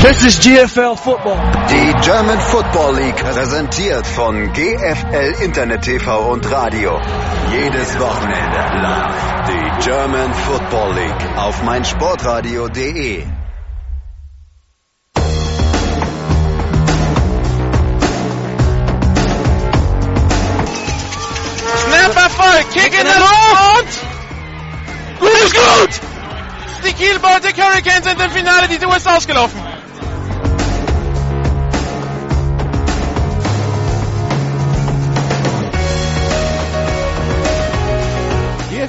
This is GFL Football. Die German Football League präsentiert von GFL Internet TV und Radio. Jedes Wochenende live. Die German Football League auf meinsportradio.de. Snap Erfolg, Kick in der Luft! Gut ist gut! Die Kiel Baltic Hurricanes sind im Finale, die Uhr ist ausgelaufen.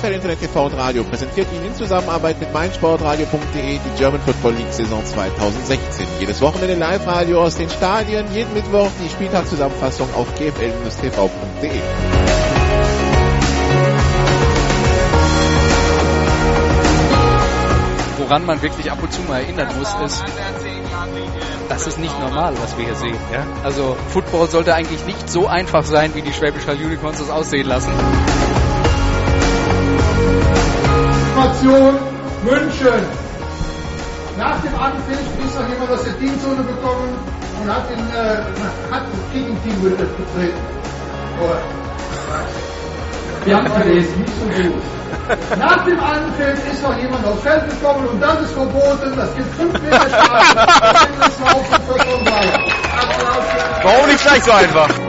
GFL Internet TV und Radio präsentiert Ihnen in Zusammenarbeit mit meinsportradio.de die German Football League Saison 2016. Jedes Wochenende Live-Radio aus den Stadien, jeden Mittwoch die Spieltagszusammenfassung auf gfl-tv.de. Woran man wirklich ab und zu mal erinnern muss, ist, das ist nicht normal, was wir hier sehen. Ja? Also Football sollte eigentlich nicht so einfach sein, wie die Schwäbisch Hall Unicorns das aussehen lassen. Information München. Nach dem Anpfiff ist noch jemand aus der Teamzone gekommen und hat den, äh, hat das Kicking-Team betreten. Oder? Wir haben gelesen, nicht so gut. Nach dem Anpfiff ist noch jemand aufs Feld gekommen und das ist verboten. Das gibt 5 Meter Strafe. Das für Applaus. Warum nicht gleich so einfach?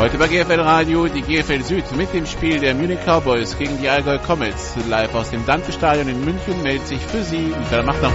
Heute bei GFL Radio die GFL Süd mit dem Spiel der Munich Cowboys gegen die Allgäu Comets. Live aus dem Dante-Stadion in München meldet sich für Sie Michael Machner.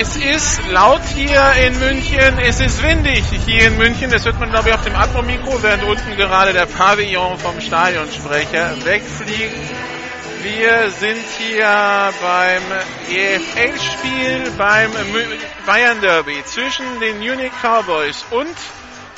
Es ist laut hier in München, es ist windig hier in München. Das hört man, glaube ich, auf dem Atmo-Mikro, während unten gerade der Pavillon vom Stadionsprecher wegfliegt. Wir sind hier beim EFL-Spiel beim Bayern Derby zwischen den Munich Cowboys und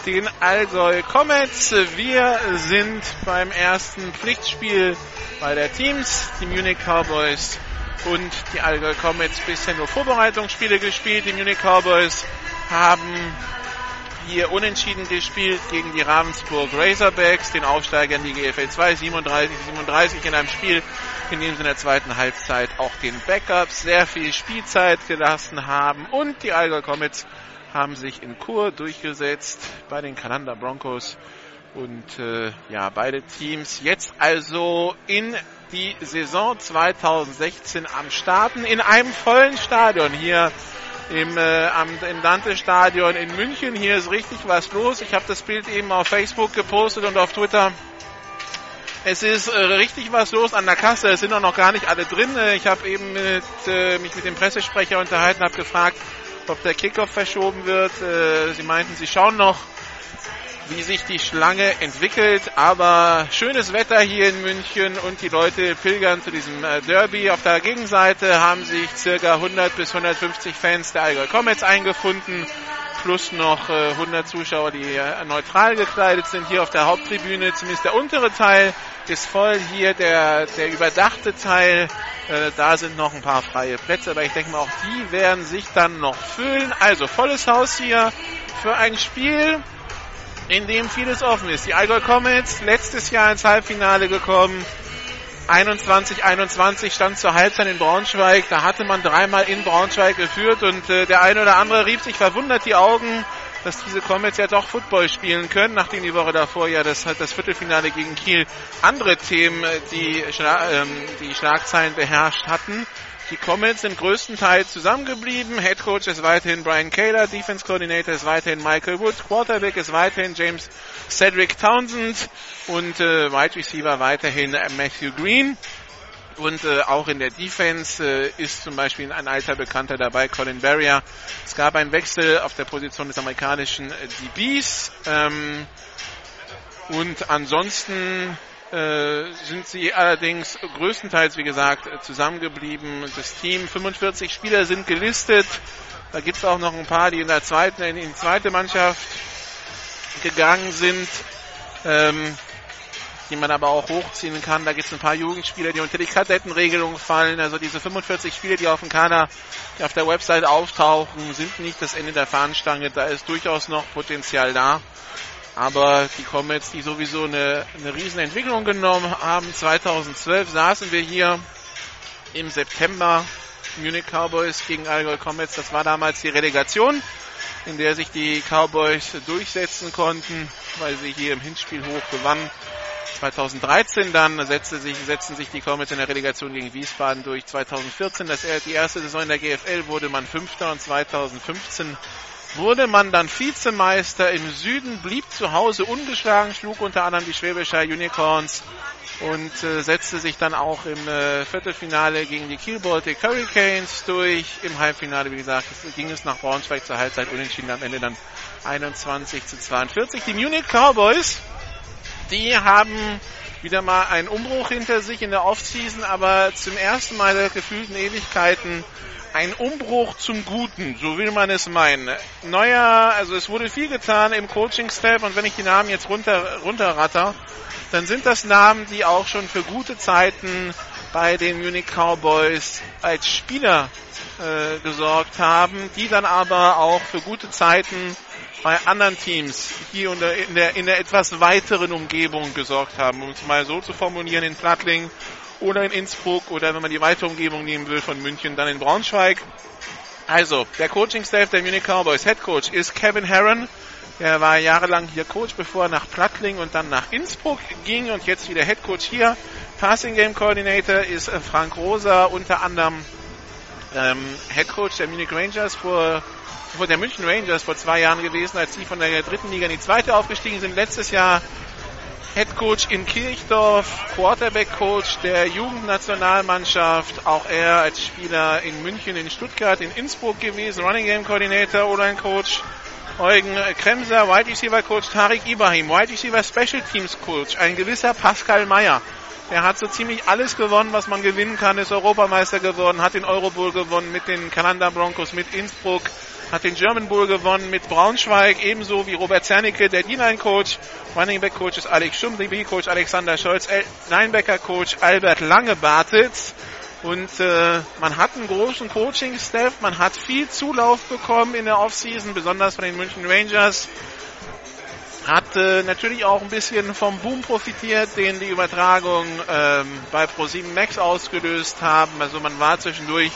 den Allgäu Comets. Wir sind beim ersten Pflichtspiel bei der Teams. Die Munich Cowboys und die Allgäu Comets bisher nur Vorbereitungsspiele gespielt. Die Munich Cowboys haben hier unentschieden gespielt gegen die Ravensburg Razorbacks, den Aufsteiger in die GFL 2, 37, 37 in einem Spiel, in dem sie in der zweiten Halbzeit auch den Backups sehr viel Spielzeit gelassen haben und die Allgäu Comets haben sich in Chur durchgesetzt bei den Kanada Broncos und äh, ja, beide Teams jetzt also in die Saison 2016 am Starten in einem vollen Stadion hier im, äh, am, im Dante-Stadion in München. Hier ist richtig was los. Ich habe das Bild eben auf Facebook gepostet und auf Twitter. Es ist äh, richtig was los an der Kasse. Es sind auch noch gar nicht alle drin. Äh, Ich habe eben mit, äh, mich mit dem Pressesprecher unterhalten, habe gefragt, ob der Kickoff verschoben wird. Äh, sie meinten, sie schauen noch wie sich die Schlange entwickelt. Aber schönes Wetter hier in München und die Leute pilgern zu diesem äh, Derby. Auf der Gegenseite haben sich circa 100 bis 150 Fans der Allgäu Comets eingefunden. Plus noch äh, 100 Zuschauer, die äh, neutral gekleidet sind. Hier auf der Haupttribüne, zumindest der untere Teil ist voll. Hier der, der überdachte Teil, äh, da sind noch ein paar freie Plätze. Aber ich denke mal, auch die werden sich dann noch füllen. Also volles Haus hier für ein Spiel, in dem vieles offen ist. Die Allgäu Comets letztes Jahr ins Halbfinale gekommen. 21-21 stand zur Halbzeit in Braunschweig. Da hatte man dreimal in Braunschweig geführt und äh, der eine oder andere rieb sich verwundert die Augen, dass diese Comets ja doch Football spielen können, nachdem die Woche davor ja das, das Viertelfinale gegen Kiel andere Themen, äh, die, Schla ähm, die Schlagzeilen beherrscht hatten. Die Comets sind größtenteils zusammengeblieben. Head Coach ist weiterhin Brian Kaler, Defense Coordinator ist weiterhin Michael Wood, Quarterback ist weiterhin James Cedric Townsend und äh, Wide Receiver weiterhin Matthew Green. Und äh, auch in der Defense äh, ist zum Beispiel ein alter Bekannter dabei, Colin Barrier. Es gab einen Wechsel auf der Position des amerikanischen äh, DBs. Ähm, und ansonsten sind sie allerdings größtenteils, wie gesagt, zusammengeblieben. Das Team, 45 Spieler sind gelistet. Da gibt es auch noch ein paar, die in der zweiten, in die zweite Mannschaft gegangen sind. Ähm, die man aber auch hochziehen kann. Da gibt es ein paar Jugendspieler, die unter die Kadettenregelung fallen. Also diese 45 Spiele, die auf dem Kader, die auf der Website auftauchen, sind nicht das Ende der Fahnenstange. Da ist durchaus noch Potenzial da. Aber die Comets, die sowieso eine, eine riesen Entwicklung genommen haben, 2012 saßen wir hier im September Munich Cowboys gegen Allgäu Comets. Das war damals die Relegation, in der sich die Cowboys durchsetzen konnten, weil sie hier im Hinspiel hoch gewannen. 2013 dann setzte sich, setzten sich die Comets in der Relegation gegen Wiesbaden durch. 2014, das, die erste Saison in der GFL, wurde man Fünfter und 2015 wurde man dann Vizemeister im Süden, blieb zu Hause ungeschlagen, schlug unter anderem die Schwäbischer Unicorns und äh, setzte sich dann auch im äh, Viertelfinale gegen die Kiel Baltic Hurricanes durch. Im Halbfinale, wie gesagt, ging es nach Braunschweig zur Halbzeit unentschieden, am Ende dann 21 zu 42. Die Munich Cowboys, die haben wieder mal einen Umbruch hinter sich in der Offseason, aber zum ersten Mal seit gefühlten Ewigkeiten ein Umbruch zum Guten, so will man es meinen. Neuer, also es wurde viel getan im Coaching-Staff und wenn ich die Namen jetzt runter, runterratter, dann sind das Namen, die auch schon für gute Zeiten bei den Munich Cowboys als Spieler äh, gesorgt haben, die dann aber auch für gute Zeiten bei anderen Teams hier in der, in der, in der etwas weiteren Umgebung gesorgt haben, um es mal so zu formulieren, in Plattling oder in Innsbruck oder wenn man die weitere Umgebung nehmen will von München, dann in Braunschweig. Also, der Coaching-Staff der Munich Cowboys, Head Coach ist Kevin Herron. Er war jahrelang hier Coach, bevor er nach Plattling und dann nach Innsbruck ging und jetzt wieder Head Coach hier. Passing Game Coordinator ist Frank Rosa, unter anderem ähm, Head Coach der Munich Rangers vor, vor der München Rangers vor zwei Jahren gewesen, als sie von der dritten Liga in die zweite aufgestiegen sind. Letztes Jahr Head Coach in Kirchdorf, Quarterback Coach der Jugendnationalmannschaft, auch er als Spieler in München, in Stuttgart, in Innsbruck gewesen, Running Game Coordinator, O-Line Coach. Eugen Kremser, Wide Receiver Coach Tarik Ibrahim, Wide Receiver Special Teams Coach, ein gewisser Pascal Meyer. Er hat so ziemlich alles gewonnen, was man gewinnen kann, ist Europameister geworden, hat den Eurobowl gewonnen mit den Kanada Broncos, mit Innsbruck, hat den German Bowl gewonnen mit Braunschweig, ebenso wie Robert Zernike, der D-Line-Coach. Running Back Coach ist Alex Schumm, DB-Coach Alexander Scholz, Linebacker-Coach Albert Langebartitz. Und äh, man hat einen großen Coaching-Staff, man hat viel Zulauf bekommen in der Offseason, besonders von den München Rangers. Hat äh, natürlich auch ein bisschen vom Boom profitiert, den die Übertragung ähm, bei Pro7 Max ausgelöst haben. Also man war zwischendurch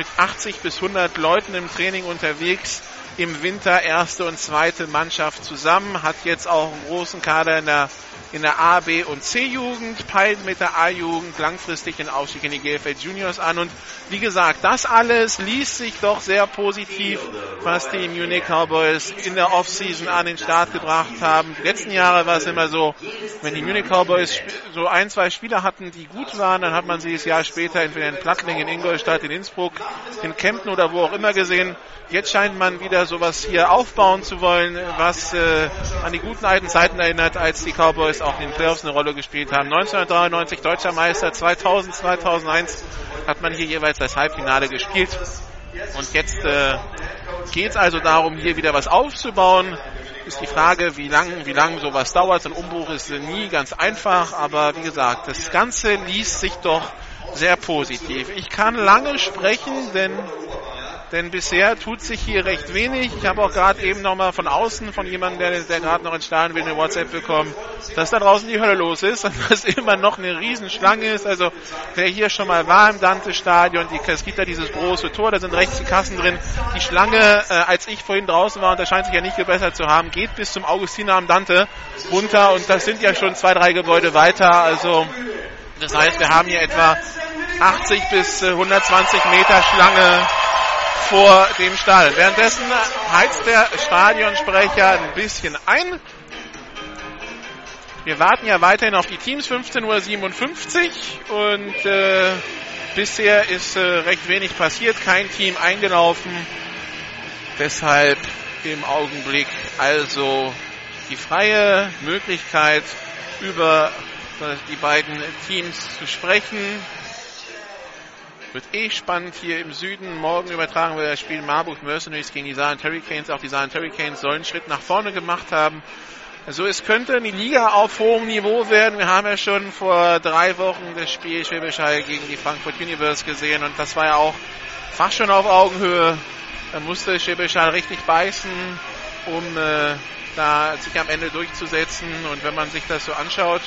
mit 80 bis 100 Leuten im Training unterwegs. Im Winter erste und zweite Mannschaft zusammen, hat jetzt auch einen großen Kader in der in der A, B und C-Jugend, peilt mit der A-Jugend langfristig den Aufstieg in die GFL Juniors an. Und wie gesagt, das alles liest sich doch sehr positiv, was die Munich Cowboys in der Offseason an den Start gebracht haben. Die letzten Jahre war es immer so, wenn die Munich Cowboys so ein, zwei Spieler hatten, die gut waren, dann hat man sie das Jahr später entweder in Plattling, in Ingolstadt, in Innsbruck, in Kempten oder wo auch immer gesehen. Jetzt scheint man wieder sowas hier aufbauen zu wollen, was äh, an die guten alten Zeiten erinnert, als die Cowboys auch in den Playoffs eine Rolle gespielt haben. 1993 deutscher Meister, 2000, 2001 hat man hier jeweils das Halbfinale gespielt. Und jetzt äh, geht es also darum, hier wieder was aufzubauen. Ist die Frage, wie lang, wie lang sowas dauert. Ein Umbruch ist nie ganz einfach, aber wie gesagt, das Ganze liest sich doch sehr positiv. Ich kann lange sprechen, denn denn bisher tut sich hier recht wenig. Ich habe auch gerade eben nochmal von außen von jemandem, der, der gerade noch in Stadion will, eine WhatsApp bekommen, dass da draußen die Hölle los ist und dass immer noch eine Riesenschlange ist. Also wer hier schon mal war im Dante-Stadion, es gibt da dieses große Tor, da sind rechts die Kassen drin. Die Schlange, äh, als ich vorhin draußen war, und das scheint sich ja nicht gebessert zu haben, geht bis zum Augustiner am Dante runter und das sind ja schon zwei, drei Gebäude weiter. Also das heißt, wir haben hier etwa 80 bis 120 Meter Schlange vor dem Stadion. Währenddessen heizt der Stadionsprecher ein bisschen ein. Wir warten ja weiterhin auf die Teams 15.57 Uhr und äh, bisher ist äh, recht wenig passiert, kein Team eingelaufen. Deshalb im Augenblick also die freie Möglichkeit über die beiden Teams zu sprechen. Wird eh spannend hier im Süden. Morgen übertragen wir das Spiel Marburg Mercenaries gegen die Saarland Hurricanes. Auch die Saarland Hurricanes sollen einen Schritt nach vorne gemacht haben. Also es könnte eine Liga auf hohem Niveau werden. Wir haben ja schon vor drei Wochen das Spiel Schwäbisch Hall gegen die Frankfurt Universe gesehen und das war ja auch fast schon auf Augenhöhe. Da musste Schwäbisch Hall richtig beißen, um äh, da sich am Ende durchzusetzen. Und wenn man sich das so anschaut,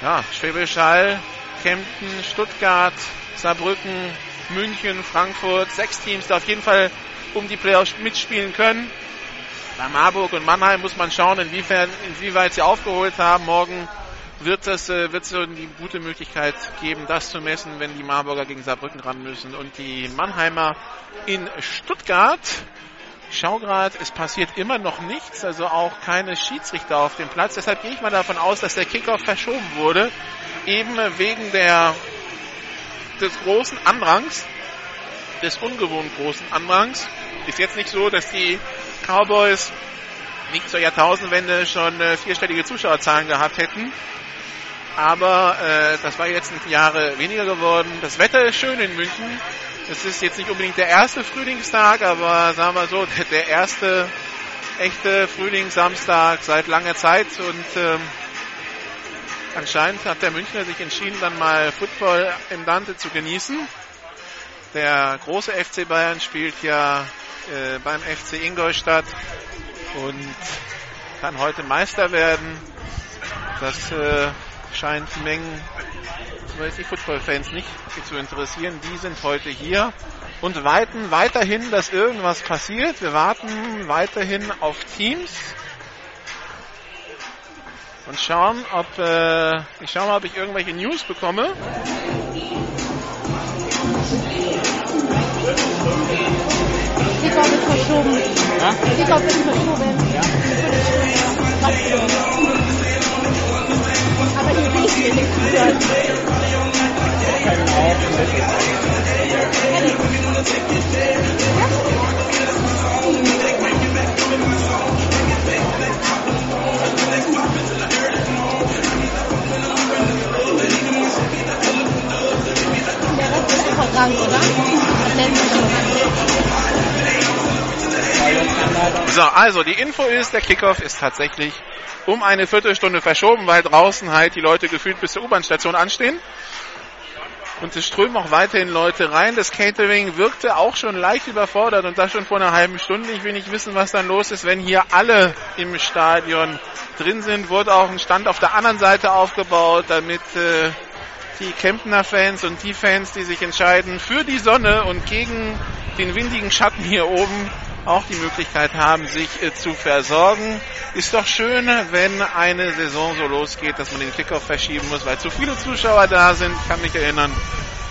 ja, Schwäbisch Hall, Kempten, Stuttgart, Saarbrücken, München, Frankfurt, sechs Teams, die auf jeden Fall um die Playoffs mitspielen können. Bei Marburg und Mannheim muss man schauen, inwiefern, inwieweit sie aufgeholt haben. Morgen wird es äh, wird so die gute Möglichkeit geben, das zu messen, wenn die Marburger gegen Saarbrücken ran müssen und die Mannheimer in Stuttgart. Schau gerade, es passiert immer noch nichts, also auch keine Schiedsrichter auf dem Platz. Deshalb gehe ich mal davon aus, dass der Kickoff verschoben wurde, eben wegen der des großen Andrangs, des ungewohnt großen Andrangs. Ist jetzt nicht so, dass die Cowboys nicht zur Jahrtausendwende schon äh, vierstellige Zuschauerzahlen gehabt hätten. Aber äh, das war jetzt Jahre weniger geworden. Das Wetter ist schön in München. Es ist jetzt nicht unbedingt der erste Frühlingstag, aber sagen wir so, der erste echte Frühlingssamstag seit langer Zeit. Und ähm, anscheinend hat der Münchner sich entschieden, dann mal Football im Dante zu genießen. Der große FC Bayern spielt ja äh, beim FC Ingolstadt und kann heute Meister werden. Das äh, scheint Mengen, zumindest die Football-Fans nicht zu interessieren. Die sind heute hier und warten weiterhin, dass irgendwas passiert. Wir warten weiterhin auf Teams und schauen, ob äh, ich schaue mal, ob ich irgendwelche News bekomme. Kickoff ist verschoben. Ja? Kickoff ist verschoben. Ja. Aber hier sehe ich hier nichts gehört. Der So, also die Info ist, der Kickoff ist tatsächlich um eine Viertelstunde verschoben, weil draußen halt die Leute gefühlt bis zur U-Bahn-Station anstehen. Und es strömen auch weiterhin Leute rein. Das Catering wirkte auch schon leicht überfordert und das schon vor einer halben Stunde. Ich will nicht wissen, was dann los ist, wenn hier alle im Stadion drin sind. Wurde auch ein Stand auf der anderen Seite aufgebaut, damit äh, die Kemptner Fans und die Fans, die sich entscheiden für die Sonne und gegen den windigen Schatten hier oben, auch die Möglichkeit haben, sich äh, zu versorgen. Ist doch schön, wenn eine Saison so losgeht, dass man den Kickoff verschieben muss, weil zu viele Zuschauer da sind. Ich kann mich erinnern,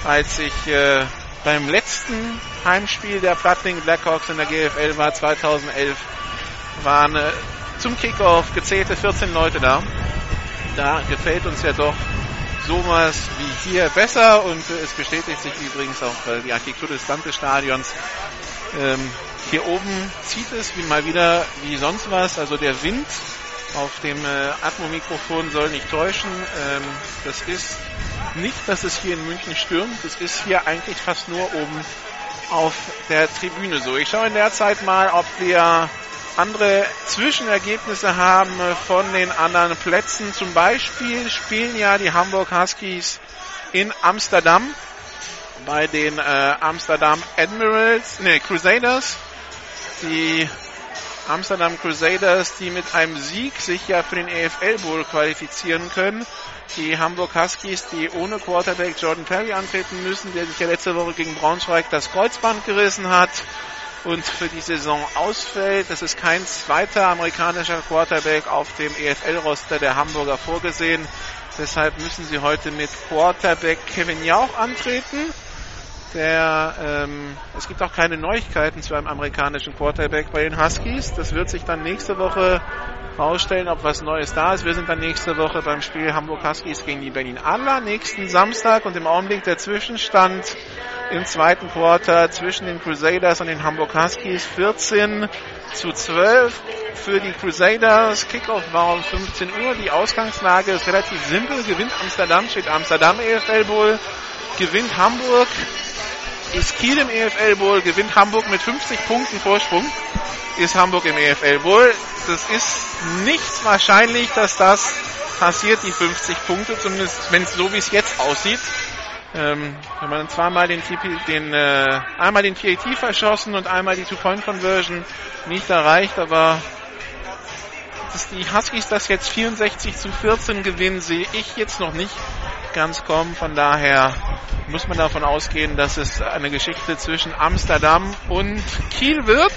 als ich äh, beim letzten Heimspiel der Plattling Blackhawks in der GFL war, 2011, waren äh, zum Kickoff gezählte 14 Leute da. Da gefällt uns ja doch sowas wie hier besser und äh, es bestätigt sich übrigens auch äh, die Architektur des Dante-Stadions. Ähm, hier oben zieht es wie mal wieder wie sonst was. Also der Wind auf dem äh, Atmo-Mikrofon soll nicht täuschen. Ähm, das ist nicht, dass es hier in München stürmt. Das ist hier eigentlich fast nur oben auf der Tribüne so. Ich schaue in der Zeit mal, ob wir andere Zwischenergebnisse haben von den anderen Plätzen. Zum Beispiel spielen ja die Hamburg Huskies in Amsterdam bei den äh, Amsterdam Admirals, ne, Crusaders. Die Amsterdam Crusaders, die mit einem Sieg sich ja für den EFL Bowl qualifizieren können. Die Hamburg Huskies, die ohne Quarterback Jordan Perry antreten müssen, der sich ja letzte Woche gegen Braunschweig das Kreuzband gerissen hat und für die Saison ausfällt. Es ist kein zweiter amerikanischer Quarterback auf dem EFL-Roster der Hamburger vorgesehen. Deshalb müssen sie heute mit Quarterback Kevin Jauch antreten. Der, ähm, es gibt auch keine Neuigkeiten zu einem amerikanischen Quarterback bei den Huskies. Das wird sich dann nächste Woche rausstellen, ob was Neues da ist. Wir sind dann nächste Woche beim Spiel Hamburg Huskies gegen die Berlin Adler nächsten Samstag und im Augenblick der Zwischenstand im zweiten Quarter zwischen den Crusaders und den Hamburg Huskies 14 zu 12 für die Crusaders. Kickoff war um 15 Uhr. Die Ausgangslage ist relativ simpel. Gewinnt Amsterdam, steht Amsterdam EFL Bowl. Gewinnt Hamburg, ist Kiel im EFL Bowl, gewinnt Hamburg mit 50 Punkten Vorsprung, ist Hamburg im EFL Bowl. Das ist nicht wahrscheinlich, dass das passiert, die 50 Punkte, zumindest wenn es so wie es jetzt aussieht. Ähm, wenn man zweimal den, TP, den äh, einmal den PAT verschossen und einmal die Two-Point-Conversion nicht erreicht, aber dass die Huskies das jetzt 64 zu 14 gewinnen, sehe ich jetzt noch nicht ganz kommen. Von daher muss man davon ausgehen, dass es eine Geschichte zwischen Amsterdam und Kiel wird.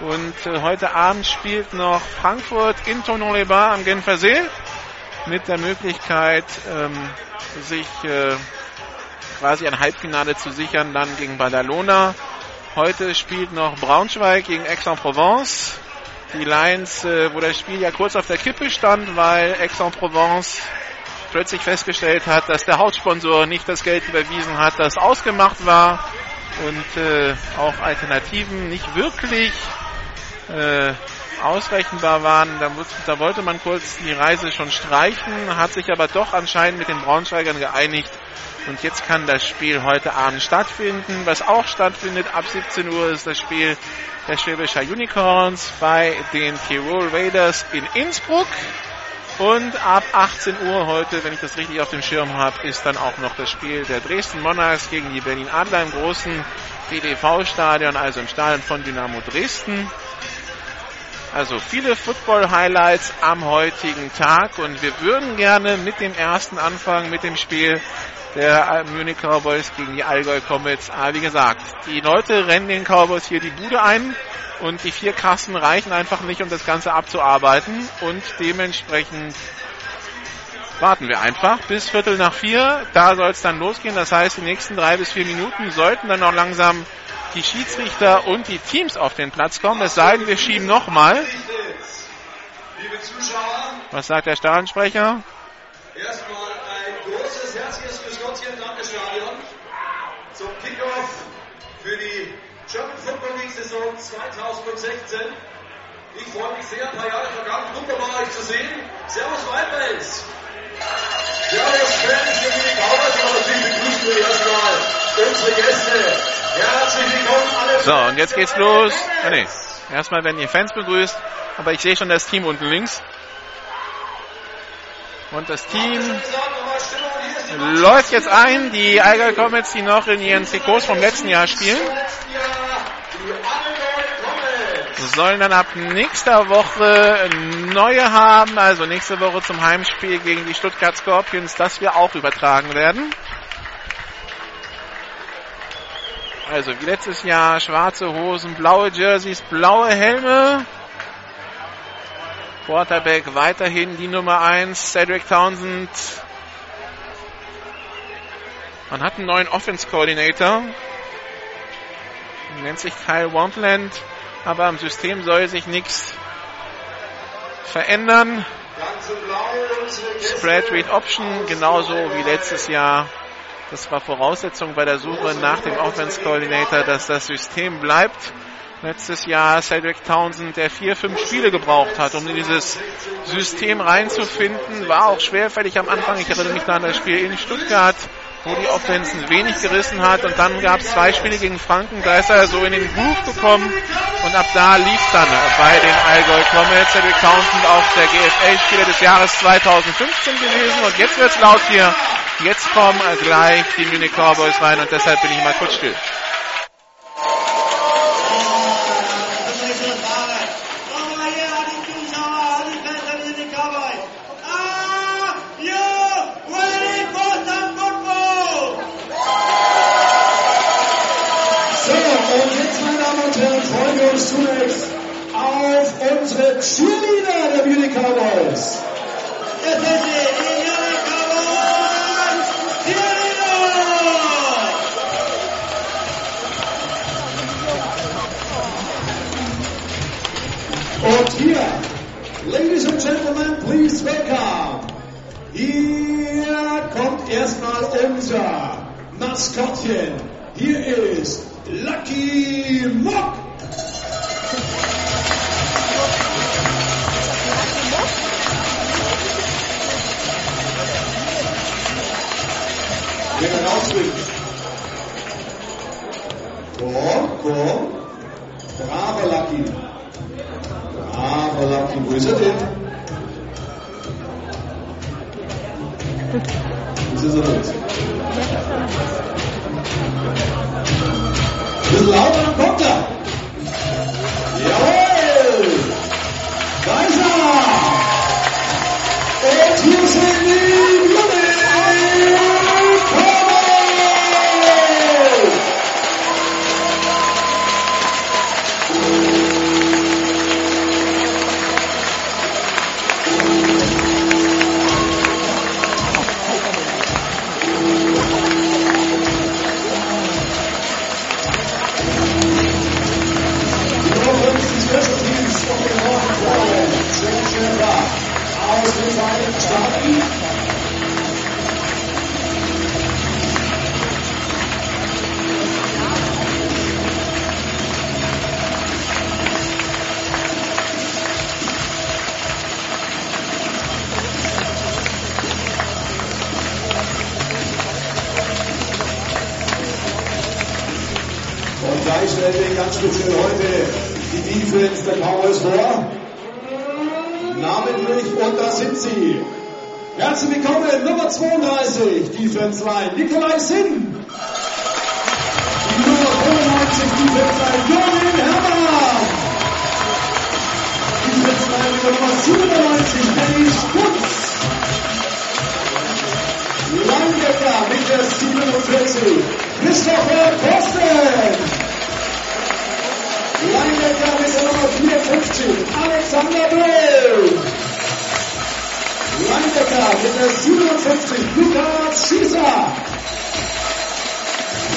Und äh, heute Abend spielt noch Frankfurt in Tonon-les-Bains am Genfersee mit der Möglichkeit, ähm, sich äh, quasi ein Halbfinale zu sichern, dann gegen Badalona. Heute spielt noch Braunschweig gegen Aix-en-Provence. Die Lions, äh, wo das Spiel ja kurz auf der Kippe stand, weil Aix-en-Provence plötzlich festgestellt hat, dass der Hauptsponsor nicht das Geld überwiesen hat, das ausgemacht war und äh, auch Alternativen nicht wirklich äh, ausrechenbar waren. Da, da, wollte man kurz die Reise schon streichen, hat sich aber doch anscheinend mit den Braunschweigern geeinigt. Und jetzt kann das Spiel heute Abend stattfinden. Was auch stattfindet ab 17 Uhr ist das Spiel der Schwäbischer Unicorns bei den Tirol Raiders in Innsbruck. Und ab 18 Uhr heute, wenn ich das richtig auf dem Schirm habe, ist dann auch noch das Spiel der Dresden Monarchs gegen die Berlin Adler im großen DDV-Stadion, also im Stadion von Dynamo Dresden. Also viele Football-Highlights am heutigen Tag und wir würden gerne mit dem ersten anfangen, mit dem Spiel der Munich Cowboys gegen die Allgäu Comets. Aber wie gesagt, die Leute rennen den Cowboys hier die Bude ein und die vier Kassen reichen einfach nicht, um das Ganze abzuarbeiten und dementsprechend warten wir einfach bis Viertel nach vier. Da soll es dann losgehen. Das heißt, die nächsten drei bis vier Minuten sollten dann auch langsam die Schiedsrichter und die Teams auf den Platz kommen. Es sei denn, wir schieben nochmal. Was sagt der Stadionsprecher? Erstmal ein großes, herzliches Grüß Gott hier im Landesstadion zum Kickoff für die German Football League Saison 2016. Ich freue mich sehr, ein paar Jahre vergangen, wunderbar euch zu sehen. Servus Waldwels! Servus Fans der Mini Cowboys, aber natürlich begrüßen wir erstmal unsere Gäste. Herzlich willkommen alle. So, und jetzt geht's los. Ah, nee. Erstmal werden die Fans begrüßt, aber ich sehe schon das Team unten links. Und das Team läuft jetzt ein. Die Allgäu Comets, die noch in ihren Trikots vom letzten Jahr spielen, sollen dann ab nächster Woche neue haben. Also nächste Woche zum Heimspiel gegen die Stuttgart Scorpions, das wir auch übertragen werden. Also wie letztes Jahr schwarze Hosen, blaue Jerseys, blaue Helme. Quarterback weiterhin die Nummer 1, Cedric Townsend. Man hat einen neuen Offense Coordinator. Nennt sich Kyle Wandland. Aber am System soll sich nichts verändern. Spread Read Option, genauso wie letztes Jahr. Das war Voraussetzung bei der Suche nach dem Offense Coordinator, dass das System bleibt. Letztes Jahr Cedric Townsend, der vier, fünf Spiele gebraucht hat, um in dieses System reinzufinden, war auch schwerfällig am Anfang. Ich erinnere mich da an das Spiel in Stuttgart, wo die Offensen wenig gerissen hat und dann gab es zwei Spiele gegen Franken, da ist er so in den Groove gekommen und ab da lief dann bei den Allgäu Comets. Cedric Townsend auch der GFL-Spieler des Jahres 2015 gewesen und jetzt wird's laut hier. Jetzt kommen gleich die Munich Cowboys rein und deshalb bin ich mal kurz still. es zunächst auf unsere Cheerleader der Munich Cowboys. Das sind die Munich Cowboys Cheerleader! Und hier, Ladies and Gentlemen, please welcome. Hier kommt erstmal unser Maskottchen. Hier ist Lucky Mock. Wer rausbringt. Komm, komm. Bravo, Lucky. Bravo, Lucky. Wo ist er denn? Wo ist er los? Bisschen lauter, dann kommt er. Jawohl. Da ist er. Und hier sind Und gleich stellen wir ganz speziell heute die Defense der Cowboys vor. Namentlich, und da sind sie. Herzlich willkommen, Nummer 32, Defense Line, Nikolai Sinn. Die Nummer 95, Defense Line, Jorin Hermann. Defense Line Nummer 97, Benny Stutz. Langecker mit der 47, Christopher Kosten. Langecker mit der Nummer 54, Alexander Böll. Langecker mit der 57, Lukas Schießer.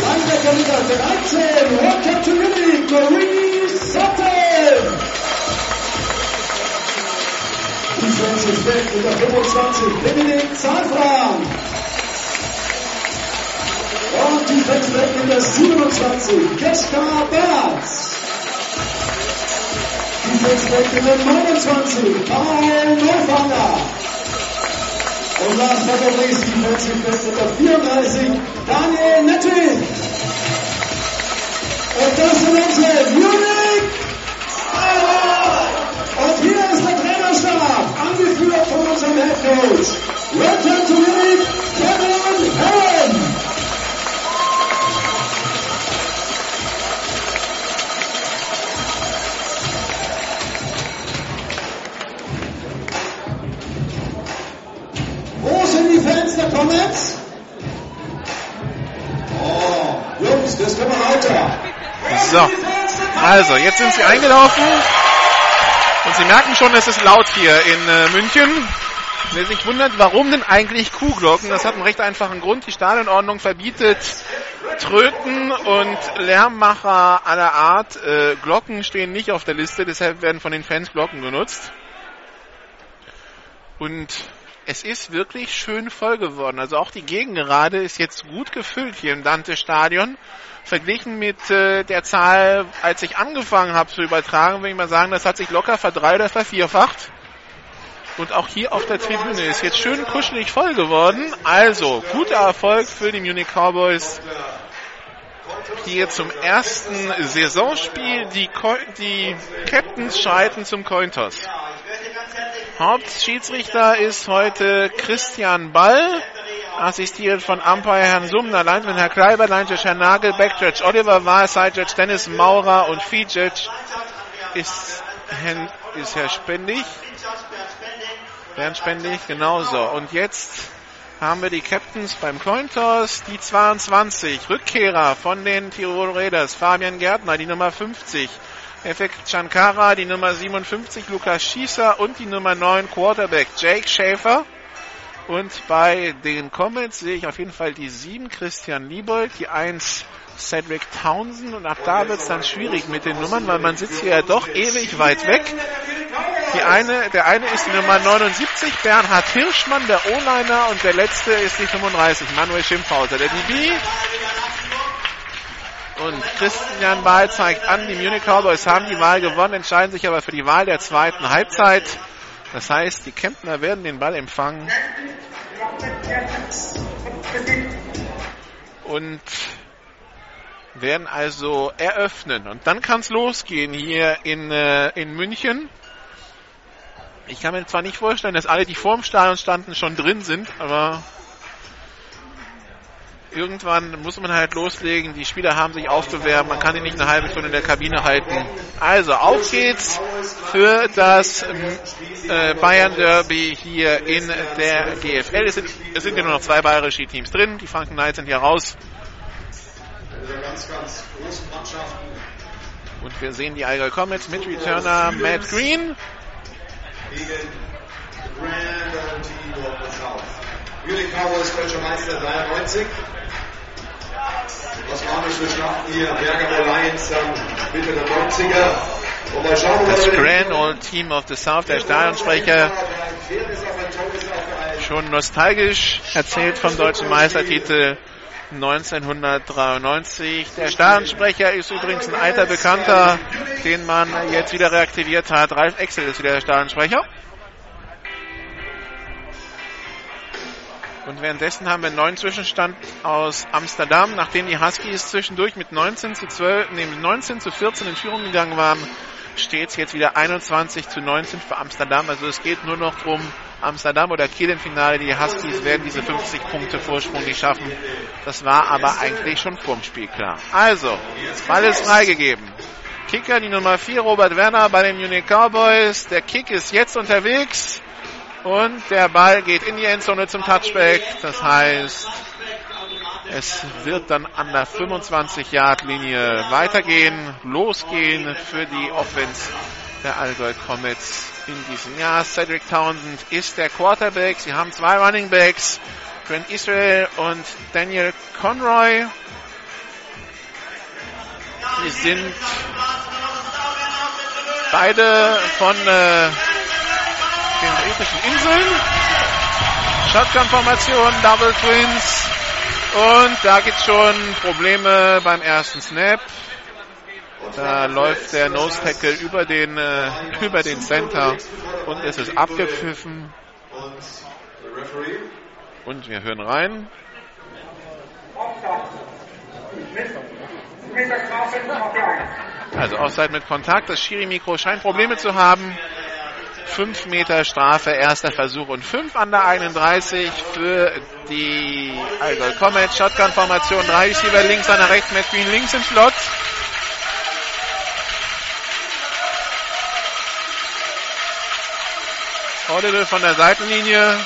Langecker mit der 13, Welcome to Munich, Maurice Sutton. Defensive Back mit der 25, Dominik Zahnfrank. Und Defensive Back mit der 27, Keska Berz. Defensive Back mit der 29, Paul Neufanger. Und last but not least, Defensive Back mit der 34, Daniel Netti. Und das sind unsere Munich und hier ist der Trainerstab, angeführt von unserem Head Coach. Welcome to Munich, Kevin Herren. Comets? Oh, Jungs, das können wir weiter. So, also jetzt sind sie eingelaufen und sie merken schon, es ist laut hier in äh, München. Wer sich wundert, warum denn eigentlich Kuhglocken, das hat einen recht einfachen Grund. Die Stadionordnung verbietet Tröten und Lärmmacher aller Art. Äh, Glocken stehen nicht auf der Liste, deshalb werden von den Fans Glocken genutzt. Und es ist wirklich schön voll geworden. Also auch die Gegengerade ist jetzt gut gefüllt hier im Dante-Stadion. Verglichen mit äh, der Zahl, als ich angefangen habe zu übertragen, würde ich mal sagen, das hat sich locker verdrei- oder vervierfacht. Und auch hier auf der Tribüne ist jetzt schön kuschelig voll geworden. Also, guter Erfolg für die Munich Cowboys. Hier zum ersten Saisonspiel. Die, Ko die Captains schreiten zum Cointoss. Hauptschiedsrichter ist heute Christian Ball, assistiert von Umpire Herrn Sumner, Linesman Herr Kleiber, Line Judge Herr Nagel, Backjudge Oliver Wahl, Side Judge Dennis Maurer und Fee Judge ist, Herr- ist Herr Spendig. Bernd Spendig, genauso. Und jetzt haben wir die Captains beim Cointoss, die 22, Rückkehrer von den Tirol Raiders, Fabian Gärtner, die Nummer 50, Effekt Shankara, die Nummer 57, Lukas Schießer und die Nummer 9, Quarterback Jake Schäfer. Und bei den Comments sehe ich auf jeden Fall die 7, Christian Liebold, die 1, Cedric Townsend und ab da wird es dann schwierig mit den Nummern, weil man sitzt hier ja doch ewig weit weg. Die eine, der eine ist die Nummer 79, Bernhard Hirschmann, der O-Liner, und der letzte ist die 35, Manuel Schimpfhauser, der DB. Und Christian Wahl zeigt an, die Munich Cowboys haben die Wahl gewonnen, entscheiden sich aber für die Wahl der zweiten Halbzeit. Das heißt, die Kempner werden den Ball empfangen. Und werden also eröffnen. Und dann kann es losgehen hier in, äh, in München. Ich kann mir zwar nicht vorstellen, dass alle, die vor dem Stadion standen, schon drin sind, aber irgendwann muss man halt loslegen. Die Spieler haben sich aufbewerben. Man kann die nicht eine halbe Stunde in der Kabine halten. Also auf geht's für das äh, Bayern Derby hier in der GFL. Es sind, es sind ja nur noch zwei bayerische Teams drin. Die Franken Knights sind hier raus. Und wir sehen die Allgäu Comets mit Returner Matt Green. Munich Cowboys Deutscher Meister 93. Was waren das für Schlachten hier? Bergamo Lions Mitte der 90er. Und mal schauen, Das Grand Old Team of the South, der Stadionsprecher, schon nostalgisch erzählt vom deutschen Meistertitel 1993. Der Stadionsprecher ist übrigens ein alter Bekannter, den man jetzt wieder reaktiviert hat. Ralf Exel ist wieder der Stadionsprecher. Und währenddessen haben wir einen neuen Zwischenstand aus Amsterdam, nachdem die Huskies zwischendurch mit 19 zu 12, nee, 19 zu 14 in Führung gegangen waren, steht es jetzt wieder 21 zu 19 für Amsterdam. Also es geht nur noch darum, Amsterdam oder Kiel im Finale. Die Huskies werden diese 50 Punkte Vorsprung nicht schaffen. Das war aber eigentlich schon vorm Spiel klar. Also, Ball ist freigegeben. Kicker, die Nummer 4, Robert Werner bei den Munich Cowboys. Der Kick ist jetzt unterwegs. Und der Ball geht in die Endzone zum Touchback. Das heißt, es wird dann an der 25-Yard-Linie weitergehen, losgehen für die Offense der Allgäu Comets in diesem Jahr. Cedric Townsend ist der Quarterback. Sie haben zwei Running Backs, Grant Israel und Daniel Conroy. Sie sind beide von äh, den britischen Inseln. Shotgun-Formation, Double Twins. Und da gibt es schon Probleme beim ersten Snap. Da läuft der Nose Tackle über den, äh, über den Center und es ist abgepfiffen. Und wir hören rein. Also Offside mit Kontakt. Das Schiri-Mikro scheint Probleme zu haben. 5 Meter Strafe, erster Versuch und 5 an der 31 für die Allgäu Comets. Shotgun-Formation, drei Receiver links, einer rechts, Matt Green links im Slot. Audible von der Seitenlinie.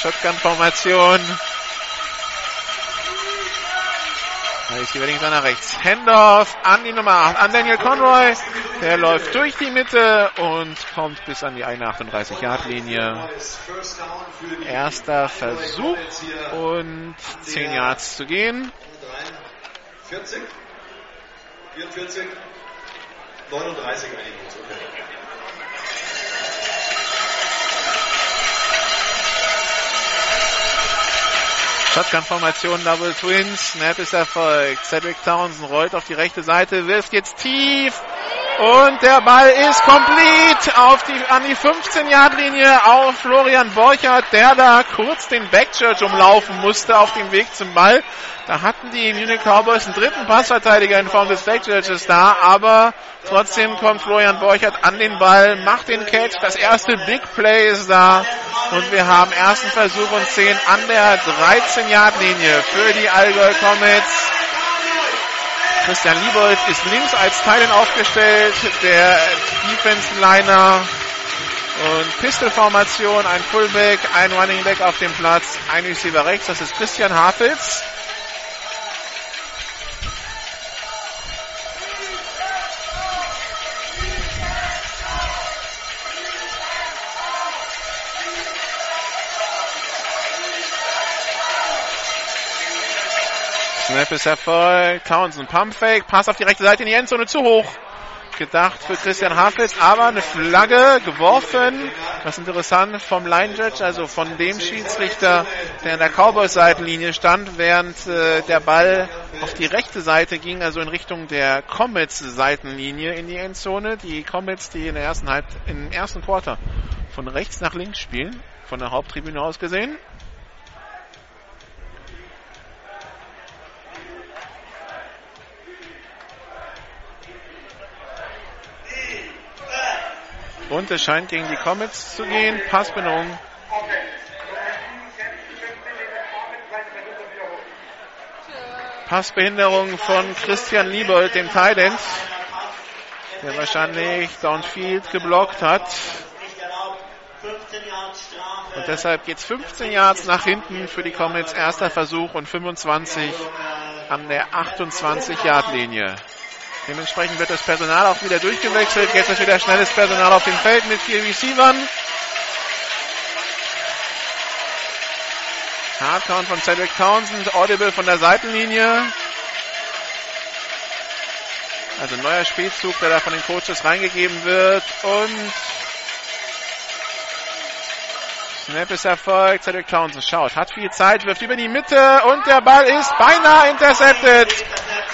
Shotgun-Formation. Receiver links, einer rechts. Handoff an die Nummer 8, an Daniel Conroy. Der läuft durch die Mitte und kommt bis an die 38-Yard-Linie. Erster Versuch und 10 Yards zu gehen. 40, 44, 39 einigen uns. Okay. Shotgun-Formation, Double Twins. Snap ist erfolgt. Cedric Townsend rollt auf die rechte Seite, wirft jetzt tief. Und der Ball ist komplett auf die, an die 15-Yard-Linie auf Florian Borchert, der da kurz den Backchurch umlaufen musste auf dem Weg zum Ball. Da hatten die Munich Cowboys einen dritten Passverteidiger in Form des Backchurches da, aber trotzdem kommt Florian Borchert an den Ball, macht den Catch. Das erste Big Play ist da und wir haben ersten Versuch und 10 an der 13-Yard-Linie für die Allgäu Comets. Christian Liebold ist links als Teilen aufgestellt, der Defense-Liner und Pistol-Formation, ein Fullback, ein Running Back auf dem Platz, ein Receiver rechts, das ist Christian Hafels. Snap ist erfolgt. Townsend Pump Fake. Pass auf die rechte Seite in die Endzone zu hoch. gedacht für Christian Hafitz, aber eine Flagge geworfen. Das ist interessant vom Line Judge, also von dem Schiedsrichter, der in der Cowboys-Seitenlinie stand, während äh, der Ball auf die rechte Seite ging, also in Richtung der Comets-Seitenlinie in die Endzone. Die Comets, die in der ersten Halb im ersten Quarter von rechts nach links spielen, von der Haupttribüne aus gesehen. Und es scheint gegen die Comets zu gehen. Passbehinderung. Passbehinderung von Christian Liebold, dem Thailand, der wahrscheinlich Downfield geblockt hat. Und deshalb geht es 15 Yards nach hinten für die Comets. Erster Versuch und 25 an der 28-Yard-Linie. Dementsprechend wird das Personal auch wieder durchgewechselt. Jetzt ist wieder schnelles Personal auf dem Feld mit vier Receivern. Hardcount von Cedric Townsend, Audible von der Seitenlinie. Also neuer Spielzug, der da von den Coaches reingegeben wird. Und Snap ist erfolgt. Cedric Townsend schaut, hat viel Zeit, wirft über die Mitte und der Ball ist beinahe intercepted.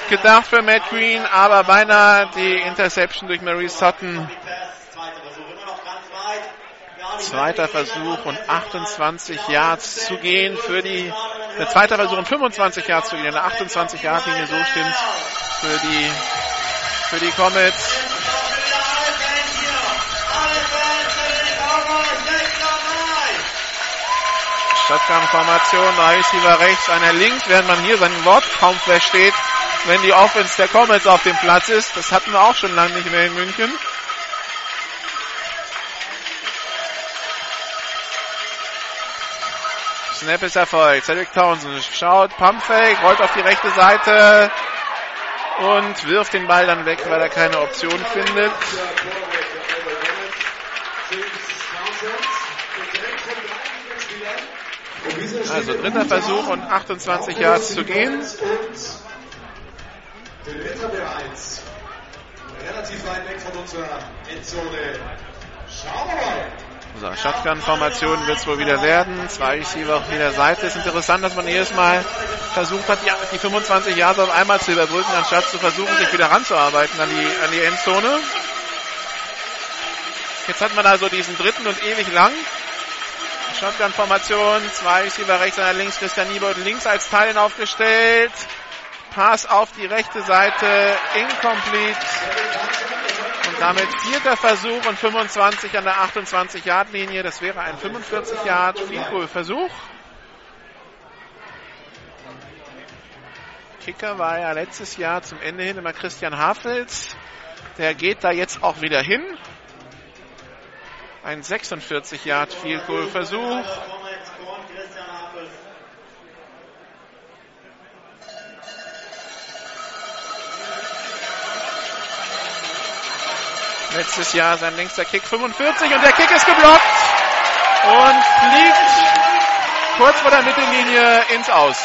Gedacht für Matt Green, aber beinahe die Interception durch Mary Sutton. Zweiter Versuch und 28 Yards zu gehen für die, der zweite Versuch und 25 Yards zu gehen. Eine 28 Yard Linie so stimmt für die, für die Comets. Shotgun-Formation, drei Receiver rechts, einer links, während man hier seinen Wort kaum versteht, wenn die Offense der Comets auf dem Platz ist. Das hatten wir auch schon lange nicht mehr in München. Snap ist erfolgt. Cedric Townsend schaut, Pumpfake, rollt auf die rechte Seite und wirft den Ball dann weg, weil er keine Option findet. Also dritter Versuch und 28 Yards zu gehen. So, Shotgun-Formation wird es wohl wieder werden. Zwei Receiver auf jeder Seite. Ist interessant, dass man jedes Mal versucht hat, die, die 25 Yards auf einmal zu überbrücken, anstatt zu versuchen, sich wieder ranzuarbeiten an die, an die Endzone. Jetzt hat man also diesen dritten und ewig lang. Shotgun-Formation, zwei Receiver rechts, einer links, Christian Niebold links als Teilen aufgestellt. Pass auf die rechte Seite, incomplete. Und damit vierter Versuch und 25 an der 28-Yard-Linie. Das wäre ein 45-Yard Field-Goal-Versuch. Kicker war ja letztes Jahr zum Ende hin immer Christian Hafels. Der geht da jetzt auch wieder hin. Ein 46 Yard Field Goal Versuch. Letztes Jahr sein längster Kick 45 und der Kick ist geblockt und fliegt kurz vor der Mittellinie ins Aus.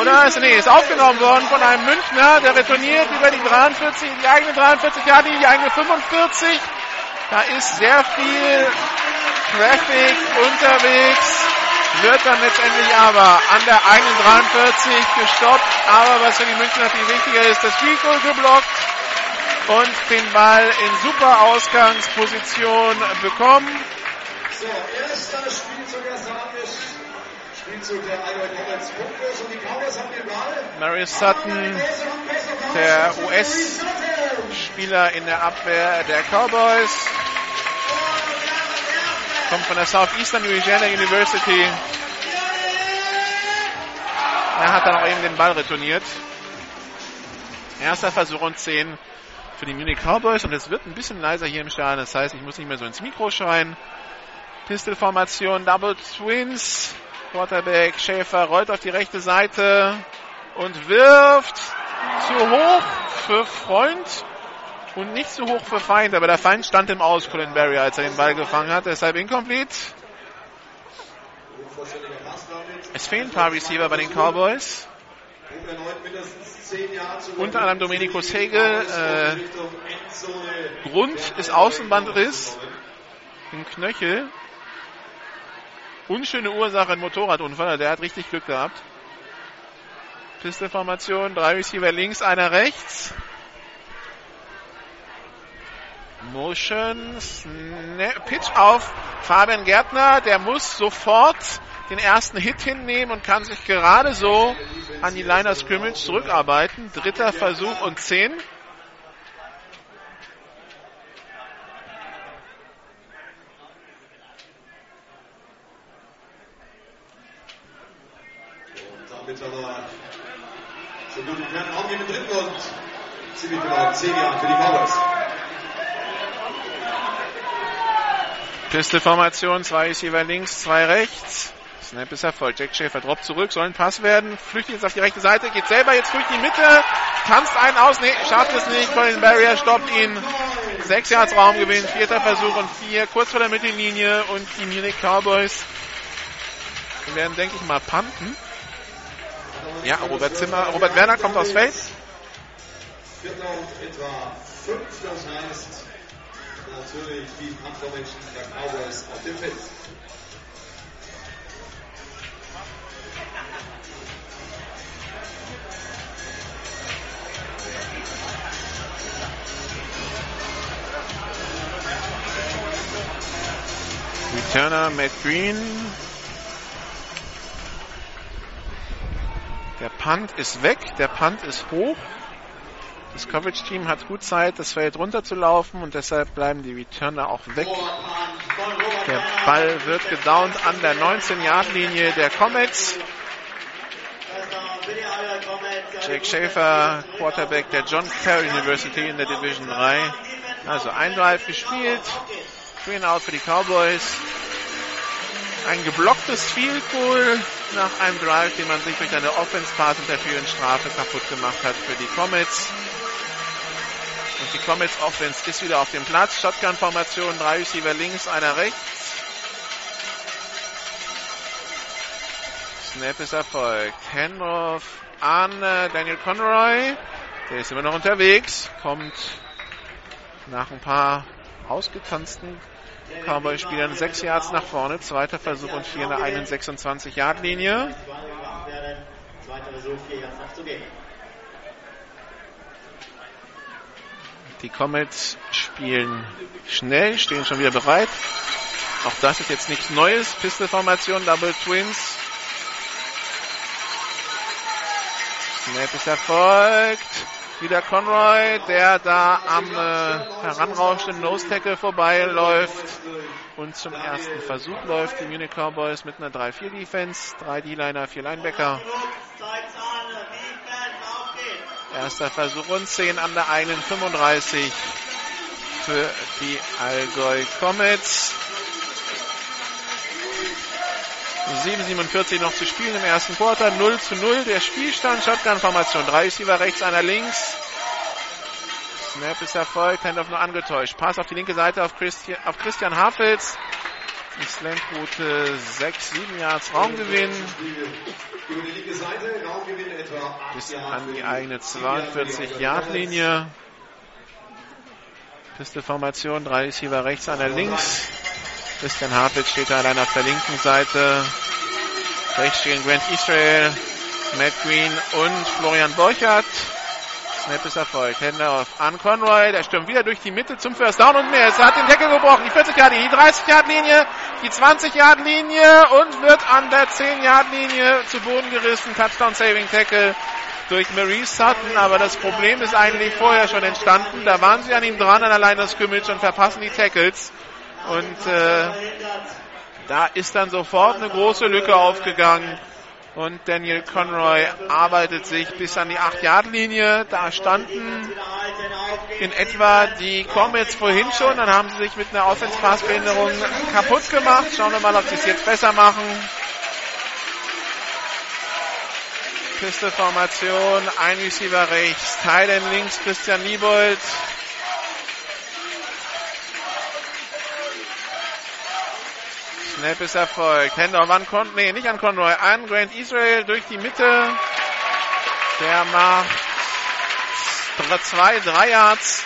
Oder? Ist, nee, ist aufgenommen worden von einem Münchner, der retourniert über die 43, die eigene 43 Jahre, die eigene 45. Da ist sehr viel Traffic unterwegs. Wird dann letztendlich aber an der eigenen 43 gestoppt. Aber was für die Münchner viel wichtiger ist, das Field Goal geblockt und den Ball in super Ausgangsposition bekommen. So, erster Spielzug. Marius Sutton, der US-Spieler in der Abwehr der Cowboys. Kommt von der Southeastern Louisiana University. Er hat dann auch eben den Ball retourniert. Erster Versuch und 10 für die Munich Cowboys und es wird ein bisschen leiser hier im Stadion. Das heißt, ich muss nicht mehr so ins Mikro schreien. Pistol-Formation, Double Twins. Quarterback Schäfer rollt auf die rechte Seite und wirft zu hoch für Freund und nicht zu hoch für Feind. Aber der Feind stand im Aus, Colin Barry, als er den Ball gefangen hat. Deshalb incomplete. Es fehlen ein paar Receiver bei den Cowboys. Unter anderem Domenico Segel, äh, Grund ist Außenbandriss im Knöchel. Unschöne Ursache, ein Motorradunfall. Der hat richtig Glück gehabt. Pisteformation, drei Receiver links, einer rechts. Motion, Snap, Pitch auf Fabian Gärtner. Der muss sofort den ersten Hit hinnehmen und kann sich gerade so an die Liner Scrimmage zurückarbeiten. Dritter Versuch und zehn. Aber so gut keinen Raum geben im dritten und ziemlich genau 10 Jahre für die Cowboys. Pisteformation, zwei Receiver links, zwei rechts. Snap ist erfolgt. Jack Schäfer droppt zurück, soll ein Pass werden, flüchtet jetzt auf die rechte Seite, geht selber jetzt durch die Mitte, tanzt einen aus, nee, schafft es nicht, Colin Barrier stoppt ihn. Sechs Yards Raumgewinn, vierter Versuch und vier, kurz vor der Mittellinie und die Munich Cowboys werden, denke ich mal, punten. Ja, Robert Zimmer, Robert Werner kommt. Vierter und etwa fünf, das heißt natürlich die der Cowboys auf dem Feld. Returner Matt Green. Der Punt ist weg, der Punt ist hoch. Das Coverage-Team hat gut Zeit, das Feld runterzulaufen und deshalb bleiben die Returner auch weg. Der Ball wird gedownt an der 19-Yard-Linie der Comets. Jake Schaefer, Quarterback der John Carey University in der Division 3. Also ein Drive gespielt. Green out für die Cowboys. Ein geblocktes Field Goal nach einem Drive, den man sich durch eine Offense-Pass Interference Strafe kaputt gemacht hat für die Comets. Und die Comets Offense ist wieder auf dem Platz. Shotgun-Formation, drei Receiver links, einer rechts. Snap ist erfolgt. Handoff an äh, Daniel Conroy. Der ist immer noch unterwegs. Kommt nach ein paar ausgetanzten Cowboy-Spielern sechs Yards nach vorne. Zweiter Versuch und vier nach 26 Yard Linie. Die Comets spielen schnell, stehen schon wieder bereit. Auch das ist jetzt nichts Neues. Pistol-Formation, Double Twins. Snap ist erfolgt. Wieder Conroy, der da am äh, heranrauschenden Nose Tackle vorbeiläuft und zum ersten Versuch läuft. Die Munich Cowboys mit einer 3-4 Defense, 3 D-Liner, 4 Linebacker. Erster Versuch und 10 an der einen 35 für die Allgäu Comets. 7,47 noch zu spielen im ersten Quarter. 0 zu 0 der Spielstand. Shotgun-Formation. Drei Receiver rechts, einer links. Snap ist erfolgt. Handoff nur angetäuscht. Pass auf die linke Seite auf Christian, auf Christian Hafels. Die Slantroute 6, 7 Yards Raumgewinn. Bis an die eigene 42 Yard Linie. Piste-Formation. Drei Receiver rechts, einer links. Christian Hartwitz steht da allein auf der linken Seite. Rechts stehen Grant Israel, Matt Green und Florian Borchert. Snap ist erfolgt. Hände auf an Conroy. Der stürmt wieder durch die Mitte zum First Down und mehr. Er hat den Deckel gebrochen. Die 40 Yard die 30 Yard Linie, die 20 Yard Linie und wird an der 10 Yard Linie zu Boden gerissen. Touchdown Saving Tackle durch Maurice Sutton. Aber das Problem ist eigentlich vorher schon entstanden. Da waren sie an ihm dran an der Line of und verpassen die Tackles. Und äh, da ist dann sofort eine große Lücke aufgegangen. Und Daniel Conroy arbeitet sich bis an die 8-Yard-Linie. Da standen in etwa die Comets vorhin schon. Dann haben sie sich mit einer Offense-Pass-Behinderung kaputt gemacht. Schauen wir mal, ob sie es jetzt besser machen. Piste-Formation, ein Receiver rechts, Teilen links, Christian Liebold. Snap ist erfolgt. Handoff an Conroy. Nee, nicht an Conroy. An Grant Israel durch die Mitte. Der macht zwei, drei Yards.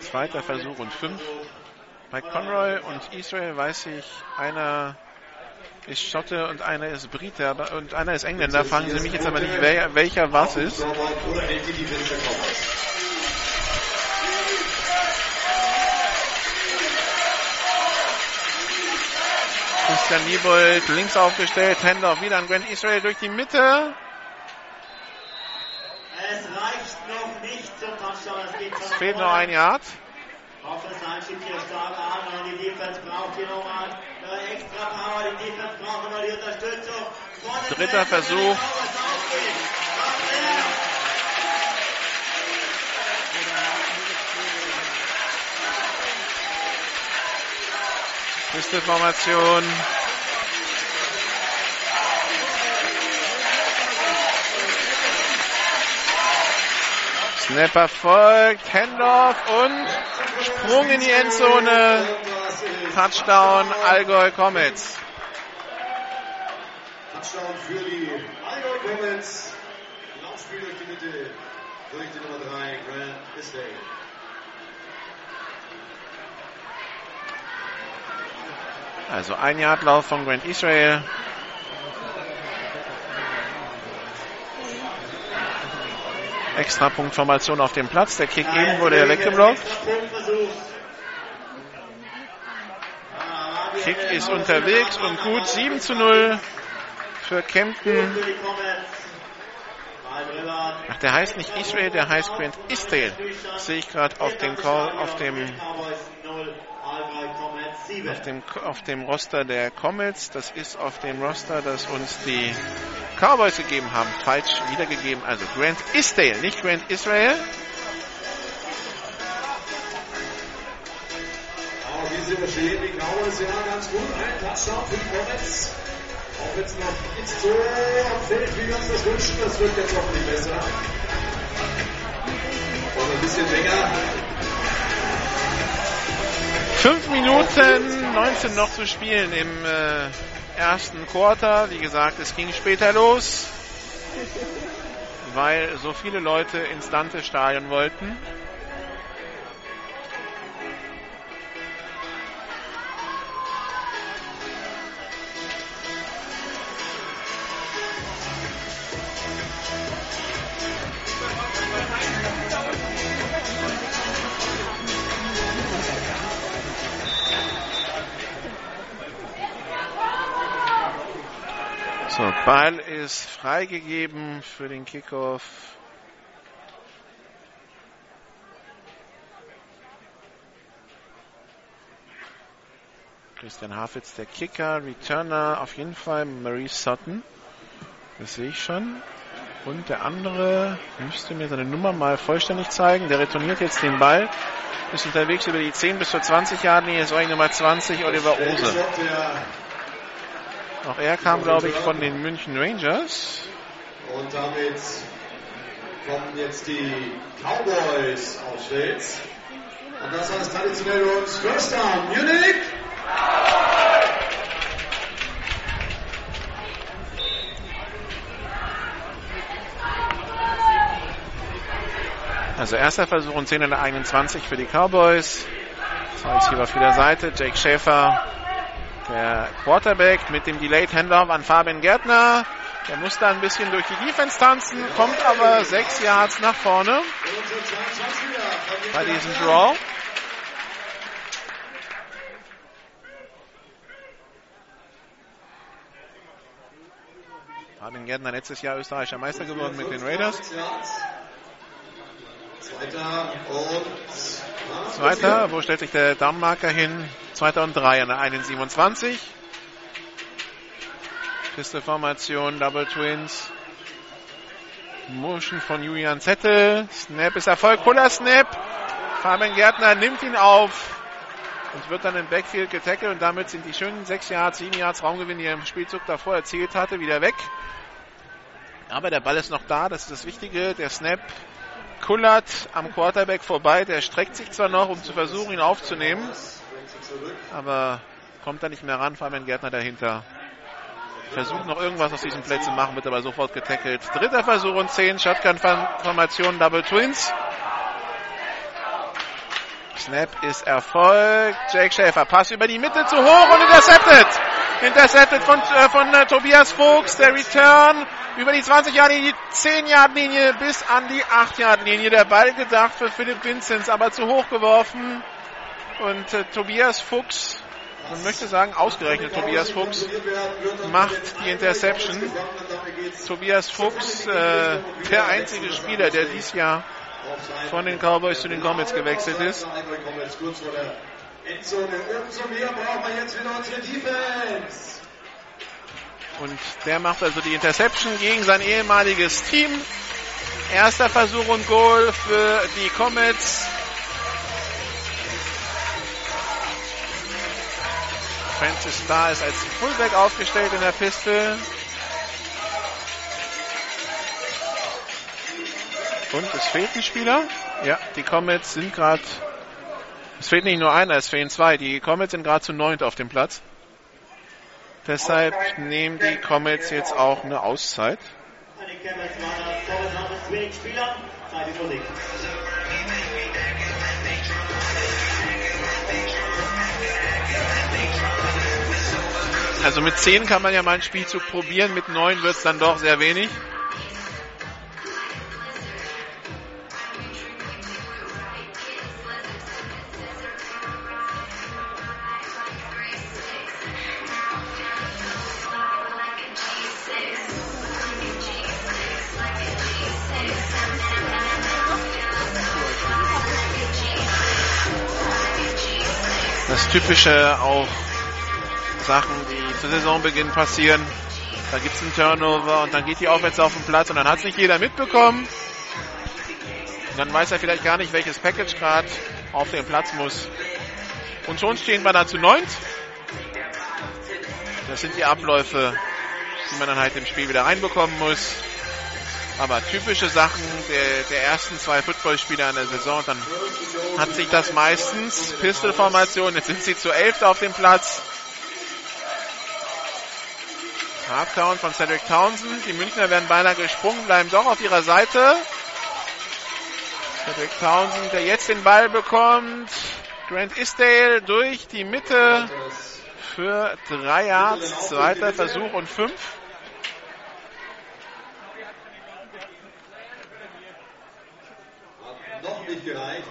Zweiter Versuch und fünf. Bei Conroy und Israel weiß ich, einer ist Schotte und einer ist Brite aber, und einer ist Engländer. Fragen Sie mich jetzt aber nicht, wer, welcher was ist. Christian Niebold links aufgestellt, Handoff wieder an Grant Israel durch die Mitte. Es reicht noch nicht zum Touchdown. Es geht Es fehlt noch ein Yard. Offensive schiebt hier stark an und die Defense braucht hier nochmal extra Power. Die Defense braucht nochmal die Unterstützung. Von den Dritter Fans. Versuch. Genau, was aufgeht. Macht er. Pisteformation. Snap erfolgt, Handoff und Sprung in die Endzone. Touchdown Allgäu Comets. Touchdown für die Allgäu Comets. Laufspiel durch die Mitte, durch die Nummer 3, Grant Islay. Also ein Yardlauf von Grant Israel. Extrapunktformation auf dem Platz. Der Kick eben wurde er weggeblockt. Kick ist unterwegs und gut. 7 zu 0 für Kempten. Ach, der heißt nicht Israel, der heißt Grant Isdale. Sehe ich gerade auf dem Call, auf dem, Cowboys 0, Allgäu Comets 7. auf dem, auf dem Roster der Comets. Das ist auf dem Roster, das uns die Cowboys gegeben haben. Falsch wiedergegeben. Also Grant Isdale, nicht Grant Israel. Auch jetzt noch nicht so am Feld, wie wir uns das wünschen. Das wird jetzt auch nicht besser. Und ein bisschen länger. 5 Minuten 19 noch zu spielen im äh, ersten Quarter. Wie gesagt, es ging später los, weil so viele Leute ins Dante-Stadion wollten. Ball ist freigegeben für den Kickoff. Christian Hafitz, der Kicker, Returner, auf jeden Fall Maurice Sutton. Das sehe ich schon. Und der andere müsste mir seine Nummer mal vollständig zeigen. Der retourniert jetzt den Ball. Ist unterwegs über die 10 bis zur 20 Jahre Nähe. Ist euch Nummer 20, Oliver Ose. Auch er kam, glaube ich, von den München Rangers. Und damit kommen jetzt die Cowboys aufs Feld. Und das heißt traditionell uns First Down Munich. Also erster Versuch und 10 in der eigenen 20 für die Cowboys. Das heißt hier auf jeder Seite. Jake Schäfer, der Quarterback mit dem Delayed Handoff an Fabian Gärtner. Der muss da ein bisschen durch die Defense tanzen, kommt aber sechs Yards nach vorne bei diesem Draw. Fabian Gärtner letztes Jahr österreichischer Meister geworden mit den Raiders. Zweiter und Zweiter, wo stellt sich der Daumenmarker hin? Zweiter und drei an der 1,27. Pisteformation, Double Twins. Motion von Julian Zettel. Snap ist Erfolg. Cooler Snap. Fabian Gärtner nimmt ihn auf und wird dann im Backfield getackelt und damit sind die schönen 6 Yards, 7 Yards Raumgewinn, die er im Spielzug davor erzielt hatte, wieder weg. Aber der Ball ist noch da, das ist das Wichtige. Der Snap kullert am Quarterback vorbei. Der streckt sich zwar noch, um zu versuchen, ihn aufzunehmen, aber kommt da nicht mehr ran. Fabian Gärtner dahinter. Versucht noch irgendwas aus diesen Plätzen machen, wird aber sofort getackelt. Dritter Versuch und 10, Shotgun-Formation, Double Twins. Snap ist erfolgt. Jake Schäfer, Pass über die Mitte zu hoch und intercepted. Intercepted von, äh, von äh, Tobias Fuchs. Der Return über die 20-Yard-Linie, 10-Yard-Linie bis an die 8-Yard-Linie. Der Ball gedacht für Philipp Vinzenz, aber zu hoch geworfen. Und äh, Tobias Fuchs, man möchte sagen, ausgerechnet Tobias Fuchs, macht die Interception. Tobias Fuchs, äh, der einzige Spieler, der dieses Jahr von den Cowboys zu den Comets gewechselt ist. Und der macht also die Interception gegen sein ehemaliges Team. Erster Versuch und Goal für die Comets. Francis Starr ist als Fullback aufgestellt in der Pistol. Und es fehlt ein Spieler. Ja, die Comets sind gerade. Es fehlt nicht nur einer, es fehlen zwei. Die Comets sind gerade zu neunt auf dem Platz. Deshalb nehmen die Comets jetzt auch eine Auszeit. Also mit 10 kann man ja mal einen Spielzug probieren, mit 9 wird es dann doch sehr wenig. Das typische auch Sachen, die zu Saisonbeginn passieren. Da gibt es einen Turnover und dann geht die Aufwärts auf den Platz und dann hat es nicht jeder mitbekommen. Und dann weiß er vielleicht gar nicht, welches Package gerade auf den Platz muss. Und schon stehen wir da zu neunt. Das sind die Abläufe, die man dann halt im Spiel wieder reinbekommen muss. Aber typische Sachen der, der ersten zwei Footballspieler in der Saison. Dann hat sich das meistens Pistol-Formation. Jetzt sind sie zu elf auf dem Platz. Halfcount von Cedric Townsend. Die Münchner werden beinahe gesprungen, bleiben doch auf ihrer Seite. Cedric Townsend, der jetzt den Ball bekommt. Grant Isdale durch die Mitte für drei Yards. Zweiter Versuch und fünf. Hat nicht gereicht.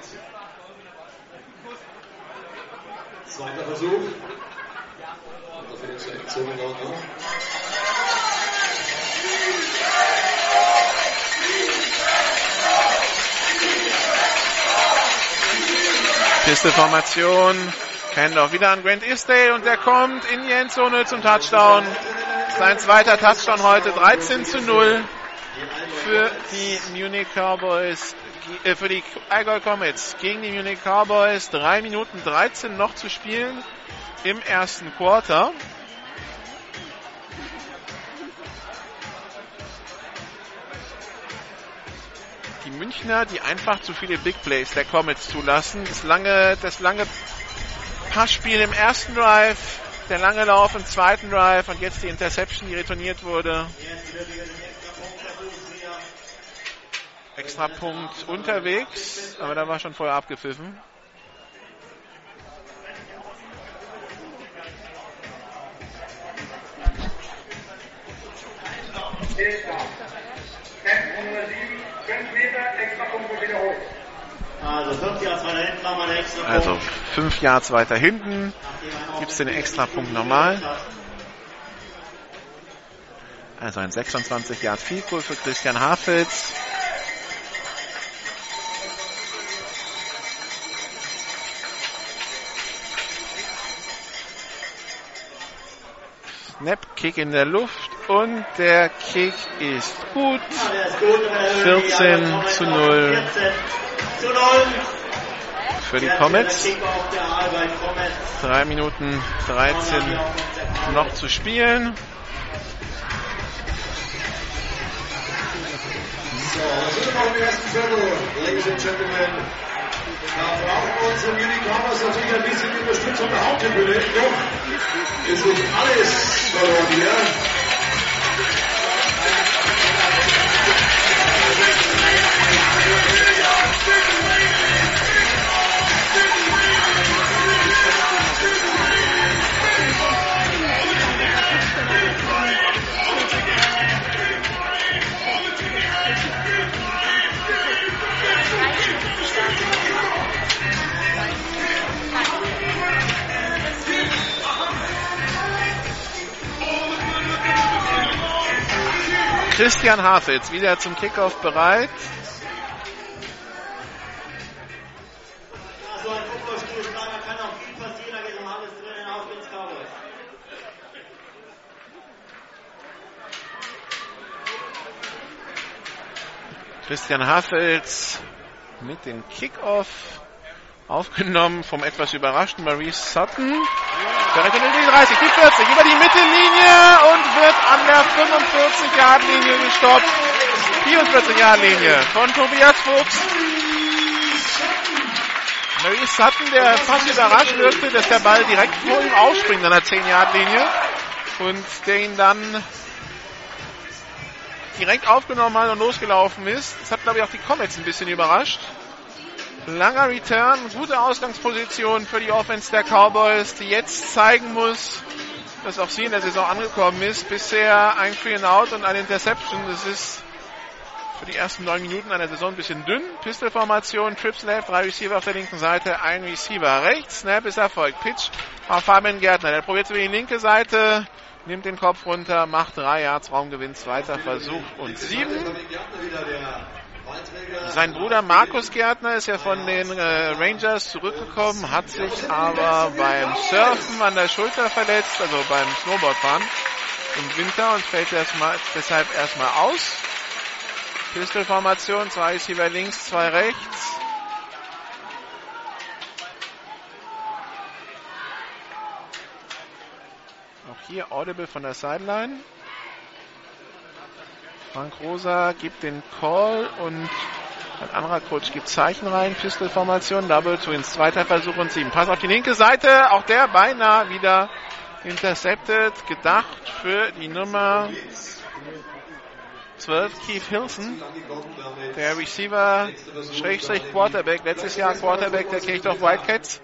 Zweiter Versuch. Und dafür ist eine Zone in Ordnung. Pistol-Formation. Handoff wieder an Grant Isdale und der kommt in die Endzone zum Touchdown. Sein zweiter Touchdown heute 13 zu 0 für die Munich Cowboys, äh, für die Allgäu Comets gegen die Munich Cowboys. 3 Minuten 13 noch zu spielen im ersten Quarter. Die Münchner, die einfach zu viele Big Plays der Comets zulassen. Das lange, das lange Passspiel im ersten Drive, der lange Lauf im zweiten Drive und jetzt die Interception, die retourniert wurde. Extra Punkt unterwegs, aber da war schon vorher abgepfiffen. Also 5 Yards weiter hinten. Also fünf Yards weiter hinten gibt es den Extrapunkt nochmal. Also ein 26 Yard Field Goal für Christian Hafels. Snap, Kick in der Luft und der Kick ist gut. 14 zu 0 Zu 0. für die Comets. 3 Minuten 13 noch zu spielen. So, wir sind noch im. Da brauchen Mini-Covers natürlich ein bisschen Unterstützung der Haupttribüne. Doch ist nicht alles verloren Christian Hafitz wieder zum Kickoff bereit. Christian Hafels mit dem Kickoff aufgenommen vom etwas überraschten Maurice Sutton. Direkt in die 30, die 40, über die Mittellinie und wird an der 45-Yard-Linie gestoppt. 44-Yard-Linie von Tobias Fuchs. Maurice Sutton, der fast überrascht wirkte, dass der Ball direkt vor ihm aufspringt an der 10-Yard-Linie und der ihn dann direkt aufgenommen hat und losgelaufen ist. Das hat, glaube ich, auch die Comets ein bisschen überrascht. Langer Return, gute Ausgangsposition für die Offense der Cowboys, die jetzt zeigen muss, dass auch sie in der Saison angekommen ist. Bisher ein Free and Out und eine Interception. Das ist für die ersten neun Minuten einer Saison ein bisschen dünn. Pistol-Formation, Trips left, drei Receiver auf der linken Seite, ein Receiver rechts. Snap ist erfolgt. Pitch auf Fabian Gärtner. Der probiert über die linke Seite, nimmt den Kopf runter, macht drei Yards, Raumgewinn, zweiter Versuch und sieben. Sein Bruder Markus Gärtner ist ja von den äh, Rangers zurückgekommen, hat sich aber beim Surfen an der Schulter verletzt, also beim Snowboardfahren im Winter und fällt erstmal, deshalb erstmal aus. Pistol-Formation, zwei Receiver links, zwei rechts. Auch hier Audible von der Sideline. Frank Rosa gibt den Call und ein anderer Coach gibt Zeichen rein. Pistol-Formation, Double Twins, zweiter Versuch und sieben. Pass auf die linke Seite, auch der beinahe wieder intercepted. Gedacht für die Nummer 12, Keith Hilson. Der Receiver, Schrägstrich Quarterback, letztes Jahr Quarterback der Kirchdorf Wildcats.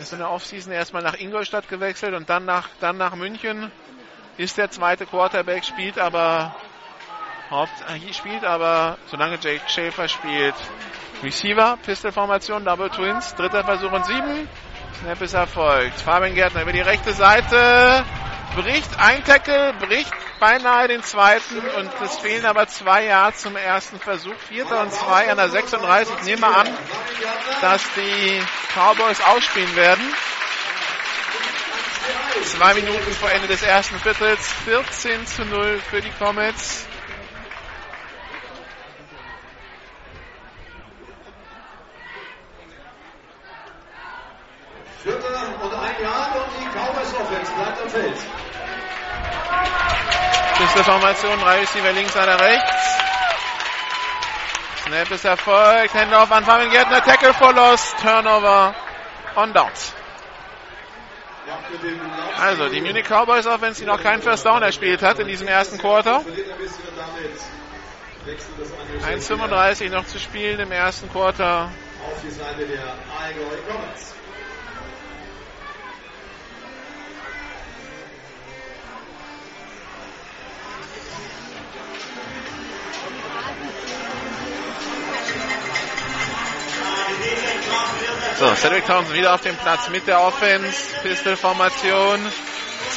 Ist in der Offseason erstmal nach Ingolstadt gewechselt und dann nach, dann nach München ist der zweite Quarterback, spielt aber Haupt, spielt aber, solange Jake Schäfer spielt, Receiver, Pistol-Formation, Double Twins, dritter Versuch und sieben. Snap ist erfolgt. Fabian Gärtner über die rechte Seite, bricht ein Tackle, bricht beinahe den zweiten und es fehlen aber zwei Yards zum ersten Versuch. Vierter und zwei an der 36. Ich nehme an, dass die Cowboys ausspielen werden. Zwei Minuten vor Ende des ersten Viertels. 14 zu 0 für die Comets. Vierter und ein Jahr und die Cowboys Offense bleibt am Feld. Schüsse Formation, drei Receiver links, einer rechts. Snap ist erfolgt. Handoff an Fabian Gärtner. Tackle for loss. Turnover on downs. Also, die Munich Cowboys Offense, die noch keinen First Down erspielt hat in diesem ersten Quarter. 1,35 noch zu spielen im ersten Quarter. Auf die Seite der Allgäu Comets. So, Cedric Townsend wieder auf dem Platz mit der Offense. Pistol-Formation.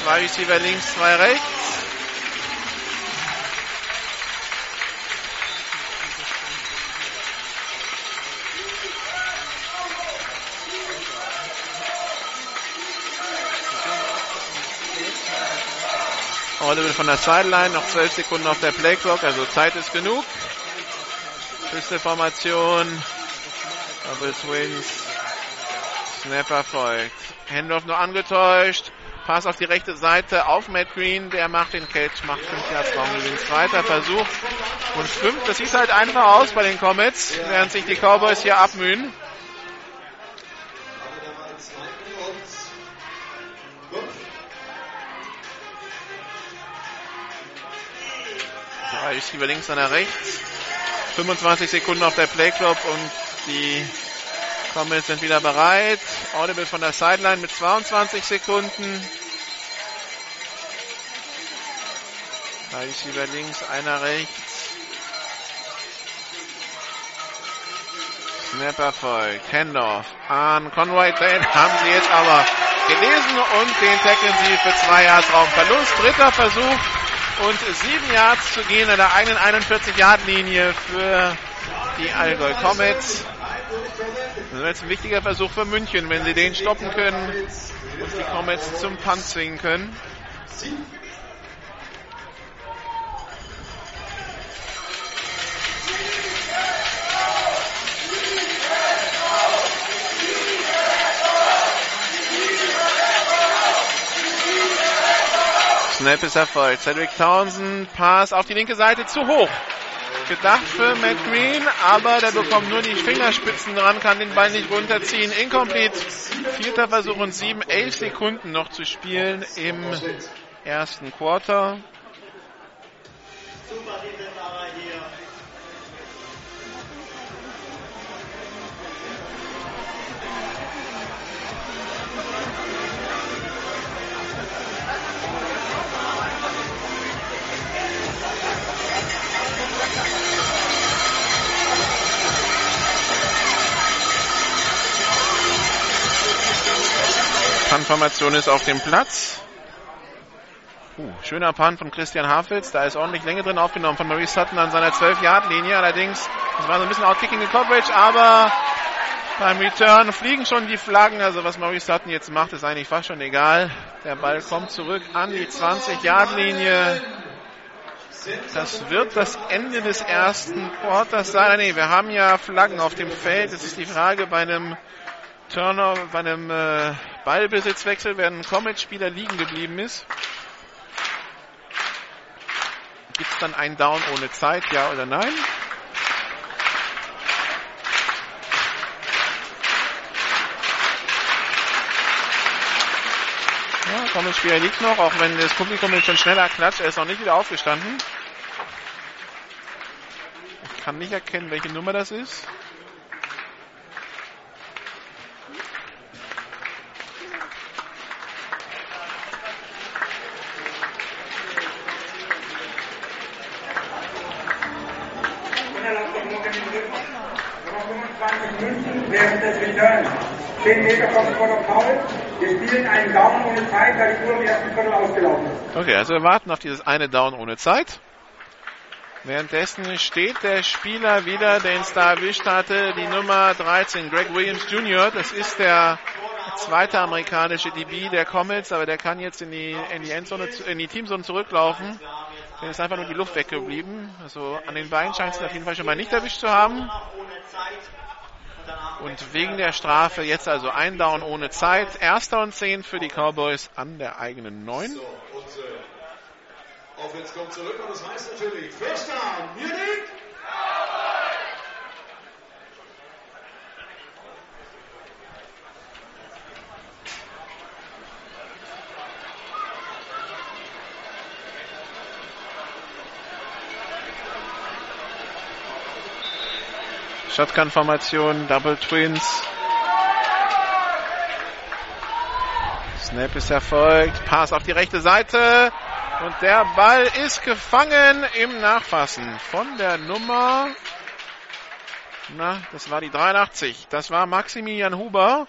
Zwei Receiver links, zwei rechts. Oliver von der Sideline, noch 12 Sekunden auf der Playclock, also Zeit ist genug. Pistol-Formation. Double Twins. Snap erfolgt. Handoff nur angetäuscht. Pass auf die rechte Seite auf Matt Green. Der macht den Catch, macht 5 Yards Raumgewinn. Zweiter Versuch. Und 5. Das sieht halt einfach aus bei den Comets, während sich die Cowboys hier abmühen. Drei Receiver links, einer rechts. 25 Sekunden auf der Playclock und die Comets sind wieder bereit. Audible von der Sideline mit 22 Sekunden. Drei Receiver links, einer rechts. Snap erfolgt. Handoff an Conway. Den haben sie jetzt aber gelesen und den tackeln sie für zwei Yards Raumverlust. Dritter Versuch und sieben Yards zu gehen an der eigenen 41-Yard-Linie für die Allgäu Comets. Das ist jetzt ein wichtiger Versuch für München, wenn sie den stoppen können und die Comets zum Punt zwingen können. Snap ist erfolgt. Cedric Townsend, Pass auf die linke Seite zu hoch. Gedacht für Matt Green, aber der bekommt nur die Fingerspitzen dran, kann den Ball nicht runterziehen. Incomplete. Vierter Versuch und sieben, elf Sekunden noch zu spielen im ersten Quarter. Punt-Formation ist auf dem Platz. Uh, schöner Punt von Christian Hafels. Da ist ordentlich Länge drin aufgenommen von Maurice Sutton an seiner 12-Yard-Linie. Allerdings, das war so ein bisschen outkicking Coverage, aber beim Return fliegen schon die Flaggen. Also was Maurice Sutton jetzt macht, ist eigentlich fast schon egal. Der Ball kommt zurück an die 20-Yard-Linie. Das wird das Ende des ersten Quarters sein. Nee, wir haben ja Flaggen auf dem Feld. Es ist die Frage bei einem Turner bei einem äh, Ballbesitzwechsel, wenn ein Comet-Spieler liegen geblieben ist. Gibt es dann einen Down ohne Zeit, ja oder nein? Ja, Comet-Spieler liegt noch, auch wenn das Publikum jetzt schon schneller klatscht. Er ist noch nicht wieder aufgestanden. Ich kann nicht erkennen, welche Nummer das ist. Während des Returns. 10 Meter vom Paul. Wir spielen einen Down ohne Zeit, da die Uhr im ersten Viertel ausgelaufen ist. Okay, also wir warten auf dieses eine Down ohne Zeit. Währenddessen steht der Spieler wieder, den es da erwischt hatte, die Nummer 13, Greg Williams Jr. Das ist der zweite amerikanische DB der Comets, aber der kann jetzt in die, in die Endzone, in die Teamzone zurücklaufen. Dem ist einfach nur die Luft weggeblieben. Also an den Beinen scheint es auf jeden Fall schon mal nicht erwischt zu haben. Und wegen der Strafe jetzt also ein Down ohne Zeit. Erster und zehn für die Cowboys an der eigenen neun. So, Offense kommt zurück und das heißt natürlich First Down, Munich. Shotgun-Formation, Double Twins. Snap ist erfolgt. Pass auf die rechte Seite. Und der Ball ist gefangen im Nachfassen von der Nummer. Na, das war die 83. Das war Maximilian Huber.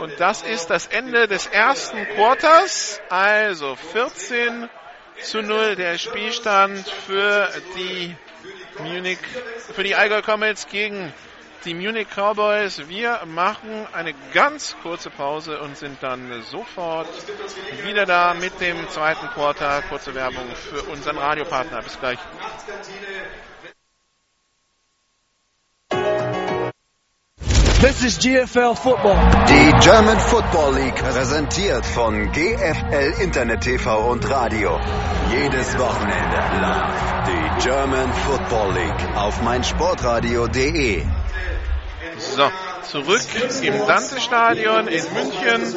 Und das ist das Ende des ersten Quarters. Also 14 zu 0 der Spielstand für die Munich, für die Allgäu Comets gegen die Munich Cowboys. Wir machen eine ganz kurze Pause und sind dann sofort wieder da mit dem zweiten Quarter. Kurze Werbung für unseren Radiopartner. Bis gleich. This is GFL Football. Die German Football League präsentiert von GFL Internet TV und Radio. Jedes Wochenende live. Die German Football League auf meinsportradio.de. So, zurück im Dante-Stadion in München.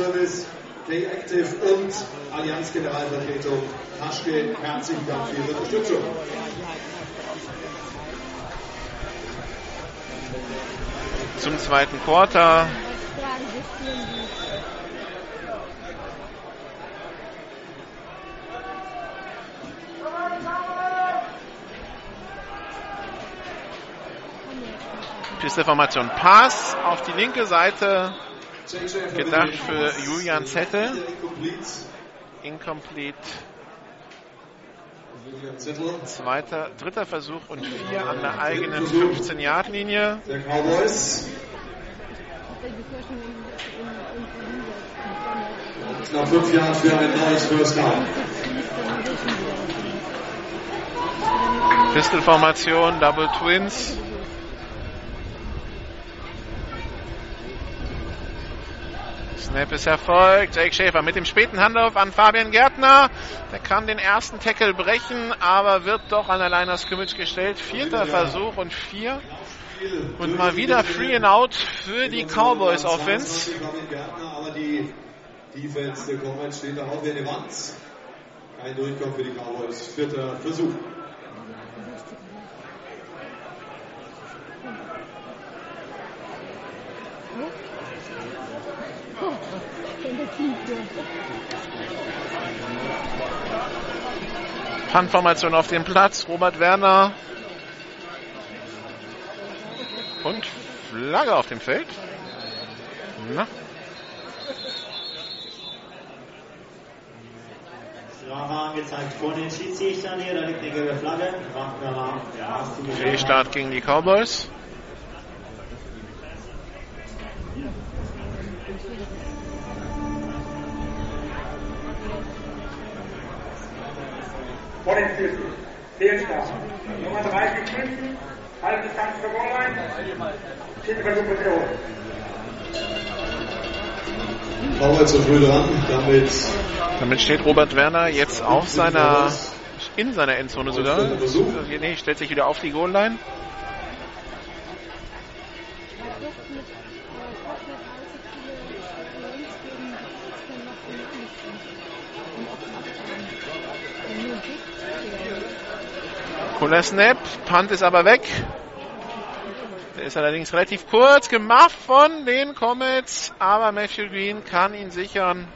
Active und Allianz Generalvertretung Taschke, herzlichen Dank für Ihre Unterstützung. Zum zweiten Quarter. Pisteformation Pass auf die linke Seite. Gedacht für Julian Zettel. Incomplete Zweiter, dritter Versuch und vier an der eigenen 15-Yard-Linie. Der Cowboys. Knapp fünf Jahre für ein neues First Down. Pistol-Formation, Double Twins. Snap ist erfolgt. Jake Schäfer mit dem späten Handoff an Fabian Gärtner. Der kann den ersten Tackle brechen, aber wird doch an der Line of Scrimmage gestellt. Vierter Versuch und vier. Und mal wieder Free and Out für die Cowboys Offense. Aber die Defense der Combat steht da auch wie eine Wand. Kein Durchkommen für die Cowboys. Vierter Versuch. Puntformation auf dem Platz. Robert Werner. Und Flagge auf dem Feld. Na, Strafe angezeigt von den Schiedsrichtern hier, da liegt eine gelbe Flagge. Fehlstart gegen die Cowboys. Vor den Füßen. Fehlstart. Nummer 30 München. Halbe Distanz zur Goalline. Vierte Versuchsposition. Cowboys so früh dran. Damit Damit steht Robert Werner jetzt auf seiner, in seiner Endzone sogar. Nee, stellt sich wieder auf die Goal-Line. Cooler Snap, Punt ist aber weg. Der ist allerdings relativ kurz gemacht von den Comets, aber Matthew Green kann ihn sichern.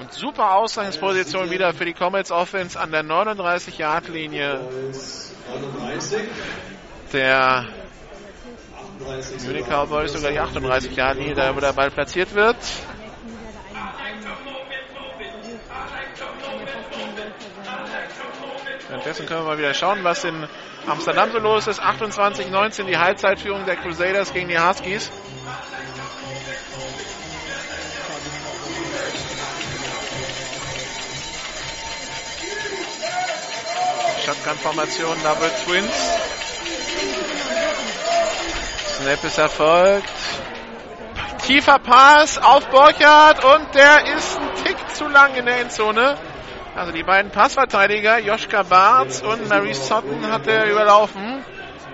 Und super Ausgangsposition wieder für die Comets Offense an der 39-Yard-Linie. Cowboys 39. Der 38 Munich Cowboys sogar die 38-Yard-Linie, da wo der Ball platziert wird. Währenddessen können wir mal wieder schauen, was in Amsterdam so los ist. 28-19 die Halbzeitführung der Crusaders gegen die Huskies. Shotgun-Formation, Double Twins. Snap ist erfolgt. Tiefer Pass auf Borchardt und der ist ein Tick zu lang in der Endzone. Also die beiden Passverteidiger, Joschka Barth und Maurice Sutton hat er überlaufen.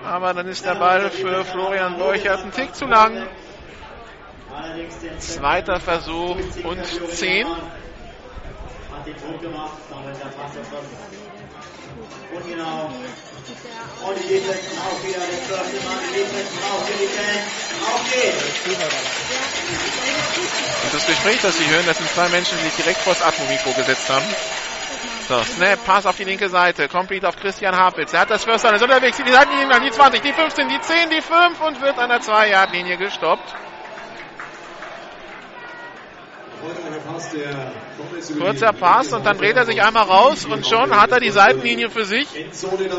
Aber dann ist der Ball für Florian Borchardt ein Tick zu lang. Zweiter Versuch und 10. Hat den Druck gemacht, damit der Pass erschossen. Und das Gespräch, das Sie hören, das sind zwei Menschen, die sich direkt vor das Atmo-Mikro gesetzt haben. So, Snap, Pass auf die linke Seite, complete auf Christian Harpitz. Er hat das First Down, ist unterwegs, die Seitenlinie die 20, die 15, die 10, die 5 und wird an der 2-Yard-Linie gestoppt. Kurzer Pass und dann dreht er sich einmal raus und schon hat er die Seitenlinie für sich.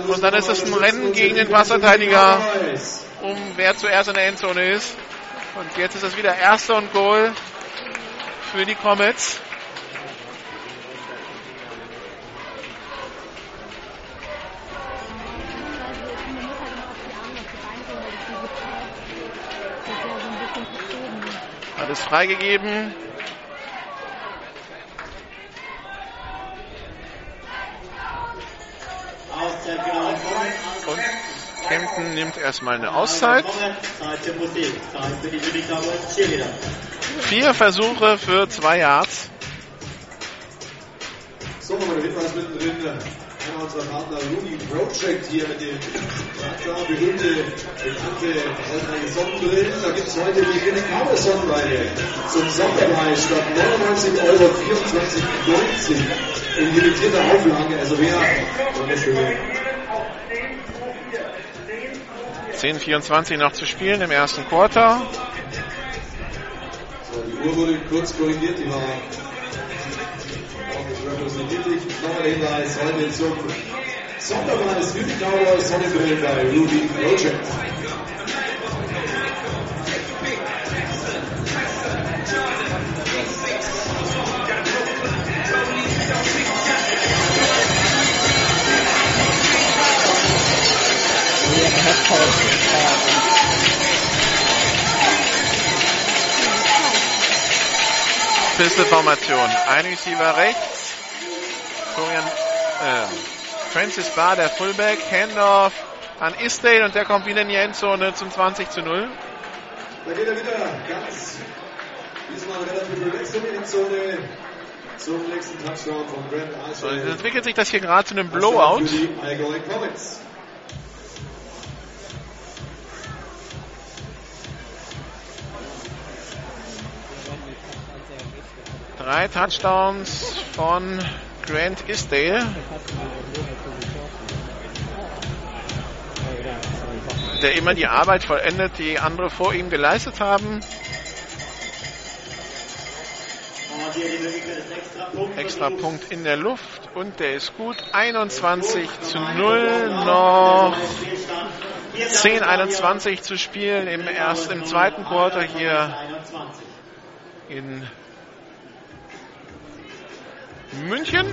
Und dann ist es ein Rennen gegen den Passverteidiger, um wer zuerst in der Endzone ist. Und jetzt ist es wieder erster und Goal für die Comets. Hat es freigegeben. Und Kempten nimmt erstmal eine Auszeit. Vier Versuche für zwei Yards. So, nochmal der Hinweis mittendrin. Einer unserer Partner, Rooney Project, hier mit dem ja, berühmte, bekannte, erfolgreiche Sonnenbrillen. Da gibt es heute die Cowboys Sonnenbrille zum Sonderpreis statt 99 Euro 24,90 in limitierter Auflage. Also wer, wunderschön. 10:24 noch zu spielen im ersten Quarter. So, die Uhr wurde kurz korrigiert, die war auch des Rebels Musik Dietrich. Nochmal der Hinweis, heute zum Sonderpreis für die Cowboys Sonnenbrillen Pistol-Formation. Ein Receiver rechts. Florian, äh, Francis Barr, der Fullback. Handoff an Isdale und der kommt wieder in die Endzone zum 20 zu 0. Da geht er wieder ganz, diesmal relativ relaxed in die Endzone zum nächsten Touchdown von Brent So, jetzt Archer. entwickelt sich das hier gerade zu einem Blowout. Drei Touchdowns von Grant Isdale. Der immer die Arbeit vollendet, die andere vor ihm geleistet haben. Extra Punkt in der Luft und der ist gut. 21 zu 0 noch 10, 21 zu spielen im ersten, im zweiten Quarter hier 21. in München.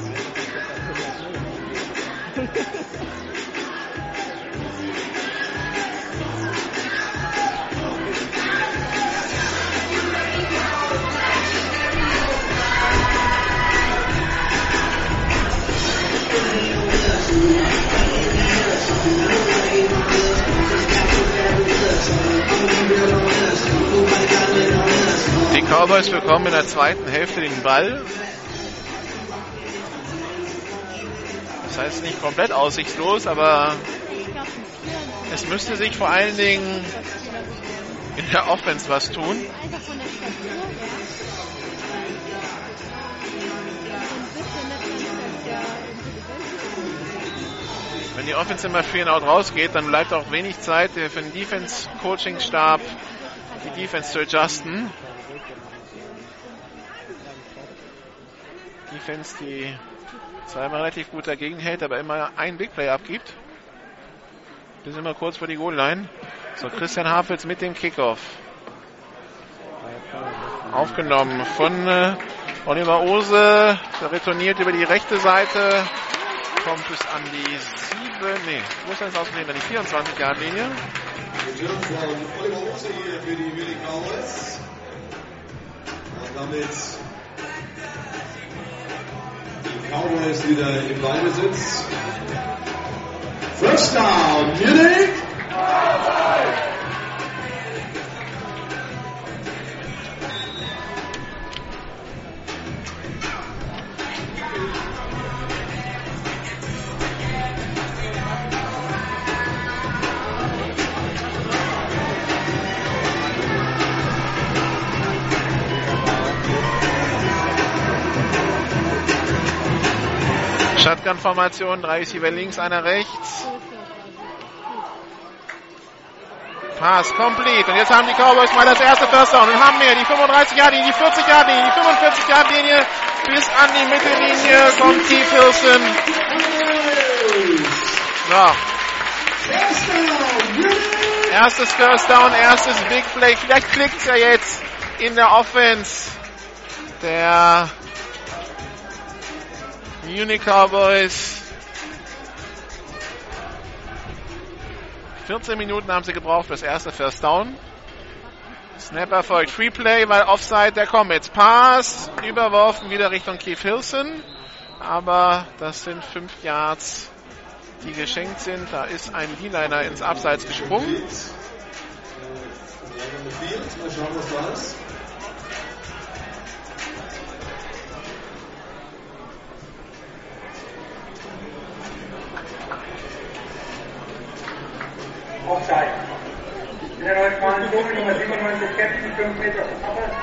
Die Cowboys bekommen in der zweiten Hälfte den Ball. Heißt nicht komplett aussichtslos, aber es müsste sich vor allen Dingen in der Offense was tun. Wenn die Offense immer free and out rausgeht, dann bleibt auch wenig Zeit für den Defense-Coaching-Stab, die Defense zu adjusten. Defense, die zweimal relativ gut dagegen hält, aber immer ein Big Play abgibt. Bis immer kurz vor die Goal-Line. So, Christian Hafels mit dem Kickoff. Aufgenommen von äh, Oliver Ose. Der retourniert über die rechte Seite. Kommt bis an die 7, nee, wo ist ausgesehen? An die 24 Yard Linie. Return von die Cowboys wieder im Ballbesitz. First down, Munich. Shotgun-Formation, drei Receiver links, einer rechts. Pass complete. Und jetzt haben die Cowboys mal das erste First Down und haben mehr. Die 35 Yard Linie, die 40 Yard Linie, die 45 Yard Linie. Bis an die Mittellinie kommt Keith Wilson. So. Erstes First Down, erstes Big Play. Vielleicht klickt es ja jetzt in der Offense der Munich Cowboys. 14 Minuten haben sie gebraucht für das erste First Down. Snap erfolgt. Free Play, weil Offside der Comets. Pass, überworfen wieder Richtung Keith Hilson. Aber das sind 5 Yards, die geschenkt sind. Da ist ein D-Liner ins Abseits gesprungen. In der neuen Verhandlung Nummer 97 Captain 5 Meter Abseits.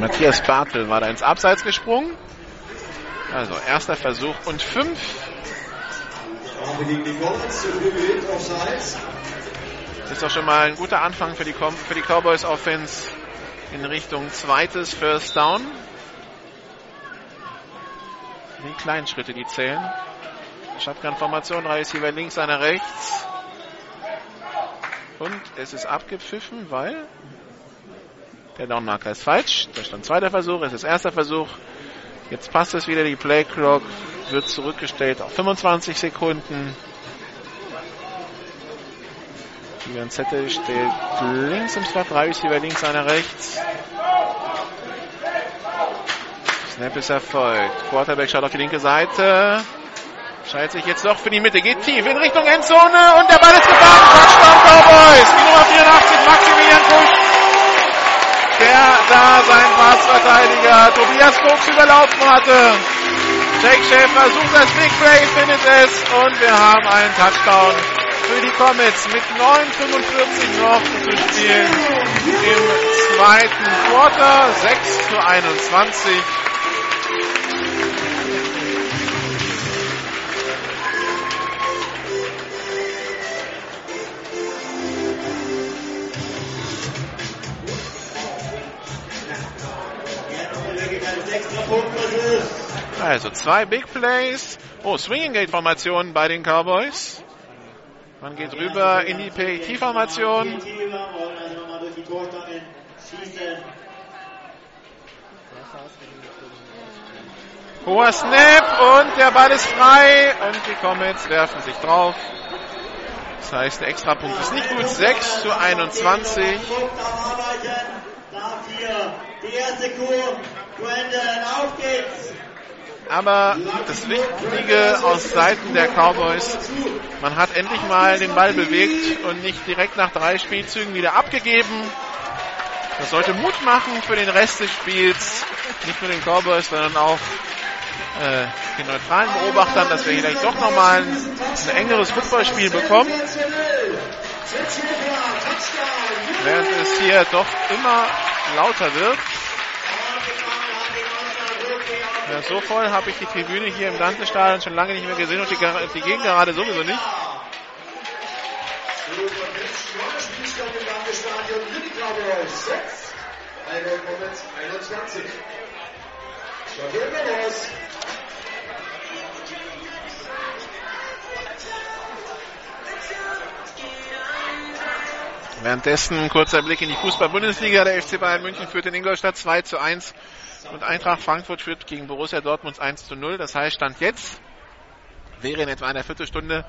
Matthias Bartel war da ins Abseits gesprungen. Also erster Versuch und 5. Strafe gegen die Comets, zu früh gewählt, Offside. Das ist doch schon mal ein guter Anfang für die, Com für die Cowboys Offense in Richtung zweites First Down. Die kleinen Schritte, die zählen. Shotgun-Formation, drei Receiver links, einer rechts. Und es ist abgepfiffen, weil der Downmarker ist falsch. Da stand zweiter Versuch, es ist erster Versuch. Jetzt passt es wieder, die Play Clock wird zurückgestellt auf 25 Sekunden. Julian Zettel steht links im Slot, drei Receiver links, einer rechts. Snap ist erfolgt. Quarterback schaut auf die linke Seite. Schaltet sich jetzt doch für die Mitte, geht tief in Richtung Endzone und der Ball ist gefangen. Touchdown Cowboys. Die Nummer 84, Maximilian Kusch, der da seinen Passverteidiger Tobias Fuchs überlaufen hatte. Jake Schäfer sucht das Big Play, findet es und wir haben einen Touchdown für die Comets mit 9,45 noch zu spielen im zweiten Quarter. 6 zu 21. Also zwei Big Plays. Oh, Swinging Gate Formation bei den Cowboys. Man geht rüber in die PET-Formation. Hoher Snap und der Ball ist frei und die Comets werfen sich drauf. Das heißt, der Extrapunkt ist nicht gut. 6 zu 21. Die erste Kur, Aber das Wichtige aus Seiten der Cowboys, man hat endlich mal den Ball bewegt und nicht direkt nach drei Spielzügen wieder abgegeben. Das sollte Mut machen für den Rest des Spiels, nicht nur den Cowboys, sondern auch äh, den neutralen Beobachtern, dass wir vielleicht doch nochmal ein, ein engeres Footballspiel bekommen. Während es hier doch immer lauter wird. Ja, so voll habe ich die Tribüne hier im Dante-Stadion schon lange nicht mehr gesehen und die, die Gegend gerade sowieso nicht. Währenddessen ein kurzer Blick in die Fußball-Bundesliga. Der FC Bayern München führt in Ingolstadt 2 zu 1 und Eintracht Frankfurt führt gegen Borussia Dortmund 1 zu 0. Das heißt, Stand jetzt wäre in etwa einer Viertelstunde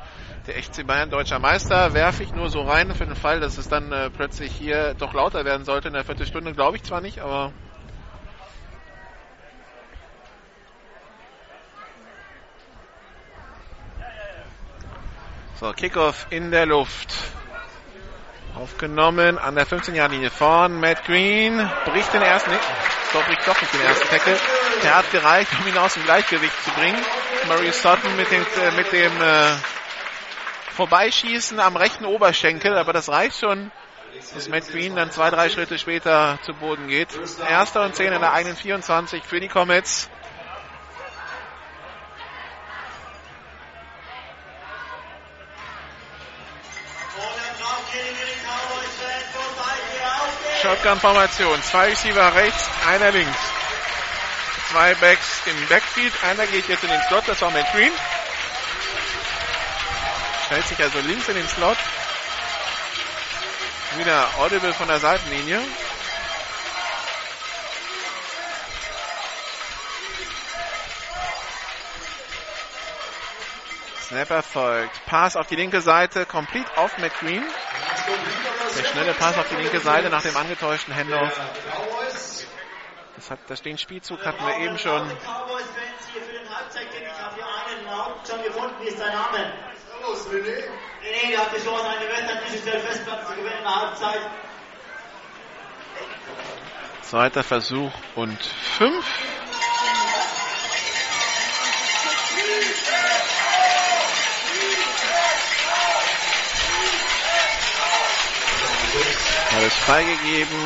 der FC Bayern deutscher Meister. Werfe ich nur so rein für den Fall, dass es dann äh, plötzlich hier doch lauter werden sollte in der Viertelstunde. Glaube ich zwar nicht, aber So, Kickoff in der Luft. Aufgenommen an der 15-Jahr-Linie vorn. Matt Green bricht den ersten, nee, doch, bricht doch nicht den ersten Tackle. Der hat gereicht, um ihn aus dem Gleichgewicht zu bringen. Murray Sutton mit dem, äh, mit dem äh, Vorbeischießen am rechten Oberschenkel, aber das reicht schon, dass Matt Green dann zwei, drei Schritte später zu Boden geht. Erster und zehn in der eigenen 24 für die Comets. Shotgun-Formation. Zwei Receiver rechts, einer links. Zwei Backs im Backfield. Einer geht jetzt in den Slot, das war Matt Green. Stellt sich also links in den Slot. Wieder Audible von der Seitenlinie. Snap erfolgt. Pass auf die linke Seite, complete auf McQueen. Der schnelle Pass auf die linke Seite nach dem angetäuschten Handoff. Das, hat, das den Spielzug hatten wir eben schon. Zweiter Versuch und fünf. Alles freigegeben.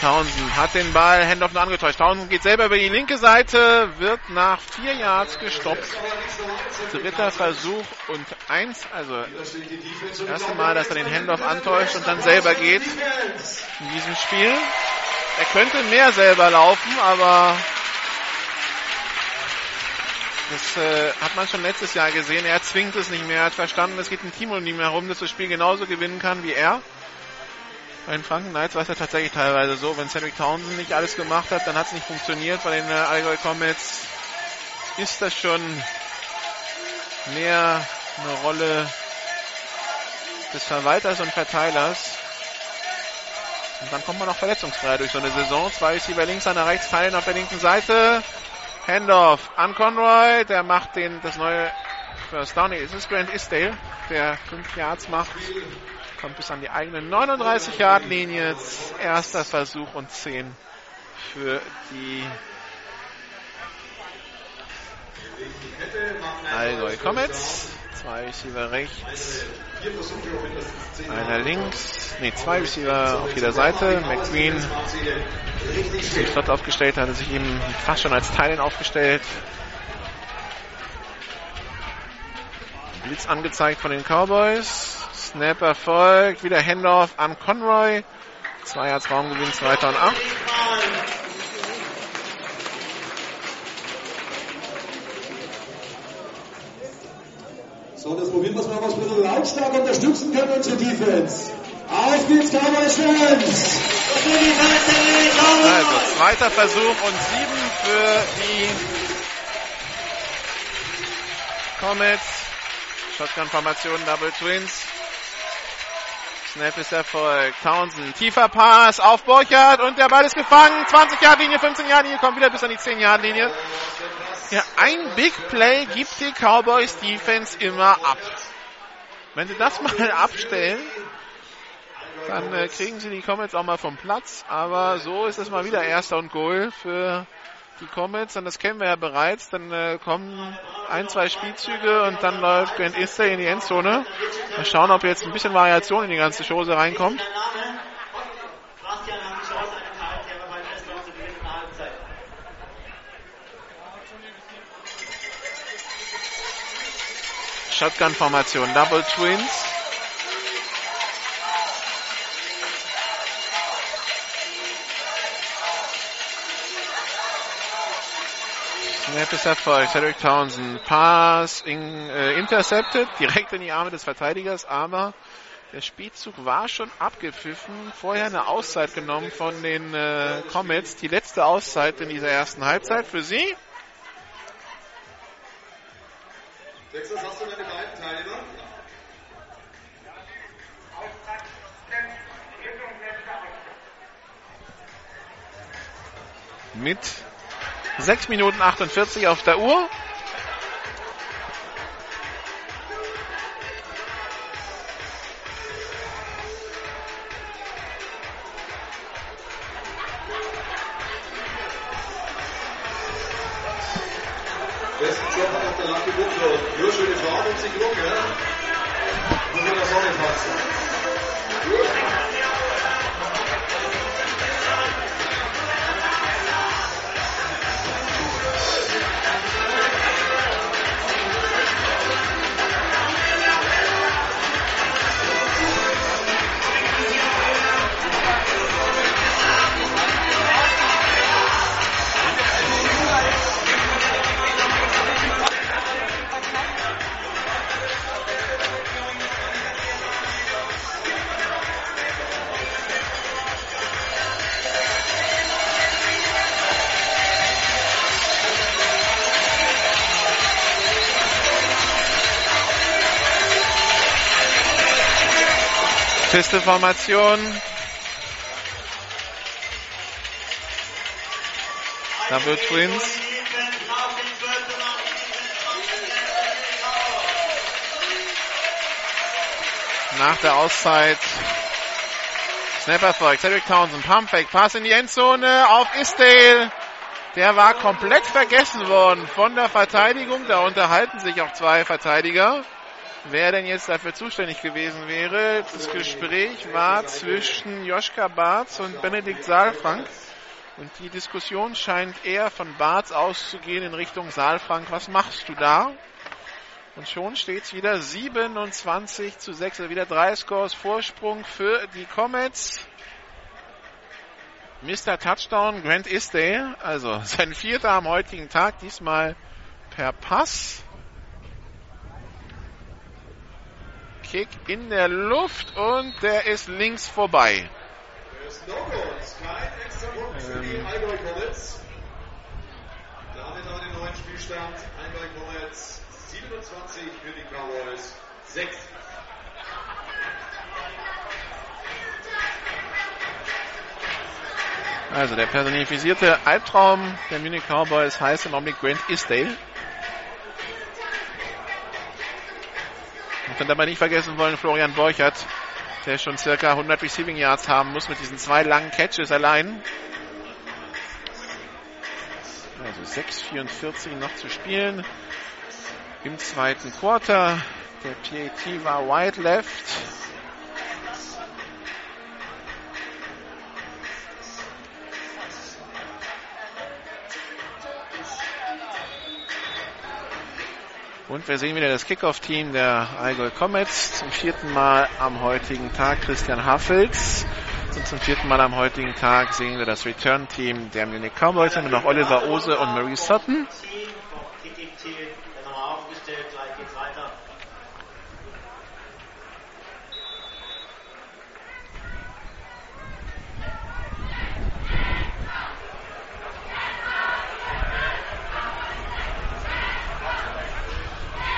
Townsend hat den Ball, Handoff nur angetäuscht. Townsend geht selber über die linke Seite, wird nach vier Yards gestoppt. Dritter Versuch und eins, also das erste Mal, dass er den Handoff antäuscht und dann selber geht in diesem Spiel. Er könnte mehr selber laufen, aber Das äh, hat man schon letztes Jahr gesehen. Er zwingt es nicht mehr. Er hat verstanden, es geht ein Team um ihn herum, das das Spiel genauso gewinnen kann wie er. Bei den Franken Knights war es ja tatsächlich teilweise so. Wenn Cedric Townsend nicht alles gemacht hat, dann hat es nicht funktioniert. Bei den äh, Allgäu Comets ist das schon mehr eine Rolle des Verwalters und Verteilers. Und dann kommt man auch verletzungsfrei durch so eine Saison. Zwei ist über links, einer rechts, teilen auf der linken Seite. Handoff an Conroy, der macht den, das neue First Down. Es Grant Isdale, der 5 Yards macht. Kommt bis an die eigene 39 Yard Linie. Erster Versuch und 10 für die Allgäu Comets. Zwei Receiver rechts. Einer links. Ne, zwei Receiver auf jeder Seite. McQueen sich flott aufgestellt, hatte sich eben fast schon als Teilen aufgestellt. Blitz angezeigt von den Cowboys. Snap erfolgt. Wieder Handoff an Conroy. Zwei Yards Raumgewinn, zweiter und acht. So, das probieren wir mal, was wir so lautstark unterstützen können, unsere Defense. Auf geht's, Cowboys Fans! Also, zweiter Versuch und sieben für die Comets. Shotgun-Formation, Double Twins. Snap ist erfolgt. Townsend, tiefer Pass auf Borchardt und der Ball ist gefangen. 20 Yard Linie, 15 Yard Linie, kommt wieder bis an die 10 Yard Linie. Ja, ein Big Play gibt die Cowboys Defense immer ab. Wenn sie das mal abstellen, dann äh, kriegen sie die Comets auch mal vom Platz. Aber so ist es mal wieder erster und Goal für die Comets. Und das kennen wir ja bereits. Dann äh, kommen ein, zwei Spielzüge und dann läuft Grant Easter in die Endzone. Mal schauen, ob jetzt ein bisschen Variation in die ganze Chose reinkommt. Shotgun-Formation, Double Twins. Snap ist erfolgt. Cedric Townsend. Pass in, äh, intercepted, direkt in die Arme des Verteidigers, aber der Spielzug war schon abgepfiffen. Vorher eine Auszeit genommen von den äh, Comets. Die letzte Auszeit in dieser ersten Halbzeit für sie. Texas, hast du deine beiden Teilnehmer? Mit 6 Minuten 48 auf der Uhr. Pisteformation. Double Twins. Nach der Auszeit. Snap Erfolg. Cedric Townsend. Pumpback. Pass in die Endzone auf Isdale. Der war komplett vergessen worden von der Verteidigung. Da unterhalten sich auch zwei Verteidiger wer denn jetzt dafür zuständig gewesen wäre. Das Gespräch war zwischen Joschka Barz und Benedikt Saalfrank. Und die Diskussion scheint eher von Barz auszugehen in Richtung Saalfrank. Was machst du da? Und schon steht es wieder 27 zu 6, also wieder drei Scores Vorsprung für die Comets. Mr. Touchdown, Grant Isdale, also sein vierter am heutigen Tag, diesmal per Pass. Kick in der Luft und der ist links vorbei. Ähm. Damit haben wir den neuen Spielstand. Allgäu Comets 27 für die Cowboys 6. Also der personifizierte Albtraum der Munich Cowboys heißt im Augenblick Grant Isdale. Und dann dabei nicht vergessen wollen Florian Borchert, der schon circa 100 Receiving Yards haben muss mit diesen zwei langen Catches allein. Also 6,44 noch zu spielen im zweiten Quarter. Der PAT war wide left. Und wir sehen wieder das Kickoff-Team der Allgäu Comets. Zum vierten Mal am heutigen Tag Christian Haffels. Und zum vierten Mal am heutigen Tag sehen wir das Return-Team der Munich Cowboys mit noch Oliver Ose und Marie Sutton.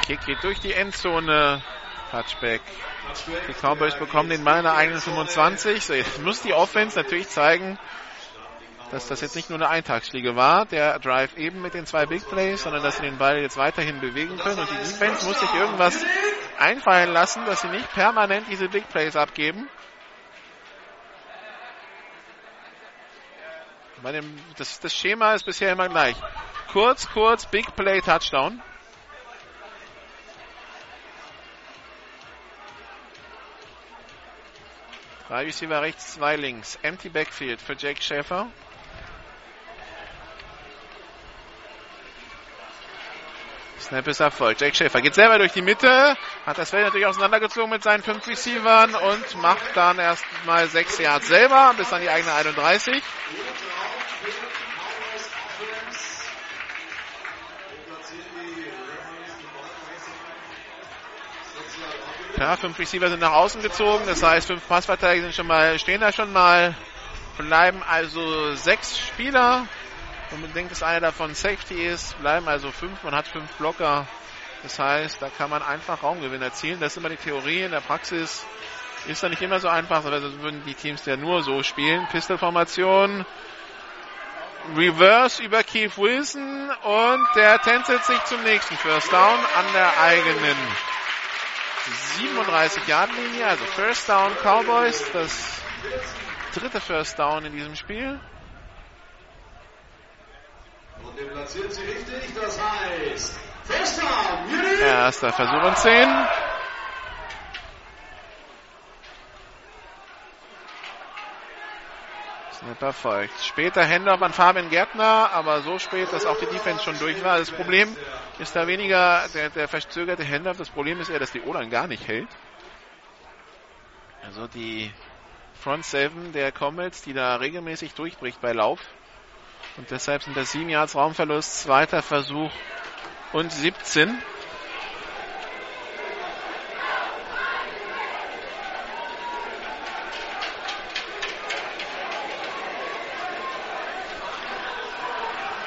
Kick geht durch die Endzone. Touchback. Die Cowboys bekommen den Ball in der eigenen 25. So, jetzt muss die Offense natürlich zeigen, dass das jetzt nicht nur eine Eintagsfliege war, der Drive eben mit den zwei Big Plays, sondern dass sie den Ball jetzt weiterhin bewegen können. Und die Defense muss sich irgendwas einfallen lassen, dass sie nicht permanent diese Big Plays abgeben. Dem, das, das Schema ist bisher immer gleich. Kurz, kurz, Big Play, Touchdown. Drei Receiver rechts, zwei links. Empty Backfield für Jake Schäfer. Snap ist Erfolg. Jake Schäfer geht selber durch die Mitte, hat das Feld natürlich auseinandergezogen mit seinen fünf Receivern und macht dann erstmal sechs Yards selber bis an die eigene 31. Ja, fünf Receiver sind nach außen gezogen, das heißt, fünf Passverteidiger sind schon mal, stehen da schon mal. Bleiben also sechs Spieler. Und man denkt, dass einer davon Safety ist, bleiben also fünf. Man hat fünf Blocker. Das heißt, da kann man einfach Raumgewinn erzielen. Das ist immer die Theorie. In der Praxis ist da nicht immer so einfach, weil sonst würden die Teams ja nur so spielen. Pistolformation. Reverse über Keith Wilson und der tänzelt sich zum nächsten First Down an der eigenen 37 Yard Linie, also First Down Cowboys, das dritte First Down in diesem Spiel. Und den platziert sie richtig, das heißt First Down! Erster Versuch und 10. Folgt. Später Handoff an Fabian Gärtner, aber so spät, dass auch die Defense schon durch war. Das Problem ist da weniger der, der verzögerte Handoff. Das Problem ist eher, dass die O-Line gar nicht hält. Also die Front 7 der Comets, die da regelmäßig durchbricht bei Lauf. Und deshalb sind das 7 Yards Raumverlust, zweiter Versuch und 17.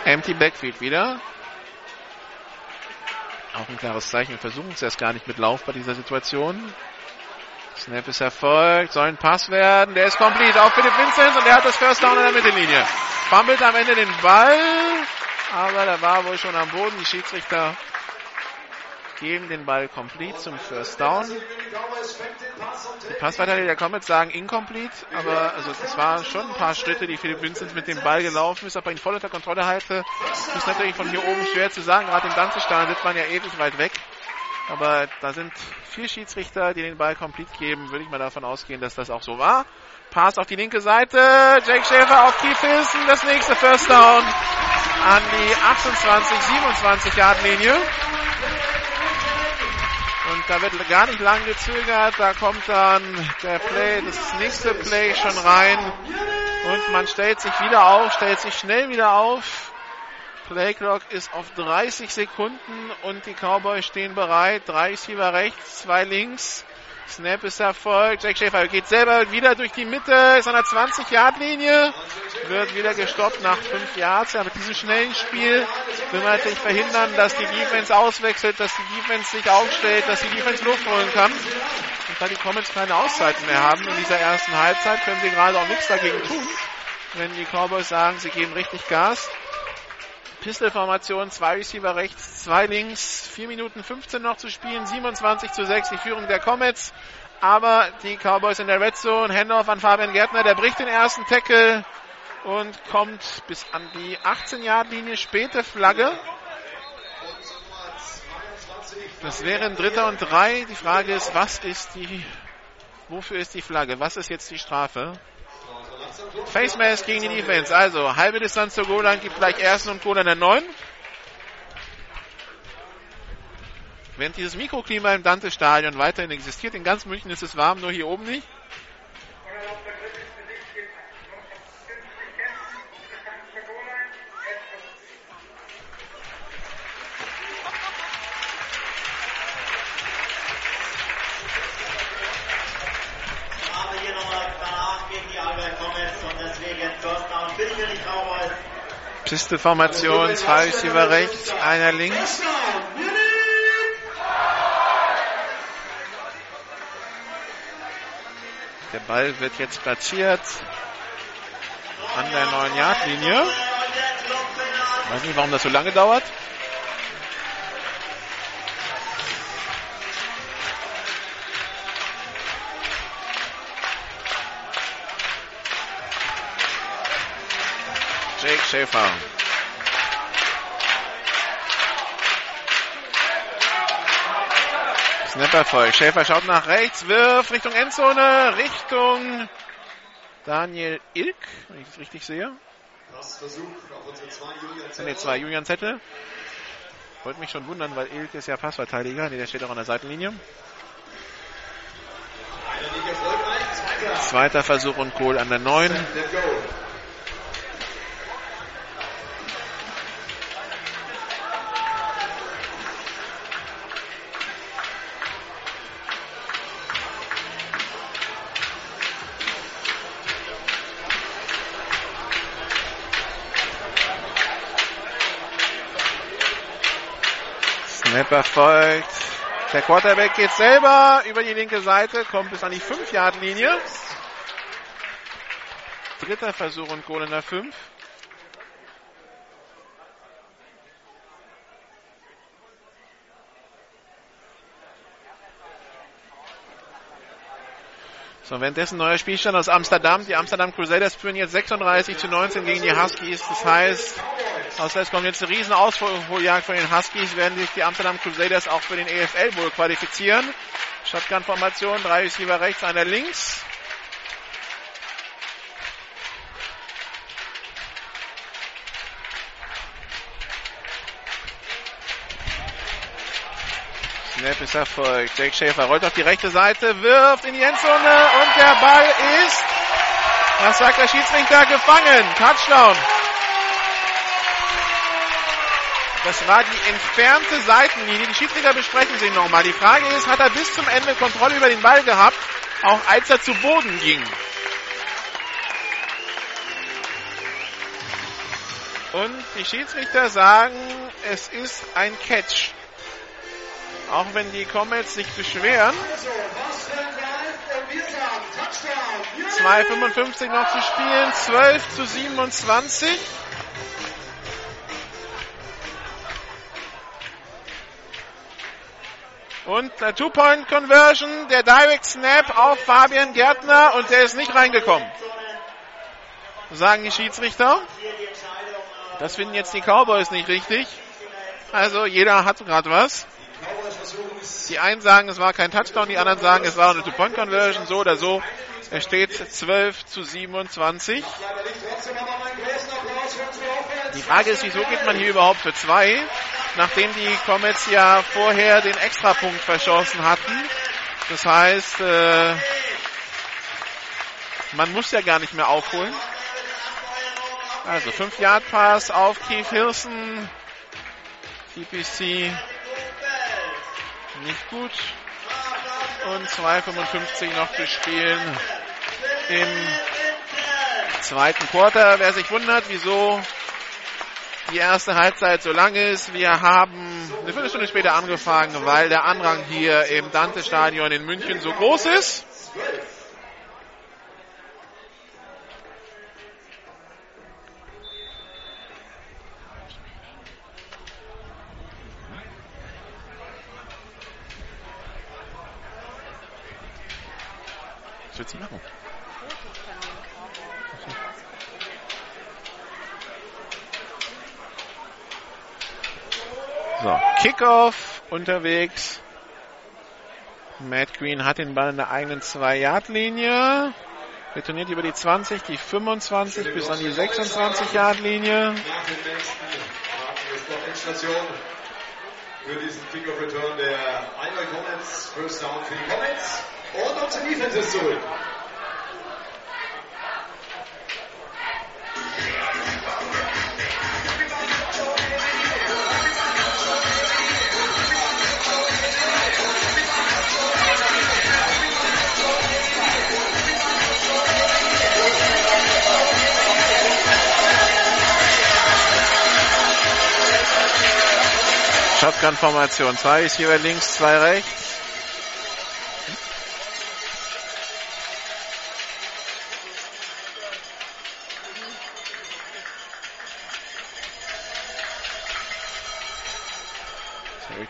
Empty Backfield wieder. Auch ein klares Zeichen. Wir versuchen es erst gar nicht mit Lauf bei dieser Situation. Snap ist erfolgt, soll ein Pass werden. Der ist complete auf Philipp Vincent und er hat das First Down in der Mittellinie. Fummelt am Ende den Ball, aber der war wohl schon am Boden. Die Schiedsrichter geben den Ball complete zum First Down. Die Passverteidiger der Comets sagen incomplete, aber also das waren schon ein paar Schritte, die Philipp Vincent mit dem Ball gelaufen ist, aber ihn voll unter Kontrolle halte. Ist natürlich von hier oben schwer zu sagen, gerade im Danzestadion sitzt man ja ewig weit weg. Aber da sind vier Schiedsrichter, die den Ball complete geben. Würde ich mal davon ausgehen, dass das auch so war. Pass auf die linke Seite. Jake Schäfer auf Keith Wilson. Das nächste First Down an die 28, 27 Yard Linie. Da wird gar nicht lang gezögert. Da kommt dann der Play, das nächste Play schon rein. Und man stellt sich wieder auf, stellt sich schnell wieder auf. Playclock ist auf 30 Sekunden und die Cowboys stehen bereit. Drei Receiver rechts, zwei links. Snap ist erfolgt. Jack Schäfer geht selber wieder durch die Mitte, ist an der 20-Yard-Linie, wird wieder gestoppt nach 5 Yards. Ja, mit diesem schnellen Spiel will man natürlich verhindern, dass die Defense auswechselt, dass die Defense sich aufstellt, dass die Defense Luft holen kann. Und da die Comets keine Auszeiten mehr haben in dieser ersten Halbzeit, können sie gerade auch nichts dagegen tun, wenn die Cowboys sagen, sie geben richtig Gas. Pistol-Formation, zwei Receiver rechts, zwei links, 4 Minuten 15 noch zu spielen, 27 zu 6 die Führung der Comets. Aber die Cowboys in der Red Zone, Handoff an Fabian Gärtner, der bricht den ersten Tackle und kommt bis an die 18-Yard-Linie, späte Flagge. Das wäre ein Dritter und Drei. Die Frage ist, was ist die, wofür ist die Flagge? Was ist jetzt die Strafe? Face Mask gegen die Defense. Also halbe Distanz zur Goal gibt gleich ersten und Goal an der 9. Während dieses Mikroklima im Dante-Stadion weiterhin existiert, in ganz München ist es warm, nur hier oben nicht. Piste-Formation, zwei Receiver rechts, einer links. Der Ball wird jetzt platziert an der 9-Yard-Linie. Weiß nicht, warum das so lange dauert. Jake Schäfer. Snapperfolg. Schäfer schaut nach rechts, wirft Richtung Endzone, Richtung Daniel Ilk, wenn ich das richtig sehe. Das Versuch auf unsere zwei Julian Zettel. Nee, zwei Julian Zettel. Wollte mich schon wundern, weil Ilk ist ja Passverteidiger. Nee, der steht auch an der Seitenlinie. Zweiter Versuch und Kohl an der 9. Snap erfolgt. Der Quarterback geht selber über die linke Seite, kommt bis an die 5-Yard-Linie. Dritter Versuch und Goal in der 5. So, währenddessen neuer Spielstand aus Amsterdam. Die Amsterdam Crusaders führen jetzt 36 zu 19 gegen die Huskies. Das heißt, aus das kommt jetzt eine riesen Ausholjagd von den Huskies. Werden sich die Amsterdam Crusaders auch für den EFL wohl qualifizieren. Shotgun-Formation, drei Receiver rechts, einer links. Snap ist erfolgt. Jake Schäfer rollt auf die rechte Seite, wirft in die Endzone und der Ball ist, was sagt der Schiedsrichter, gefangen. Touchdown. Das war die entfernte Seitenlinie. Die Schiedsrichter besprechen sie nochmal. Die Frage ist, hat er bis zum Ende Kontrolle über den Ball gehabt, auch als er zu Boden ging? Und die Schiedsrichter sagen, es ist ein Catch. Auch wenn die Comets sich beschweren. 2,55 noch zu spielen, 12 zu 27. Und der Two-Point-Conversion, der Direct Snap auf Fabian Gärtner und der ist nicht reingekommen. Sagen die Schiedsrichter. Das finden jetzt die Cowboys nicht richtig. Also jeder hat gerade was. Die einen sagen, es war kein Touchdown, die anderen sagen, es war eine Two-Point-Conversion, so oder so. Es steht 12 zu 27. Die Frage ist, wieso geht man hier überhaupt für zwei, nachdem die Comets ja vorher den Extrapunkt verschossen hatten. Das heißt, äh, man muss ja gar nicht mehr aufholen. Also 5 Yard Pass auf Keith Hilson. TPC nicht gut. Und 2,55 noch zu spielen im zweiten Quarter. Wer sich wundert, wieso die erste Halbzeit so lang ist, wir haben eine Viertelstunde später angefangen, weil der Andrang hier im Dante-Stadion in München so groß ist. Was willst du machen? So, Kickoff unterwegs. Matt Green hat den Ball in der eigenen 2-Yard-Linie. Retourniert über die 20, die 25 bis an die 26-Yard-Linie. Für diesen Kickoff-Return der Iowa Comets. First Down für die Comets. Und unsere Defense ist zurück. Shotgun-Formation. Zwei ist hier links, zwei rechts.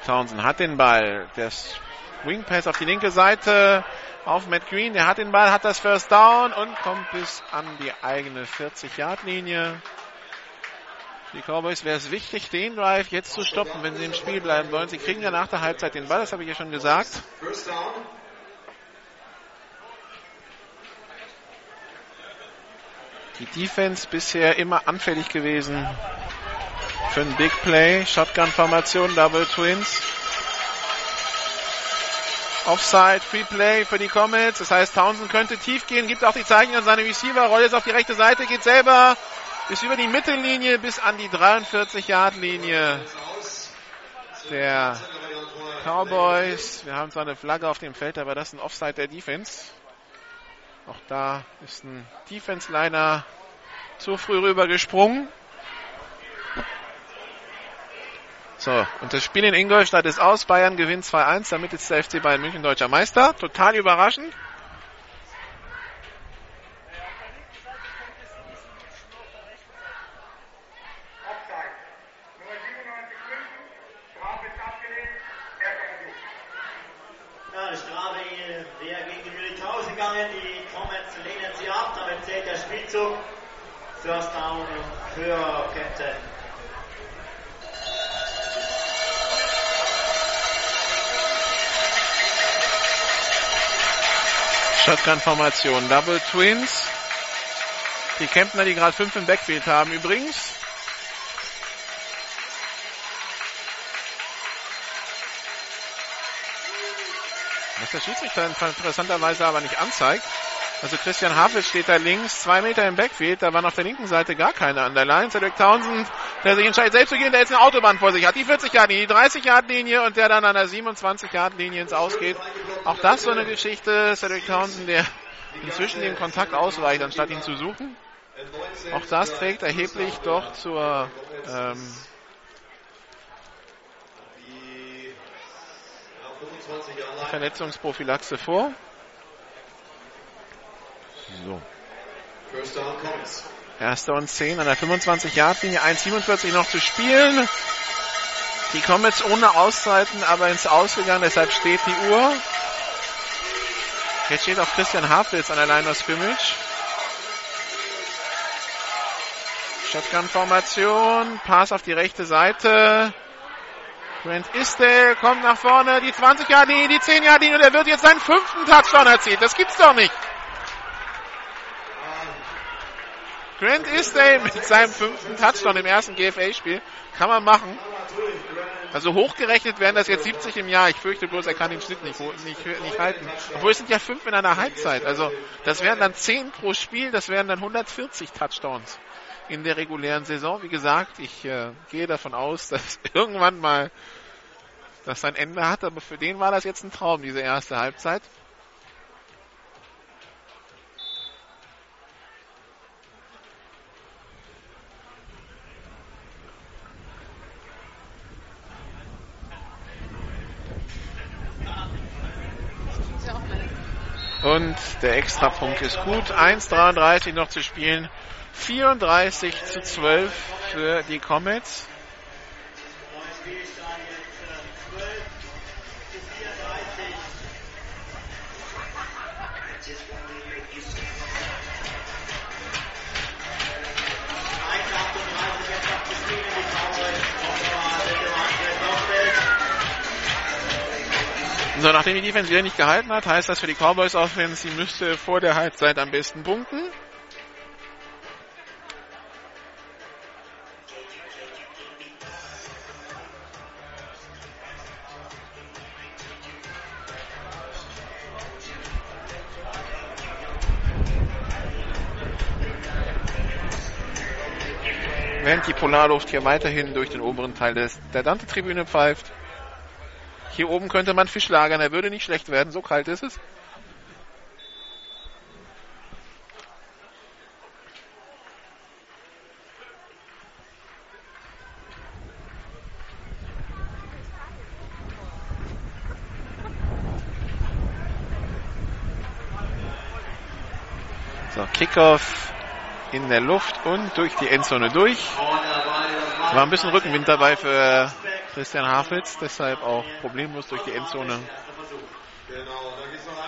Townsend hat den Ball. Der Wing Pass auf die linke Seite auf Matt Green. Der hat den Ball, hat das First Down und kommt bis an die eigene 40-Yard-Linie. Die Cowboys wäre es wichtig, den Drive jetzt zu stoppen, wenn sie im Spiel bleiben wollen. Sie kriegen ja nach der Halbzeit den Ball, das habe ich ja schon gesagt. Die Defense bisher immer anfällig gewesen für ein Big Play. Shotgun-Formation, Double Twins. Offside, Free Play für die Comets. Das heißt, Townsend könnte tief gehen, gibt auch die Zeichen an seine Receiver, rollt jetzt auf die rechte Seite, geht selber bis über die Mittellinie, bis an die 43-Yard-Linie der Cowboys. Wir haben zwar eine Flagge auf dem Feld, aber das ist ein Offside der Defense. Auch da ist ein Defense-Liner zu früh rüber gesprungen. So, und das Spiel in Ingolstadt ist aus. Bayern gewinnt 2-1. Damit ist der FC Bayern München deutscher Meister. Total überraschend. Ja, die Strafe wäre Shotgun-Formation, Double Twins. Die Kempner, die gerade fünf im Backfield haben übrigens. Was der Schiedsrichter interessanterweise aber nicht anzeigt. Also Christian Havels steht da links, zwei Meter im Backfield, da war auf der linken Seite gar keiner an der Line. Cedric Townsend, der sich entscheidet selbst zu gehen, der jetzt eine Autobahn vor sich hat, die 40 Yard Linie, die 30 Yard Linie und der dann an der 27 Yard Linie ins Ausgeht. Auch das so eine Geschichte, Cedric Townsend, der inzwischen den Kontakt ausweicht, anstatt ihn zu suchen. Auch das trägt erheblich doch zur ähm, Verletzungsprophylaxe vor. So. Erster und 10 an der 25-Yard-Linie, 1,47 noch zu spielen. Die kommen jetzt ohne Auszeiten, aber ins Ausgegangen, deshalb steht die Uhr. Jetzt steht auch Christian Havels an der Line of Scrimmage. Shotgun-Formation, Pass auf die rechte Seite. Grant Isdale kommt nach vorne, die 20 Jahre Linie, die 10 Jahre Linie und er wird jetzt seinen fünften Touchdown erzielt. Das gibt's doch nicht. Grant Isdale mit seinem fünften Touchdown im ersten GFA-Spiel. Kann man machen. Also hochgerechnet wären das jetzt 70 im Jahr. Ich fürchte bloß, er kann den Schnitt nicht, nicht, nicht halten. Obwohl es sind ja fünf in einer Halbzeit. Also das wären dann 10 pro Spiel, das wären dann 140 Touchdowns in der regulären Saison. Wie gesagt, ich äh, gehe davon aus, dass irgendwann mal das sein Ende hat, aber für den war das jetzt ein Traum, diese erste Halbzeit. Und der Extrapunkt ist gut. 1,33 noch zu spielen. 34 zu 12 für die Comets. So, nachdem die Defense wieder nicht gehalten hat, heißt das für die Cowboys Offense, sie müsste vor der Halbzeit am besten punkten. Während die Polarluft hier weiterhin durch den oberen Teil des, der Dante-Tribüne pfeift. Hier oben könnte man Fisch lagern, er würde nicht schlecht werden, so kalt ist es. So, Kickoff in der Luft und durch die Endzone durch. War ein bisschen Rückenwind dabei für Christian Hafitz, deshalb auch problemlos durch die Endzone.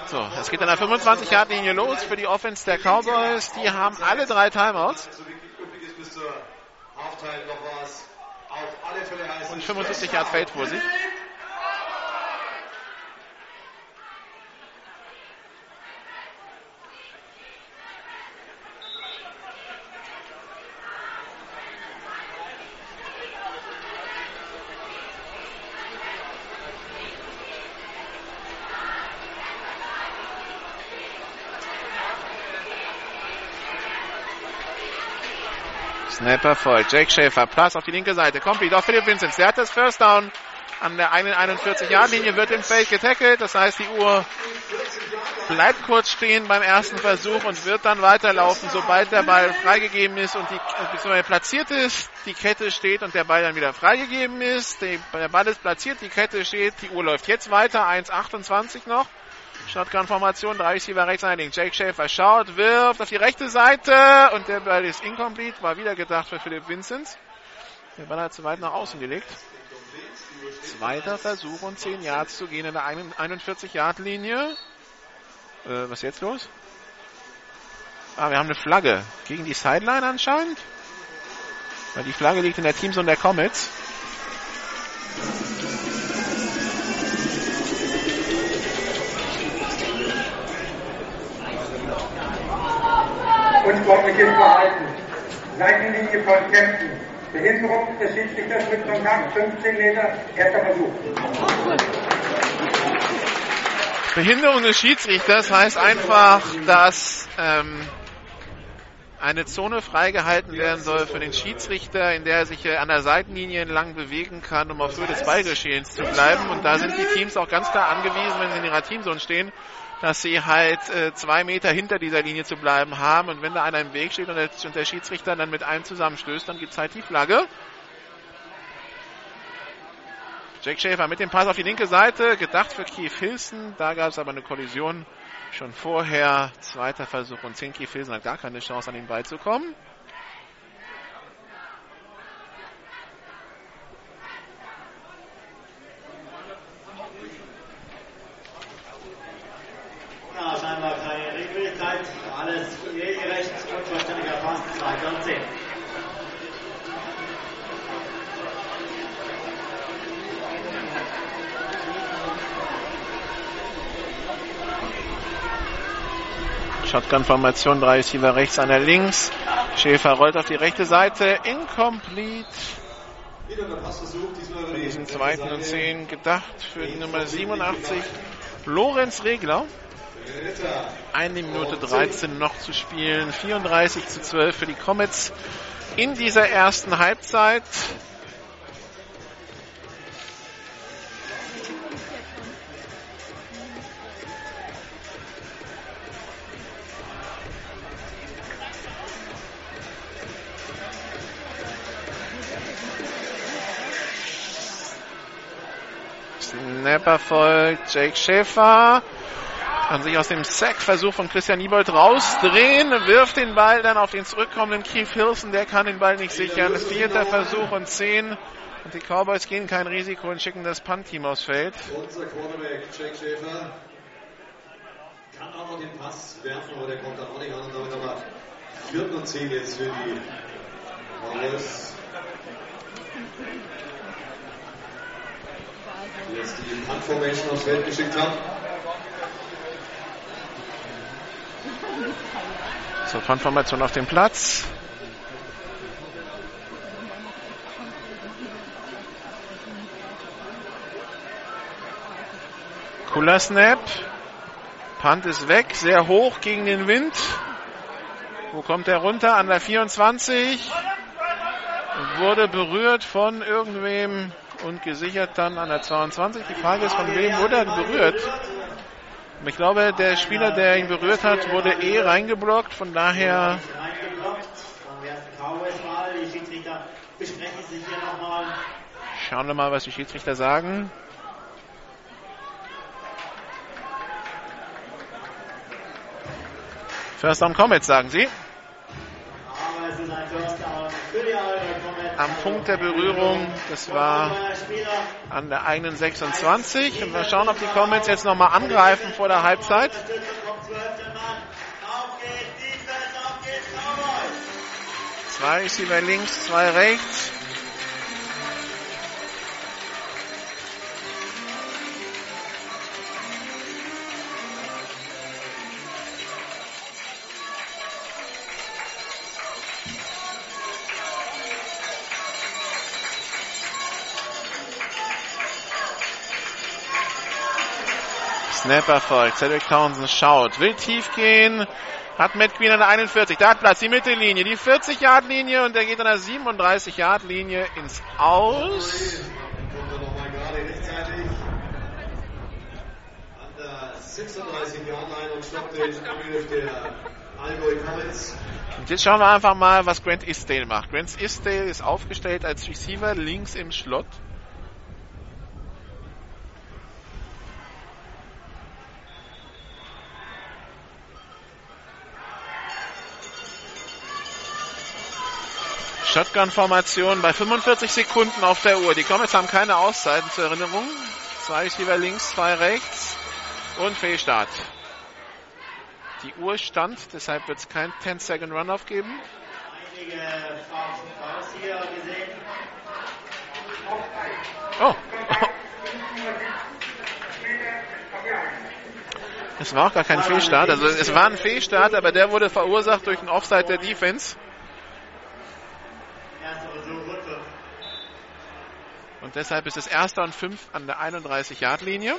So, es geht an der 25-Yard-Linie los für die Offense der Cowboys. Die haben alle drei Timeouts. Und 75 Yard Feld vor sich. Snapper voll. Jake Schäfer, Pass auf die linke Seite. Komplett auf Philipp Vincent. Der hat das First Down an der 41-Yard-Linie, wird im Feld getackelt. Das heißt, die Uhr bleibt kurz stehen beim ersten Versuch und wird dann weiterlaufen, sobald der Ball freigegeben ist und die beziehungsweise platziert ist, die Kette steht und der Ball dann wieder freigegeben ist. der Ball ist platziert, die Kette steht, die Uhr läuft jetzt weiter, 1,28 noch. Shotgun-Formation, drei Receiver rechts einlegen. Jake Schaefer schaut, wirft auf die rechte Seite und der Ball ist incomplete, war wieder gedacht für Philipp Vincent. Der Ball hat zu weit nach außen gelegt. Zweiter Versuch und 10 Yards zu gehen in der 41-Yard-Linie. Äh, was ist jetzt los? Ah, wir haben eine Flagge gegen die Sideline anscheinend. Weil die Flagge liegt in der Teamzone der Comets. Unsportliches Verhalten, Seitenlinie von Kämpfen, Behinderung des Schiedsrichters mit Kontakt, 15 Meter, erster Versuch. Behinderung des Schiedsrichters heißt einfach, dass ähm, eine Zone freigehalten werden soll für den Schiedsrichter, in der er sich an der Seitenlinie entlang bewegen kann, um auf Höhe des Ballgeschehens zu bleiben. Und da sind die Teams auch ganz klar angewiesen, wenn sie in ihrer Teamzone stehen, dass sie halt äh, zwei Meter hinter dieser Linie zu bleiben haben. Und wenn da einer im Weg steht und der, und der Schiedsrichter dann mit einem zusammenstößt, dann gibt es halt die Flagge. Jack Schäfer mit dem Pass auf die linke Seite, gedacht für Keith Hilson. Da gab es aber eine Kollision schon vorher. Zweiter Versuch und 10. Keith Hilson hat gar keine Chance, an den Ball Ja, scheinbar keine Regelwidrigkeit. Alles regelrecht und vollständig erfasst. 2 und 10. Shotgun-Formation, drei Receiver rechts, einer links. Schäfer rollt auf die rechte Seite. Incomplete. Diesen zweiten und zehn gedacht für die Nummer 87. Lorenz Regler. Eine Minute 13 noch zu spielen. 34 zu 12 für die Comets in dieser ersten Halbzeit. Snapper folgt Jake Schäfer. Kann sich aus dem Sack-Versuch von Christian Niebold rausdrehen, wirft den Ball dann auf den zurückkommenden Keith Hilson, der kann den Ball nicht sichern. Das vierte Versuch und zehn. Und die Cowboys gehen kein Risiko und schicken das Punt-Team aufs Feld. Unser Quarterback, Jake Schäfer, kann auch noch den Pass werfen, aber der kommt dann auch nicht an. Und damit aber vierten und zehn jetzt für die Cowboys. Jetzt die Punt-Formation aufs Feld geschickt haben. So, Punt-Formation auf dem Platz. Cooler Snap. Punt ist weg, sehr hoch gegen den Wind. Wo kommt er runter? An der 24. Wurde berührt von irgendwem und gesichert dann an der 22. Die Frage ist, von wem wurde er berührt? Ich glaube, der Spieler, der ihn berührt hat, wurde eh reingeblockt. Von daher schauen wir mal, was die Schiedsrichter sagen. First Down Comets, sagen sie. Am Punkt der Berührung, das war an der eigenen 26. Und wir schauen, ob die Comets jetzt nochmal angreifen vor der Halbzeit. Zwei Receiver links, zwei rechts. Snap erfolgt. Cedric Townsend schaut. Will tief gehen. Hat Matt Queen an der 41. Da hat Platz. Die Mittellinie. Die 40-Yard-Linie. Und der geht an der 37-Yard-Linie ins Aus. Kommt nochmal gerade rechtzeitig. An der 36 Yard Line und stoppt den Angriff der Allgäu Comets. Und jetzt schauen wir einfach mal, was Grant Isdale macht. Grant Isdale ist aufgestellt als Receiver links im Slot. Shotgun-Formation bei 45 Sekunden auf der Uhr. Die Comets haben keine Auszeiten zur Erinnerung. Zwei Receiver links, zwei rechts und Fehlstart. Die Uhr stand, deshalb wird es kein 10-Second Runoff geben. Oh. Es war auch gar kein Fehlstart. Also es war ein Fehlstart, aber der wurde verursacht durch einen Offside der Defense. Und deshalb ist es erster und fünf an der 31-Yard-Linie.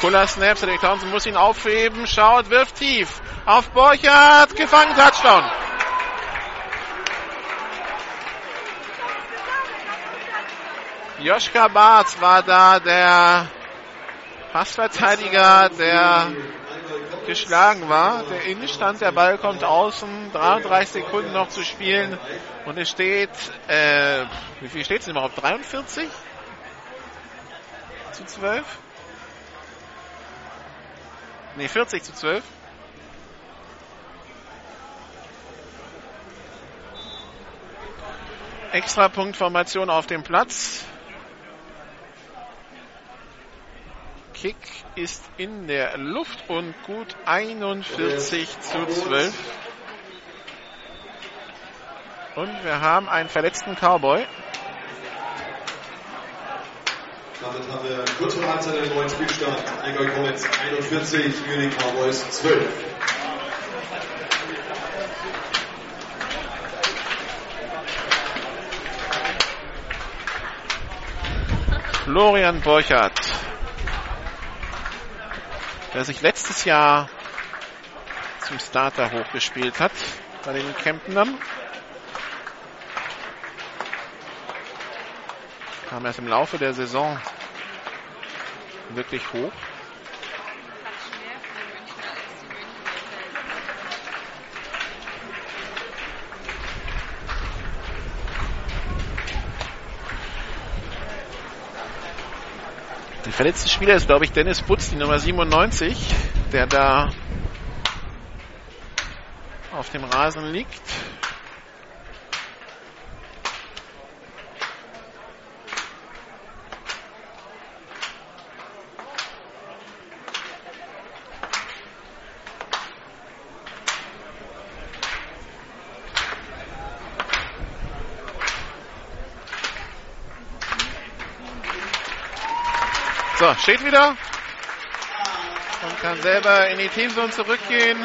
Cooler Snap, Cedric Townsend muss ihn aufheben, schaut, wirft tief. Auf Borchardt, gefangen, Touchdown. Joschka Barth war da der Passverteidiger, der geschlagen war. Der Innenstand, der Ball kommt außen, 33 Sekunden noch zu spielen und es steht, äh, wie viel steht es überhaupt? 43? Zu 12? Ne, 40 zu 12. Extrapunktformation auf dem Platz. Kick ist in der Luft und gut 41 zu 12. Und wir haben einen verletzten Cowboy. Damit haben wir kurz vor Halbzeit den neuen Spielstand. Allgäu Comets 41, Munich Cowboys 12. Florian Borchardt der sich letztes Jahr zum Starter hochgespielt hat bei den Kemptenern. Kam erst im Laufe der Saison wirklich hoch. Der verletzte Spieler ist, glaube ich, Dennis Butz, die Nummer 97, der da auf dem Rasen liegt. So, steht wieder und kann selber in die Teamzone zurückgehen.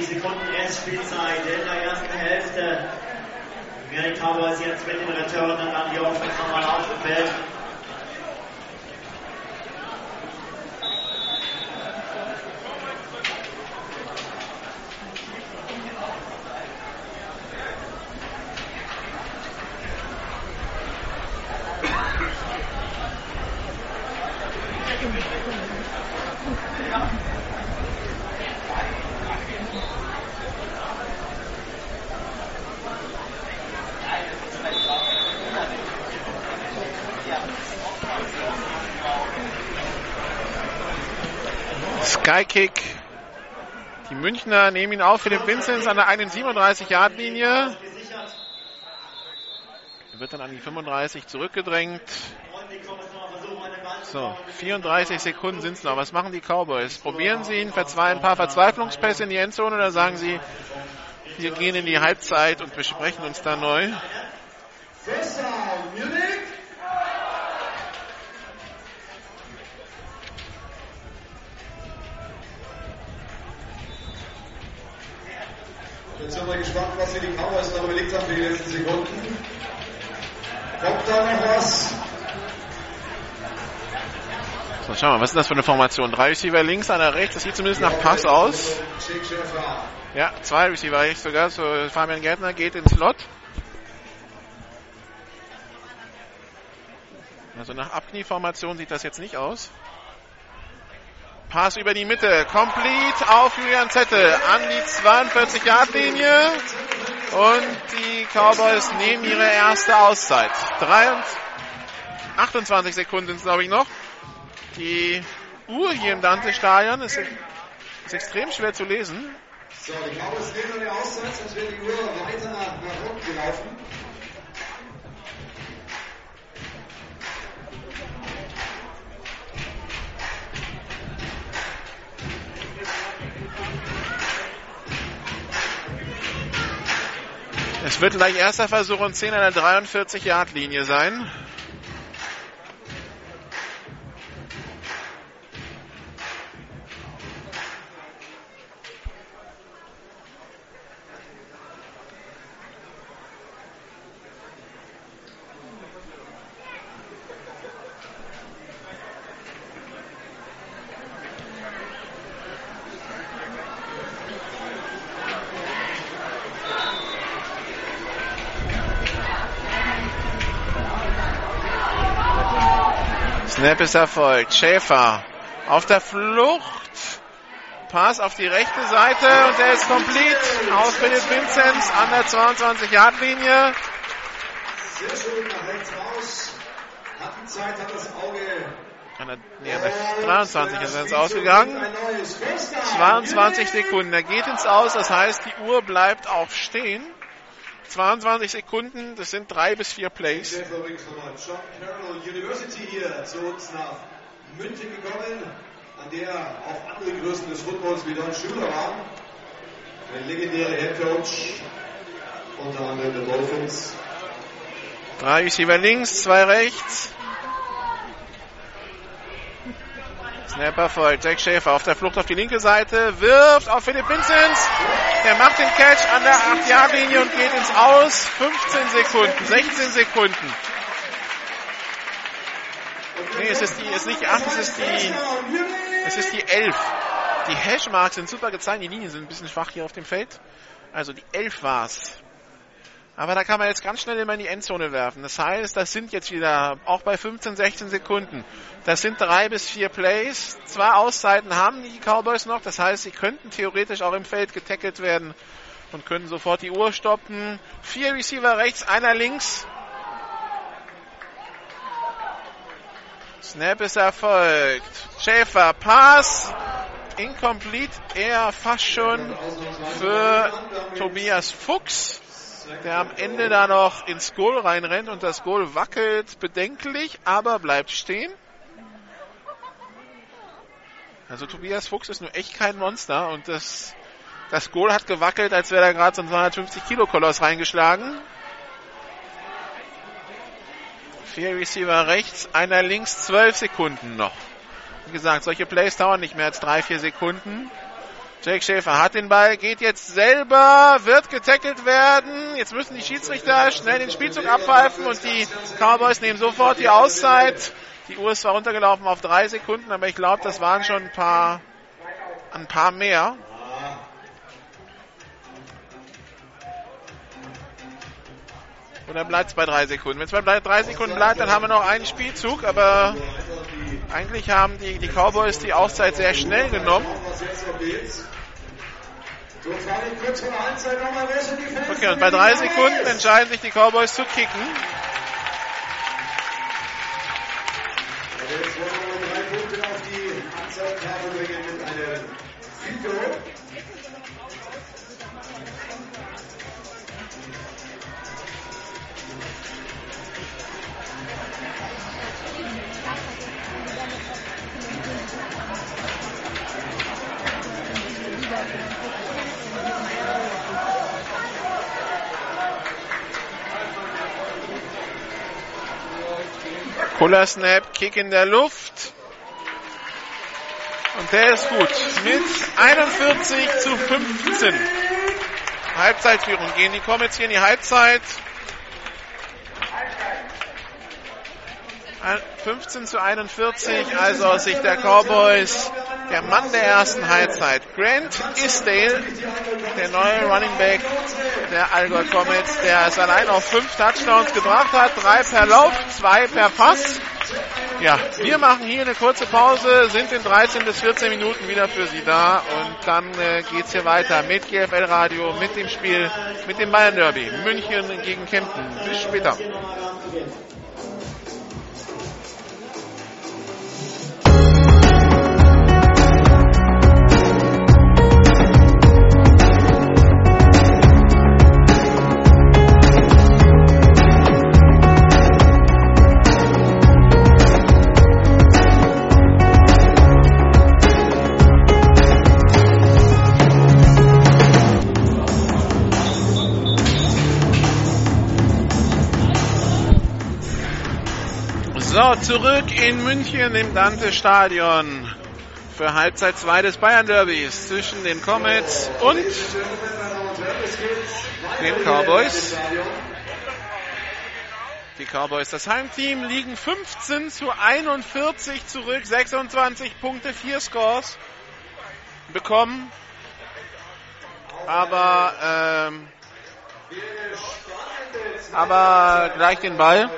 Sekunden Restspielzeit in der ersten Hälfte. Während die Cowboys jetzt mit den Returnern dann die Offense nochmal aufgefällt. Skykick. Die Münchner nehmen ihn auf für den Vinzenz an der 37-Yard-Linie. Er wird dann an die 35 zurückgedrängt. So, 34 Sekunden sind es noch. Was machen die Cowboys? Probieren sie ihn, ein paar Verzweiflungspässe in die Endzone oder sagen sie, wir gehen in die Halbzeit und besprechen uns da neu? Jetzt sind wir gespannt, was sich die Cowboys noch überlegt haben für die letzten Sekunden. Kommt da noch was? So, schauen wir mal, was ist das für eine Formation? Drei Receiver links, einer rechts, das sieht zumindest nach Pass aus. Ja, zwei Receiver rechts sogar, so Fabian Gärtner geht ins Slot. Also nach Abknieformation sieht das jetzt nicht aus. Pass über die Mitte, complete auf Julian Zettel an die 42-Yard-Linie und die Cowboys nehmen ihre erste Auszeit. 28 Sekunden sind glaube ich, noch. Die Uhr hier im Dante-Stadion ist, ist, extrem schwer zu lesen. So, die Cowboys nehmen eine Auszeit, sonst wird die Uhr weiter nach, gelaufen. Es wird gleich erster Versuch und 10 an der 43-Yard-Linie sein. Ist erfolgt. Schäfer auf der Flucht. Pass auf die rechte Seite und der ist complete. Ausbildet Vinzenz an der 22-Yard-Linie. Sehr schön nach rechts raus. Hat die Zeit, hat das Auge. An der, nee, an der 23 ist er ins Ausgegangen. 22 Sekunden. Er geht ins Aus, das heißt, die Uhr bleibt auch stehen. 22 Sekunden, das sind drei bis vier Plays. Zu uns nach München gekommen, an der auch andere Größen des Footballs wie Don Schüler waren. Der legendäre Head Coach, unter anderem der Dolphins. Drei Receiver links, zwei rechts. Snapper folgt. Jack Schäfer auf der Flucht auf die linke Seite. Wirft auf Philipp Vinzenz. Der macht den Catch an der 8-Yard-Linie und geht ins Aus. 15 Sekunden, 16 Sekunden. Nee, es ist die, es ist nicht die 8, es ist die, es ist die 11. Die Hashmarks sind super gezeigt, die Linien sind ein bisschen schwach hier auf dem Feld. Also die 11 war's. Aber da kann man jetzt ganz schnell immer in die Endzone werfen. Das heißt, das sind jetzt wieder, auch bei 15, 16 Sekunden, das sind drei bis vier Plays. Zwei Auszeiten haben die Cowboys noch. Das heißt, sie könnten theoretisch auch im Feld getackelt werden und können sofort die Uhr stoppen. Vier Receiver rechts, einer links. Snap ist erfolgt. Schäfer, Pass. Incomplete, eher fast schon für Tobias Fuchs, der am Ende da noch ins Goal reinrennt und das Goal wackelt bedenklich, aber bleibt stehen. Also Tobias Fuchs ist nur echt kein Monster und das, das Goal hat gewackelt, als wäre da gerade so ein 250 Kilo Koloss reingeschlagen. Vier Receiver rechts, einer links, zwölf Sekunden noch. Wie gesagt, solche Plays dauern nicht mehr als drei, vier Sekunden. Jake Schäfer hat den Ball, geht jetzt selber, wird getackelt werden. Jetzt müssen die Schiedsrichter schnell den Spielzug abpfeifen und die Cowboys nehmen sofort die Auszeit. Die Uhr ist zwar runtergelaufen auf drei Sekunden, aber ich glaube, das waren schon ein paar, ein paar mehr. Oder bleibt es bei drei Sekunden? Wenn es bei drei Sekunden bleibt, dann haben wir noch einen Spielzug, aber eigentlich haben die, die Cowboys die Auszeit sehr schnell genommen. Okay, und bei drei Sekunden entscheiden sich die Cowboys zu kicken. Jetzt wollen wir drei Punkte auf die Anzeigetafel bringen mit einem Field Puller Snap, Kick in der Luft. Und der ist gut. Mit 41 zu 15. Halbzeitführung gehen die Comets hier in die Halbzeit. 15 zu 41, also aus Sicht der Cowboys der Mann der ersten Halbzeit. Grant Isdale, der neue Running Back der Allgäu Comets, der es allein auf fünf Touchdowns gebracht hat. Drei per Lauf, zwei per Pass. Ja, wir machen hier eine kurze Pause, sind in 13 bis 14 Minuten wieder für Sie da und dann äh, geht's hier weiter mit GFL Radio, mit dem Spiel, mit dem Bayern Derby. München gegen Kempten. Bis später. Zurück in München im Dante-Stadion für Halbzeit 2 des Bayern-Derbys zwischen den Comets und den Cowboys. Die Cowboys, das Heimteam, liegen 15 zu 41 zurück, 26 Punkte, 4 Scores bekommen. Aber, ähm, aber gleich den Ball.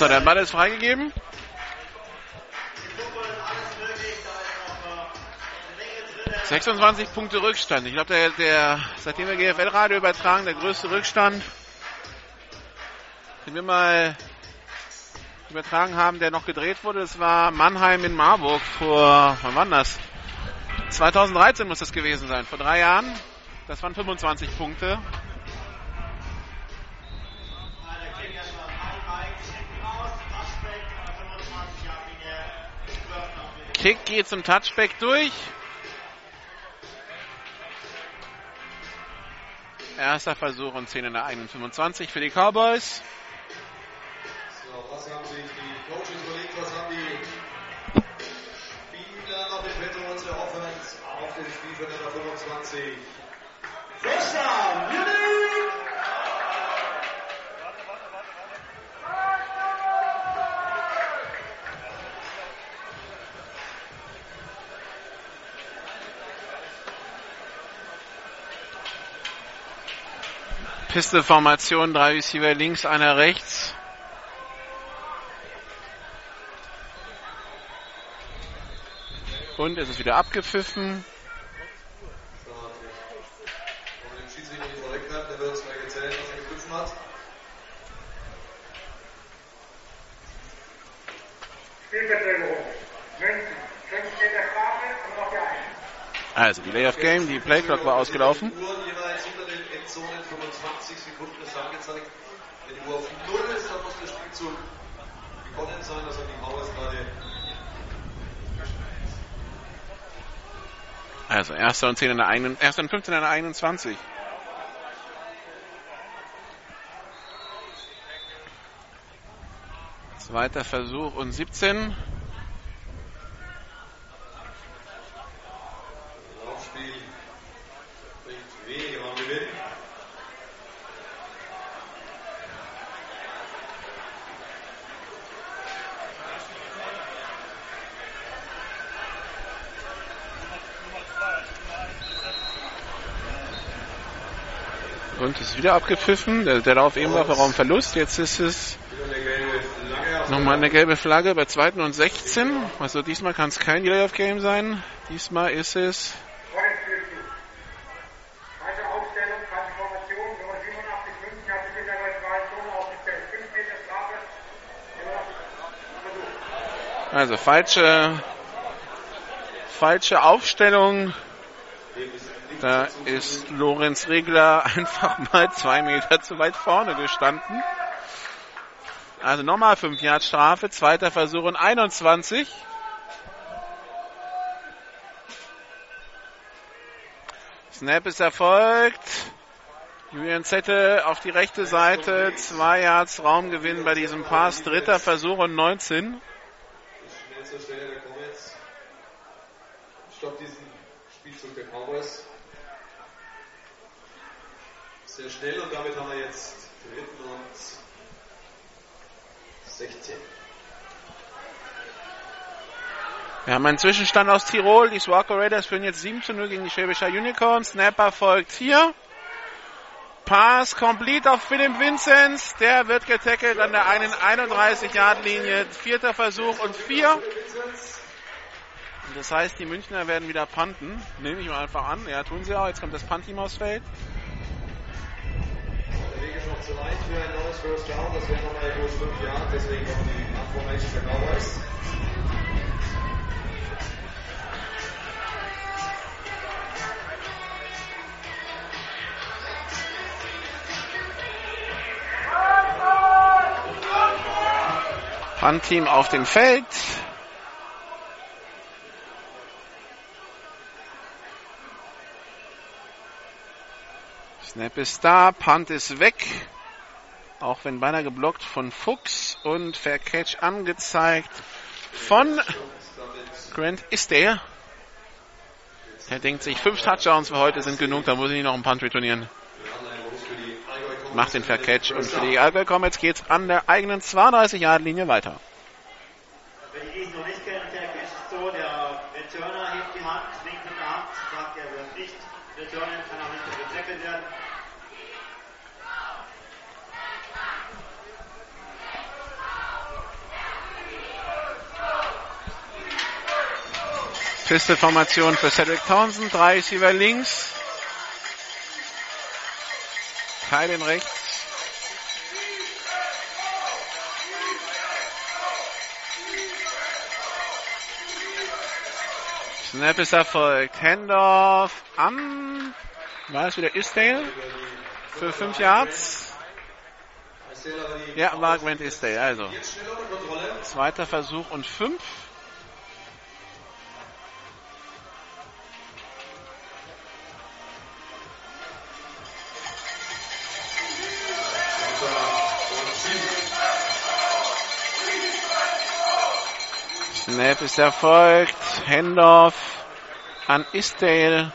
So, der Ball ist freigegeben. ...26 Punkte Rückstand. Ich glaube, der, der, seitdem wir GFL-Radio übertragen, der größte Rückstand den wir mal übertragen haben, der noch gedreht wurde. Das war Mannheim in Marburg vor, wann war das? 2013 muss das gewesen sein, vor drei Jahren. Das waren 25 Punkte. Kick geht zum Touchback durch. Erster Versuch und 10 in der eigenen 25 für die Cowboys. Was haben sich die Coaches überlegt, was haben die Spieler noch im Petto, unsere Offense auf dem Spielfeld der 25. First down, Munich! Pistol-Formation, drei Receiver links, einer rechts. Und noch der 1. Also Delay of Game, die Playclock war ausgelaufen. Die Uhren jeweils hinter den Endzonen 25 Sekunden ist angezeigt. Wenn die Uhr auf 0 ist, dann muss der Spielzug begonnen sein. Das hat die Mauer gerade Also erster und 10 in der eigenen, erster und 15 in der 21. Zweiter Versuch und 17. Laufspiel bringt wenige am Gewinn. Und ist wieder abgepfiffen. Der, der Lauf eben war für Raumverlust. Jetzt ist es nochmal eine gelbe Flagge bei zweiten und 16. Also diesmal kann es kein Delay of Game sein. Diesmal ist es Volles Spielzug. Falsche Aufstellung, falsche Formation. Nummer 87 München hat sich in der Situation aufgestellt. 15 der Strafe. Versuch. also falsche falsche Aufstellung. Da ist Lorenz Regler einfach mal zwei Meter zu weit vorne gestanden. Also nochmal 5 Yard Strafe, zweiter Versuch und 21. Snap ist erfolgt. Julian Zette auf die rechte Seite, zwei Yards Raumgewinn bei diesem Pass, dritter Versuch und 19. Schnell zur Stelle der Comets. Stoppt diesen Spielzug der Cowboys. Sehr schnell und damit haben wir jetzt dritten und 16. Wir haben einen Zwischenstand aus Tirol. Die Swarco Raiders führen jetzt 7 zu 0 gegen die Schwäbischer Unicorns. Snapper folgt hier. Pass complete auf Philipp Vinzenz. Der wird getackelt an der einen 31-Yard-Linie. Vierter Versuch und vier. Das heißt, die Münchner werden wieder punten. Nehme ich mal einfach an. Ja, tun sie auch. Jetzt kommt das Punt-Team aufs Feld. Zu weit für ein neues First Down. Das wäre nochmal bloß 5 Jahre. Deswegen kommt die Abformation der Cowboys. Punt-Team auf dem Feld. Snap ist da, Punt ist weg. Auch wenn beinahe geblockt von Fuchs und Fair Catch angezeigt von Grant ist der. Der denkt sich, fünf Touchdowns für heute sind genug, da muss ich nicht noch einen Punt returnieren. Macht den Fair Catch und für die Allgäu Comets geht's an der eigenen 32-Yard-Linie weiter. Feste Formation für Cedric Townsend. Drei Receiver links. Kylen rechts. Snap ist erfolgt. Handoff an. war es wieder Isdale? Für 5 Yards. Ja, war Grant Isdale. Also, zweiter Versuch und 5. Snap ist erfolgt. Handoff an Isdale.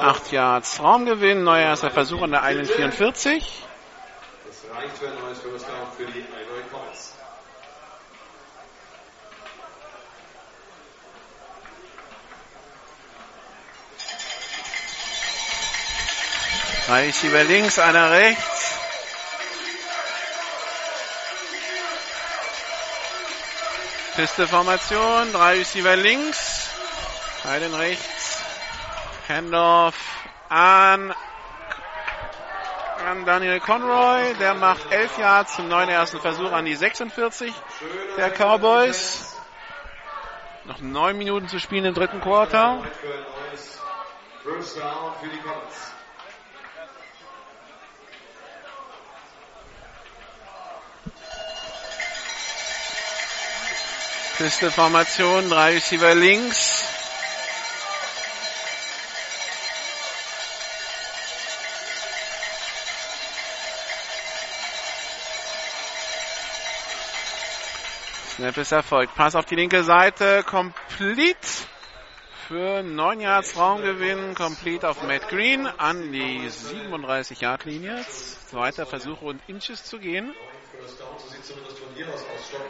8 Yards Raumgewinn. Neuer erster Versuch an der 1,44. Das reicht für ein neues First für die Allgäu Comets. Drei Receiver links, einer rechts. Piste-Formation, drei Receiver links, einen rechts. Handoff an, an Daniel Conroy, der macht 11 Yards zum neuen ersten Versuch an die 46 der Cowboys. Noch neun Minuten zu spielen im dritten Quarter. First Down für die Comets. Piste-Formation, drei Receiver links. Snap ist erfolgt. Pass auf die linke Seite. Complete für 9 Yards Raumgewinn. Complete auf Matt Green an die 37 Yard Linie. Zweiter Versuch und Inches zu gehen. First Down, so sieht zumindest von hier aus ausstoppen.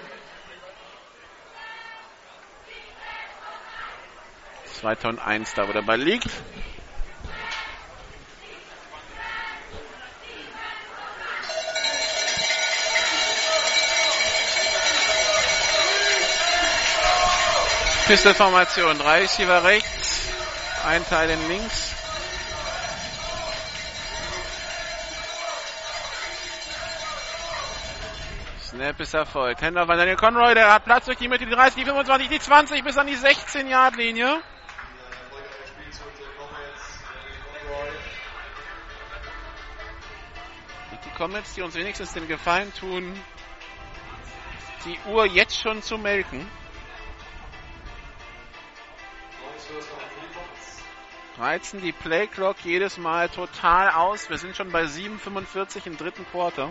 Zweiter und eins da, wo der Ball liegt. Pistolformation, drei Receiver rechts, ein Teil in links. Snap ist erfolgt. Händler von Daniel Conroy, der hat Platz durch die Mitte, die 30, die 25, die 20 bis an die 16-Yard-Linie. Comets, die uns wenigstens den Gefallen tun, die Uhr jetzt schon zu melken. Neues First Down für die Comets. Reizen die Playclock jedes Mal total aus. Wir sind schon bei 7,45 im dritten Quarter.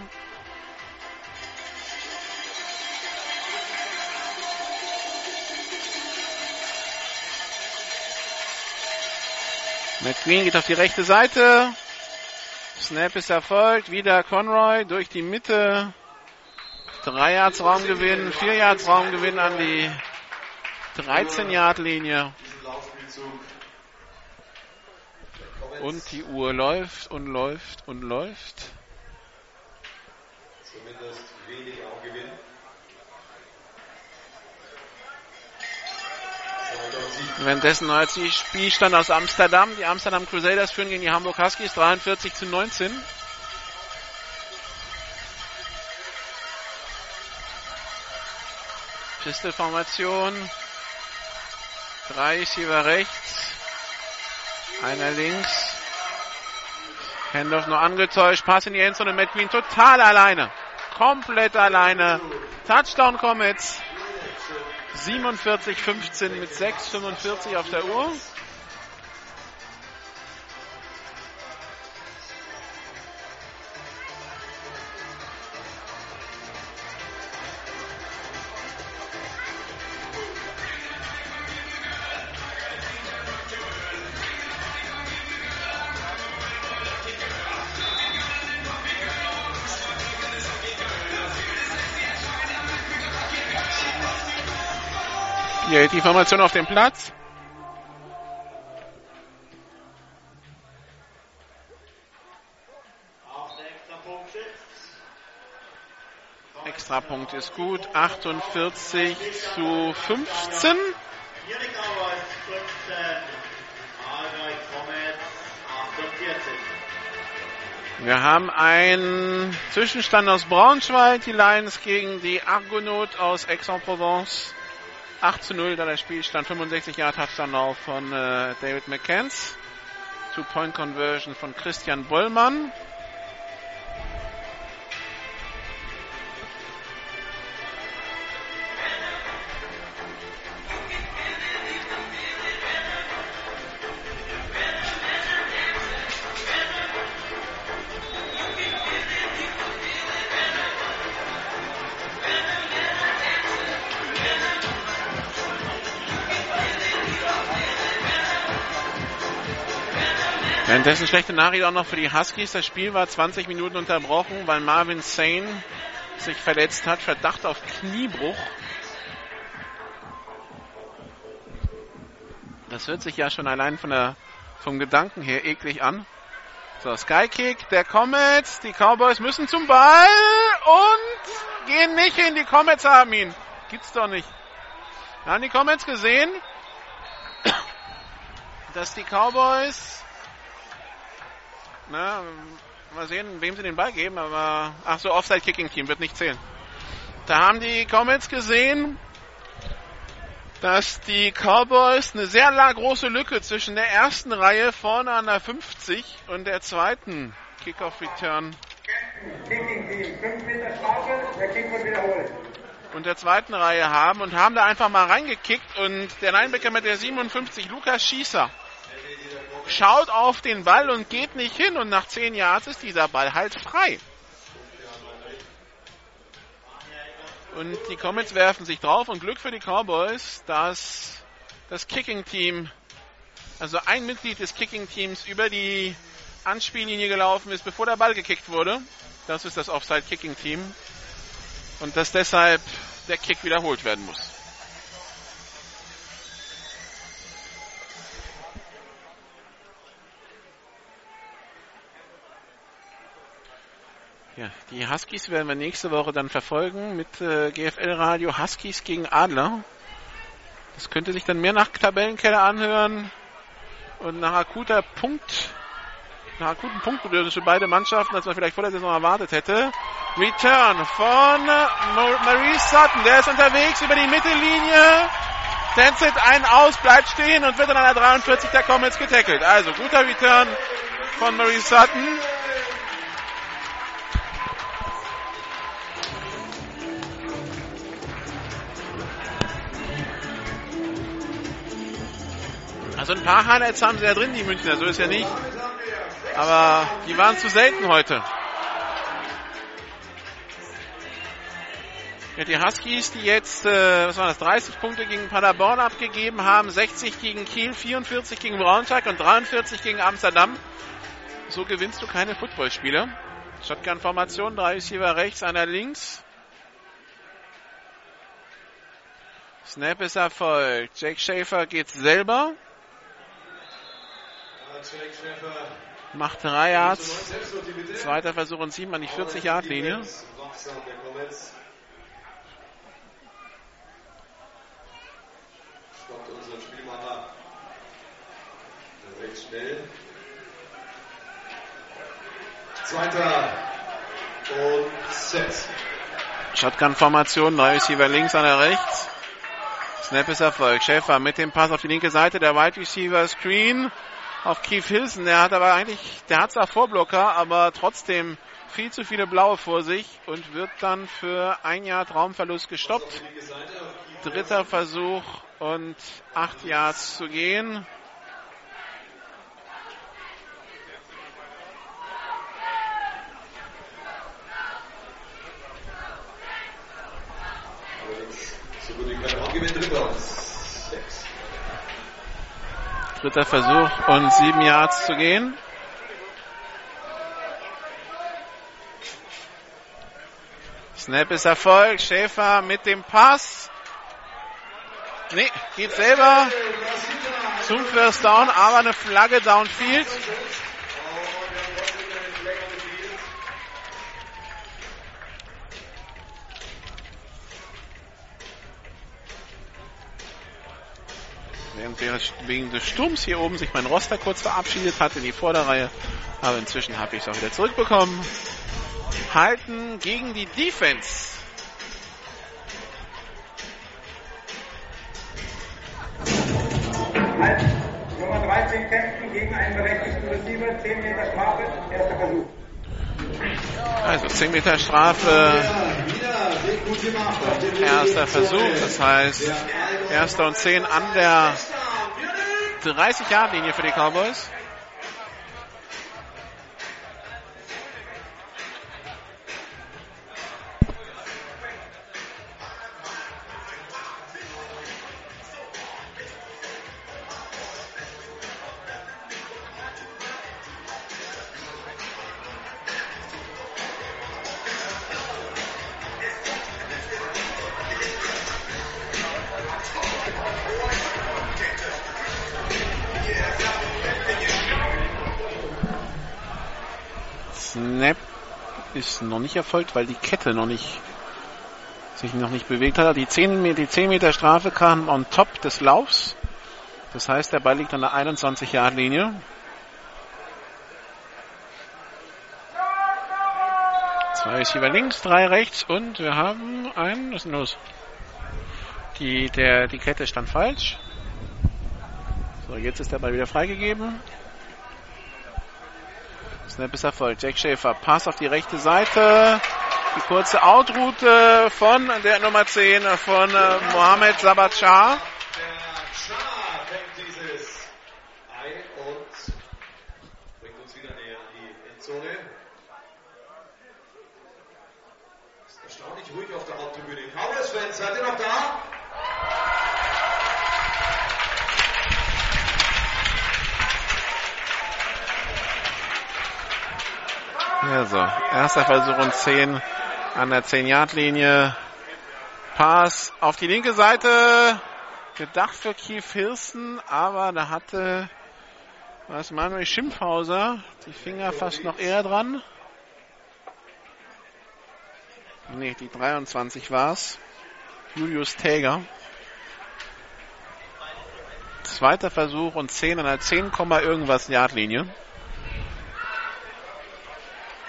McQueen geht auf die rechte Seite. Snap ist erfolgt. Wieder Conroy durch die Mitte. Drei Yards Raumgewinn, vier Yards Raumgewinn an die 13 Yard Linie. Und die Uhr läuft und läuft und läuft. Zumindest wenig Raumgewinn. Währenddessen als die Spielstand aus Amsterdam. Die Amsterdam Crusaders führen gegen die Hamburg Huskies 43 zu 19. Pistolformation. Drei Receiver rechts. Einer links. Handoff nur angetäuscht. Pass in die Endzone. Matt Green total alleine. Komplett alleine. Touchdown Comets. 47-15 mit 6,45 auf der Uhr. Formation auf dem Platz. Extrapunkt ist gut. 48 zu 15. Hier die Cowboys 15. Allgäu Comets 48. Wir haben einen Zwischenstand aus Braunschweig, die Lions gegen die Argonaut aus Aix-en-Provence. 8 zu 0 da der Spielstand. 65 Jahre Touchdown von äh, David McCanns. Two-Point-Conversion von Christian Bollmann. Währenddessen schlechte Nachricht auch noch für die Huskies. Das Spiel war 20 Minuten unterbrochen, weil Marvin Sane sich verletzt hat. Verdacht auf Kniebruch. Das hört sich ja schon allein von der, vom Gedanken her eklig an. So, Skykick, der Comets. Die Cowboys müssen zum Ball und gehen nicht hin. Die Comets haben ihn. Gibt's doch nicht. Haben die Comets gesehen, dass die Cowboys na, mal sehen, wem sie den Ball geben, aber ach so, Offside-Kicking-Team wird nicht zählen. Da haben die Comets gesehen, dass die Cowboys eine sehr große Lücke zwischen der ersten Reihe vorne an der 50 und der zweiten Kickoff-Return und der zweiten Reihe haben und haben da einfach mal reingekickt und der Linebacker mit der 57, Lukas Schießer, schaut auf den Ball und geht nicht hin und nach 10 Yards ist dieser Ball halt frei. Und die Comets werfen sich drauf und Glück für die Cowboys, dass das Kicking-Team, also ein Mitglied des Kicking-Teams über die Anspiellinie gelaufen ist, bevor der Ball gekickt wurde. Das ist das Offside-Kicking-Team. Und dass deshalb der Kick wiederholt werden muss. Ja, die Huskies werden wir nächste Woche dann verfolgen mit äh, GFL Radio Huskies gegen Adler. Das könnte sich dann mehr nach Tabellenkeller anhören und nach akuter Punkt, nach akuten Punktbedürfnis für beide Mannschaften, als man vielleicht vor der Saison erwartet hätte. Return von Maurice Sutton, der ist unterwegs über die Mittellinie. Tänzelt einen aus, bleibt stehen und wird an einer 43 der Comets getackelt. Also guter Return von Maurice Sutton. Also ein paar Highlights haben sie ja drin, die Münchner, so ist ja nicht. Aber die waren zu selten heute. Ja, die Huskies, die jetzt, äh, was waren das, 30 Punkte gegen Paderborn abgegeben haben, 60 gegen Kiel, 44 gegen Braunschweig und 43 gegen Amsterdam. So gewinnst du keine Footballspiele. Shotgun-Formation, drei Receiver rechts, einer links. Snap ist erfolgt. Jake Schaefer geht selber. Macht drei Yards. Zweiter Versuch und sieben an die 40-Yard-Linie. Stoppt unseren Spielmacher. Recht schnell. Zweiter und Set. Shotgun-Formation, drei Receiver links, einer rechts. Snap ist Erfolg. Schäfer mit dem Pass auf die linke Seite, der Wide Receiver Screen auf Keith Hilson. Der hat aber eigentlich, der hat zwar Vorblocker, aber trotzdem viel zu viele Blaue vor sich und wird dann für ein Jahr Traumverlust gestoppt. Dritter Versuch und acht Yards zu gehen. So gut wie kein Raum gewinnt drüber. Sechs. Dritter Versuch und sieben Yards zu gehen. Snap ist Erfolg. Schäfer mit dem Pass. Nee, geht selber zum First Down, aber eine Flagge downfield. während wegen des Sturms hier oben sich mein Roster kurz verabschiedet hat in die Vorderreihe. Aber inzwischen habe ich es auch wieder zurückbekommen. Halten gegen die Defense. Halt. Nummer 13 kämpfen gegen einen berechtigten Receiver. 10 Meter Strafe. Erster Versuch. Also 10 Meter Strafe. Erster Versuch, das heißt erster und 10 an der 30-Yard-Linie für die Cowboys. Snap ist noch nicht erfolgt, weil die Kette noch nicht sich noch nicht bewegt hat. Die 10, die 10 Meter Strafe kam on top des Laufs. Das heißt, der Ball liegt an der 21 Yard Linie. Zwei Receiver links, drei rechts und wir haben einen, was ist denn los? Die, der, die Kette stand falsch. So, jetzt ist der Ball wieder freigegeben. Snap ist erfolgt. Jack Schäfer, Pass auf die rechte Seite. Die kurze Outroute von der Nummer 10 von äh, Mohamed Sabachar. Erstaunlich ruhig auf der Haupttribüne. Cowboys-Fans, seid ihr noch da? Also, erster Versuch und 10 an der 10-Yard-Linie. Pass auf die linke Seite. Gedacht für Keith Hilson, aber da hatte was Manuel Schimpfhauser die Finger fast noch eher dran. Nee, die 23 war's. Julius Täger. Zweiter Versuch und 10 an der 10, irgendwas Yard-Linie.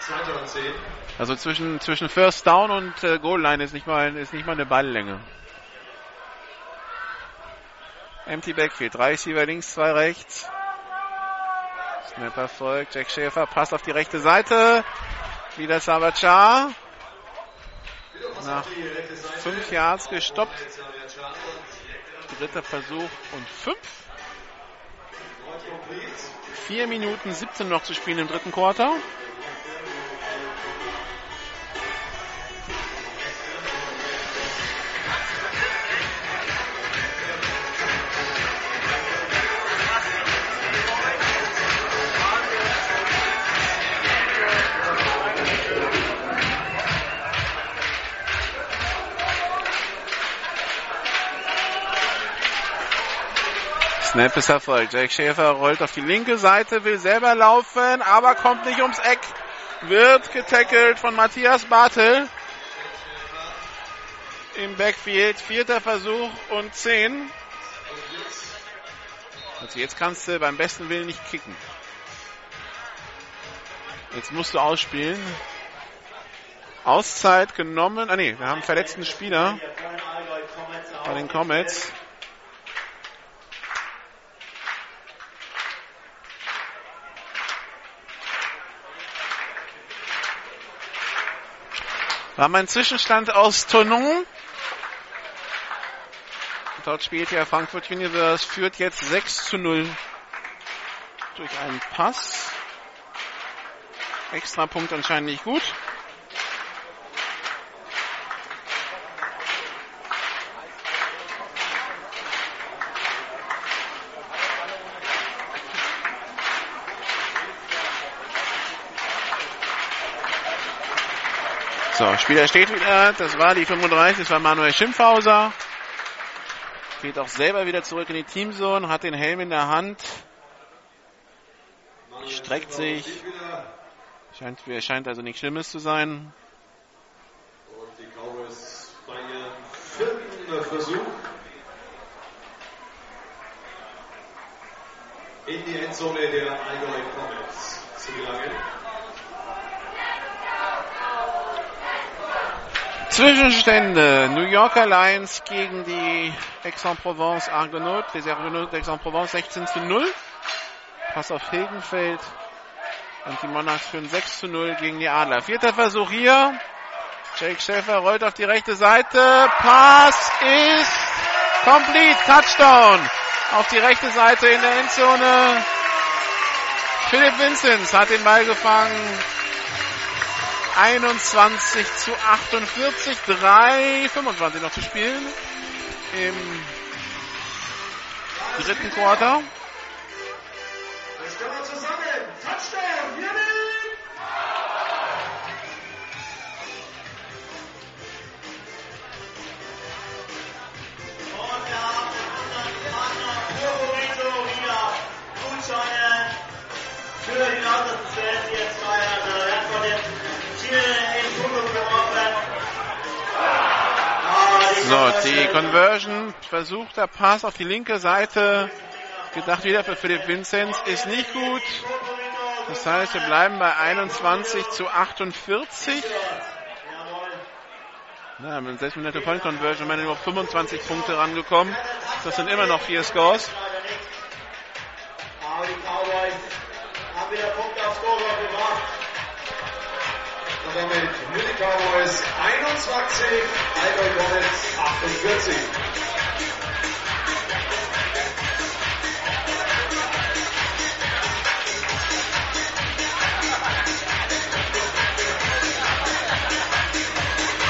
Zweiter und 10. Also zwischen, zwischen First Down und äh, Goal Line ist nicht mal, ist nicht mal eine Balllänge. Empty Backfield. Drei Receiver links, zwei rechts. Snapper folgt. Jack Schäfer passt auf die rechte Seite. Wieder Savachar. Nach fünf Yards gestoppt. Dritter Versuch und fünf. Vier Minuten 17 noch zu spielen im dritten Quarter. Snap ist erfolgt. Jack Schäfer rollt auf die linke Seite, will selber laufen, aber kommt nicht ums Eck. Wird getackelt von Matthias Bartel. Im Backfield. Vierter Versuch und zehn. Also jetzt kannst du beim besten Willen nicht kicken. Jetzt musst du ausspielen. Auszeit genommen. Ah nee, wir haben verletzten Spieler bei den Comets. Wir haben einen Zwischenstand aus Tonon. Dort spielt ja Frankfurt Universe, führt jetzt 6 zu 0 durch einen Pass. Extra Punkt anscheinend nicht gut. So, Spieler steht wieder. Das war die 35, das war Manuel Schimpfhauser. Geht auch selber wieder zurück in die Teamzone, hat den Helm in der Hand. Streckt sich. Scheint, scheint also nichts Schlimmes zu sein. Und die Cowboys bei ihrem vierten Versuch in die Endzone der Allgäu Comets zu gelangen. Zwischenstände. New Yorker Lions gegen die Aix-en-Provence Argonautes. Les Argonautes d'Aix-en-Provence 16 zu 0. Pass auf Hilgenfeld. Und die Monarchs führen 6 zu 0 gegen die Adler. Vierter Versuch hier. Jake Schäfer rollt auf die rechte Seite. Pass ist complete. Touchdown. Auf die rechte Seite in der Endzone. Philipp Vinzenz hat den Ball gefangen. 21 zu 48, 3, 25 noch zu spielen im dritten Quarter. Wir zusammen. Touchdown, So, die Conversion, versuchter Pass auf die linke Seite, gedacht wieder für Philipp Vinzenz, ist nicht gut. Das heißt, wir bleiben bei 21 zu 48. Na, mit selbst mit der Point Conversion nur auf 25 Punkte rangekommen. Das sind immer noch vier Scores. Aber die Cowboys haben wieder Punkte aufs Scoreboard gebracht. Damit die Cowboys 21, Allgäu Comets 48.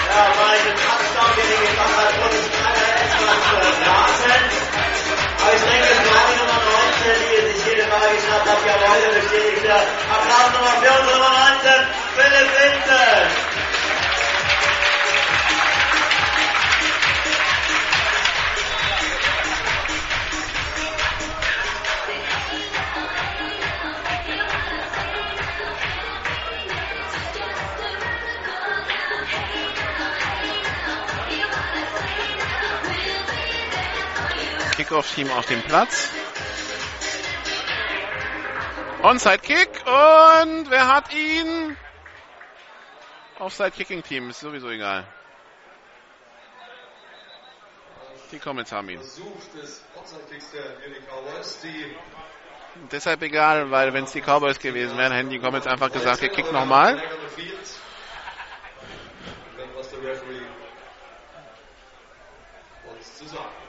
Ja, bei dem Touchdown, den ich gemacht habe, wurde es leider etwas Kickoff-Team auf dem Platz. Onside-Kick und wer hat ihn? Offside-Kicking-Team, ist sowieso egal. Die Comets haben ihn. Deshalb egal, weil wenn es die Cowboys gewesen wären, hätten die Comets einfach gesagt, ihr kickt nochmal. The was sagen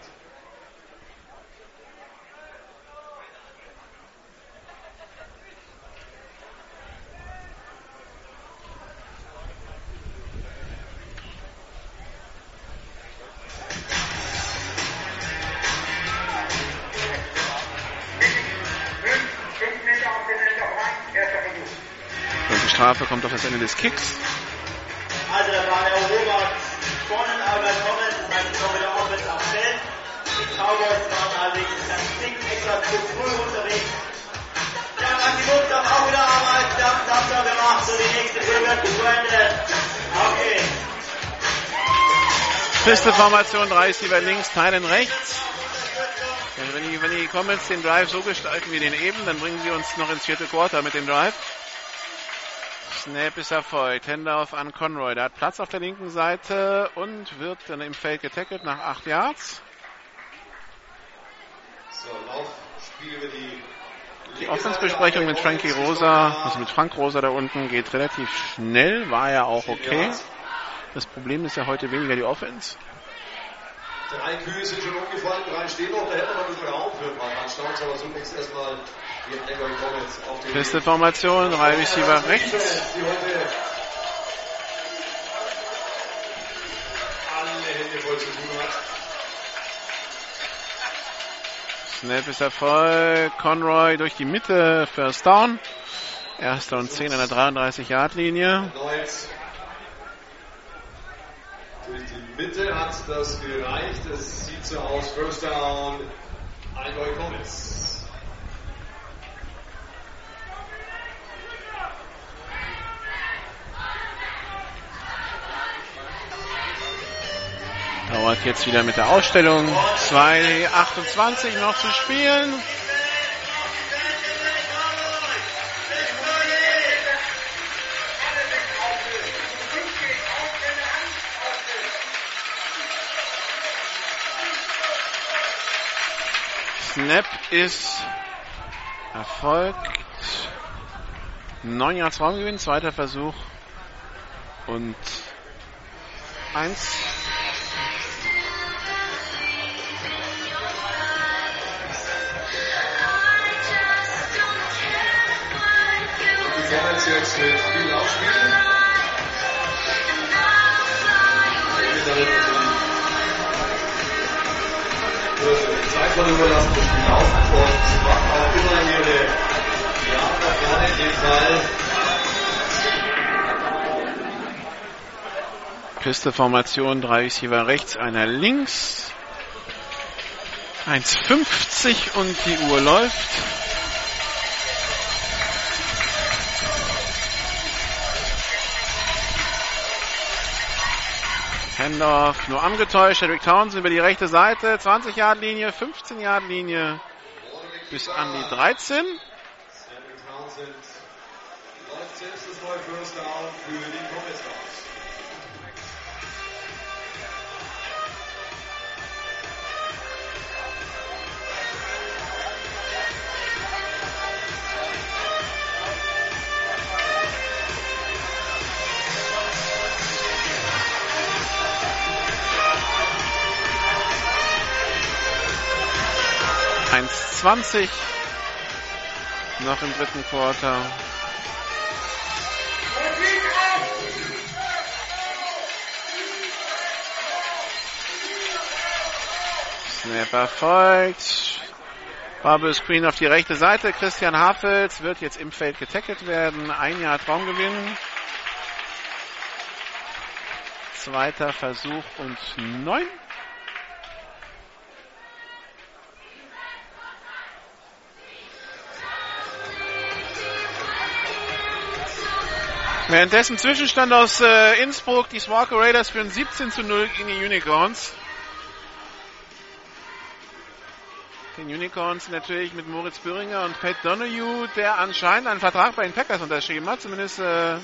das Ende des Kicks. Also, da war der erobert von den Albert Thomas, das heißt, noch wieder Offense am Feld. Die Cowboys waren allerdings ein Tick extra zu früh unterwegs. Ja, dann die Luft auch wieder Arbeit, der hat das da gemacht, so die nächste Tür wird gebrandet. Okay. Feste Formation, drei Receiver links, teilen rechts. Wenn die, wenn die Comets den Drive so gestalten wie den eben, dann bringen sie uns noch ins vierte Quarter mit dem Drive. Snap ist erfolgt. Handoff an Conroy. Der hat Platz auf der linken Seite und wird dann im Feld getackelt nach 8 Yards. So, Laufspiel über die Die Offensbesprechung mit Frankie Rosa, also mit Frank Rosa da unten, geht relativ schnell. War ja auch okay. Das Problem ist ja heute weniger die Offense. Drei Kühe sind schon umgefallen, drei stehen noch, da hätte man ein bisschen Raum für ein paar Touchdowns, aber zunächst erstmal Feste Formation, drei Receiver rechts. Snap ist Erfolg. Conroy durch die Mitte, First Down. Erster und 10 an der 33-Yard-Linie. Erneut durch die Mitte hat das gereicht. Es sieht so aus, First Down, Allgäu Comets. Dauert jetzt wieder mit der Ausstellung. 2,28 noch zu spielen. Snap ist erfolgt. 9 Yards Raumgewinn, zweiter Versuch und 1, Vorwärts jetzt mit viel Aufspielen. Zeit von überlassen, das Spiel auf und macht auch immer ihre Jagd nach vorne in dem Fall. Pisteformation, drei Receiver rechts, einer links. 1,50 und die Uhr läuft. Handoff nur angetäuscht. Hedrick Townsend über die rechte Seite. 20 Yard Linie, 15 Yard Linie bis an die 13. Cedric Townsend läuft selbst das neue First Down für die Comets 20 noch im dritten Quarter. Snap erfolgt. Bubble Screen auf die rechte Seite. Christian Hafels wird jetzt im Feld getackelt werden. Ein Jahr Traumgewinn. Zweiter Versuch und neun. Währenddessen Zwischenstand aus äh, Innsbruck. Die Swarker Raiders führen 17 zu 0 gegen die Unicorns. Den Unicorns natürlich mit Moritz Böhringer und Pat Donahue, der anscheinend einen Vertrag bei den Packers unterschrieben hat. Zumindest äh,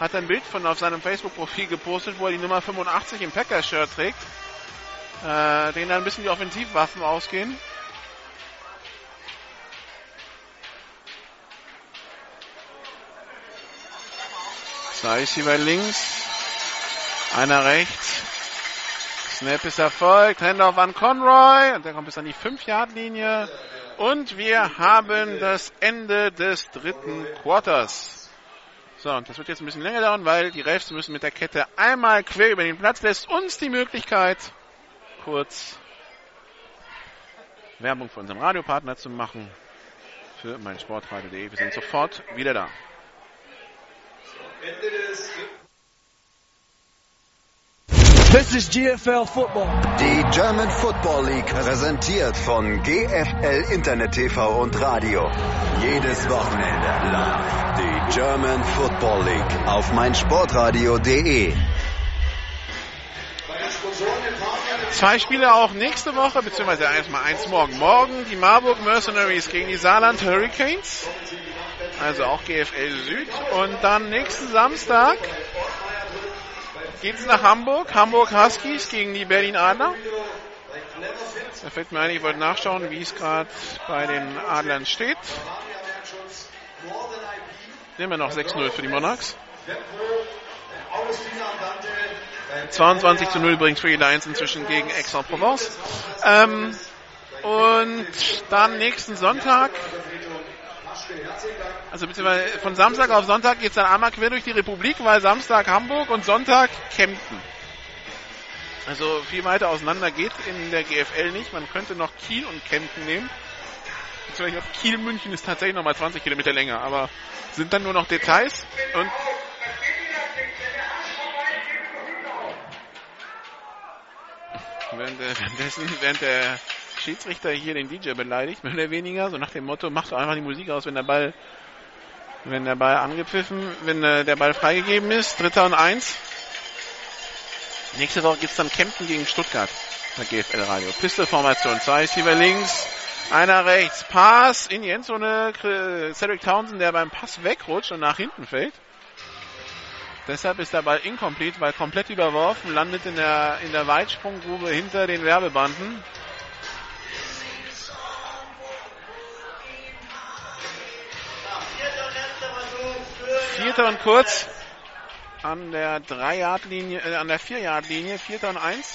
hat er ein Bild von auf seinem Facebook-Profil gepostet, wo er die Nummer 85 im Packers-Shirt trägt. Äh, denen dann ein bisschen die Offensivwaffen ausgehen. Zwei Receiver links, einer rechts. Snap ist erfolgt, Handoff an Conroy und der kommt bis an die 5-Yard-Linie. Und wir haben das Ende des dritten Quarters. So, und das wird jetzt ein bisschen länger dauern, weil die Refs müssen mit der Kette einmal quer über den Platz. Lässt uns die Möglichkeit, kurz Werbung für unseren Radiopartner zu machen. Für mein Sportradio.de. Wir sind sofort wieder da. This is GFL Football. Die German Football League präsentiert von GFL Internet TV und Radio. Jedes Wochenende live die German Football League auf meinsportradio.de. Zwei Spiele auch nächste Woche, beziehungsweise erstmal eins morgen. Morgen die Marburg Mercenaries gegen die Saarland Hurricanes. Also auch GFL Süd. Und dann nächsten Samstag geht's nach Hamburg. Hamburg Huskies gegen die Berlin Adler. Da fällt mir ein, ich wollte nachschauen, wie es gerade bei den Adlern steht. Nehmen wir noch 6-0 für die Monarchs. 22 zu 0 bringt Free Lions inzwischen gegen Aix-en-Provence. Ähm, und dann nächsten Sonntag, also beziehungsweise von Samstag auf Sonntag geht es dann einmal quer durch die Republik, weil Samstag Hamburg und Sonntag Kempten. Also viel weiter auseinander geht in der GFL nicht. Man könnte noch Kiel und Kempten nehmen. Beziehungsweise Kiel-München ist tatsächlich nochmal 20 Kilometer länger, aber sind dann nur noch Details und Während, währenddessen, während der Schiedsrichter hier den DJ beleidigt, mehr oder weniger, so nach dem Motto, mach doch einfach die Musik aus, wenn der Ball, wenn der Ball angepfiffen, wenn äh, der Ball freigegeben ist, Dritter und Eins. Nächste Woche gibt's dann Kempten gegen Stuttgart bei GFL Radio. Pistolformation, zwei Receiver links, einer rechts, Pass in die Endzone, Cedric Townsend, der beim Pass wegrutscht und nach hinten fällt. Deshalb ist der Ball incomplete, weil komplett überworfen, landet in der, in der Weitsprunggrube hinter den Werbebanden. Vierter und kurz an der 3-Yard-Linie, äh, an der 4-Yard-Linie, Vierter und eins.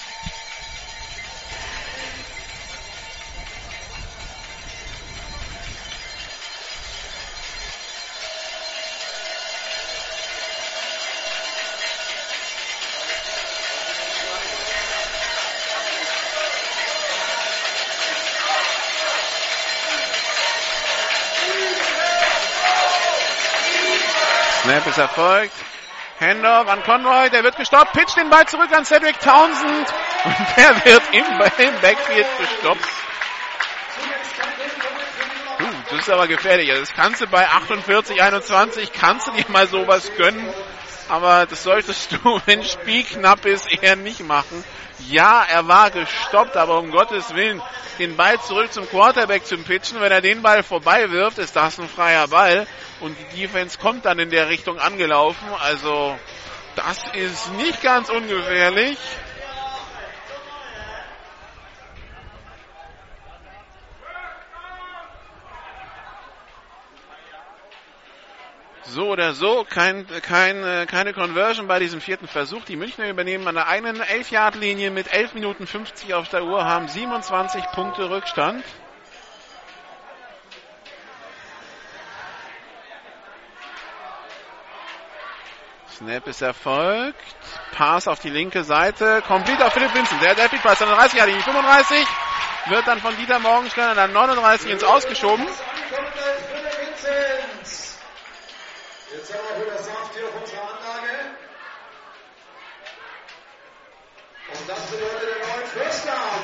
Snap ist erfolgt. Handoff an Conroy, der wird gestoppt, pitcht den Ball zurück an Cedric Townsend und der wird im, Backfield gestoppt. Uh, das ist aber gefährlich. Also das kannst du bei 48, 21, kannst du dir mal sowas gönnen. Aber das solltest du, wenn Spiel knapp ist, eher nicht machen. Ja, er war gestoppt, aber um Gottes Willen, den Ball zurück zum Quarterback zu pitchen. Wenn er den Ball vorbei wirft, ist das ein freier Ball. Und die Defense kommt dann in der Richtung angelaufen. Also, das ist nicht ganz ungefährlich. So oder so, kein, kein, keine Conversion bei diesem vierten Versuch. Die Münchner übernehmen an der einen 11-Yard-Linie mit 11 Minuten 50 auf der Uhr, haben 27 Punkte Rückstand. Snap ist erfolgt. Pass auf die linke Seite. Complete auf Philipp Vincent. Der hat Epic Pass an der 30 Linie 35. Wird dann von Dieter Morgenstern an der 39 ins Ausgeschoben. Jetzt haben wir wieder Saft hier auf unserer Anlage. Und das bedeutet den neuen First Down.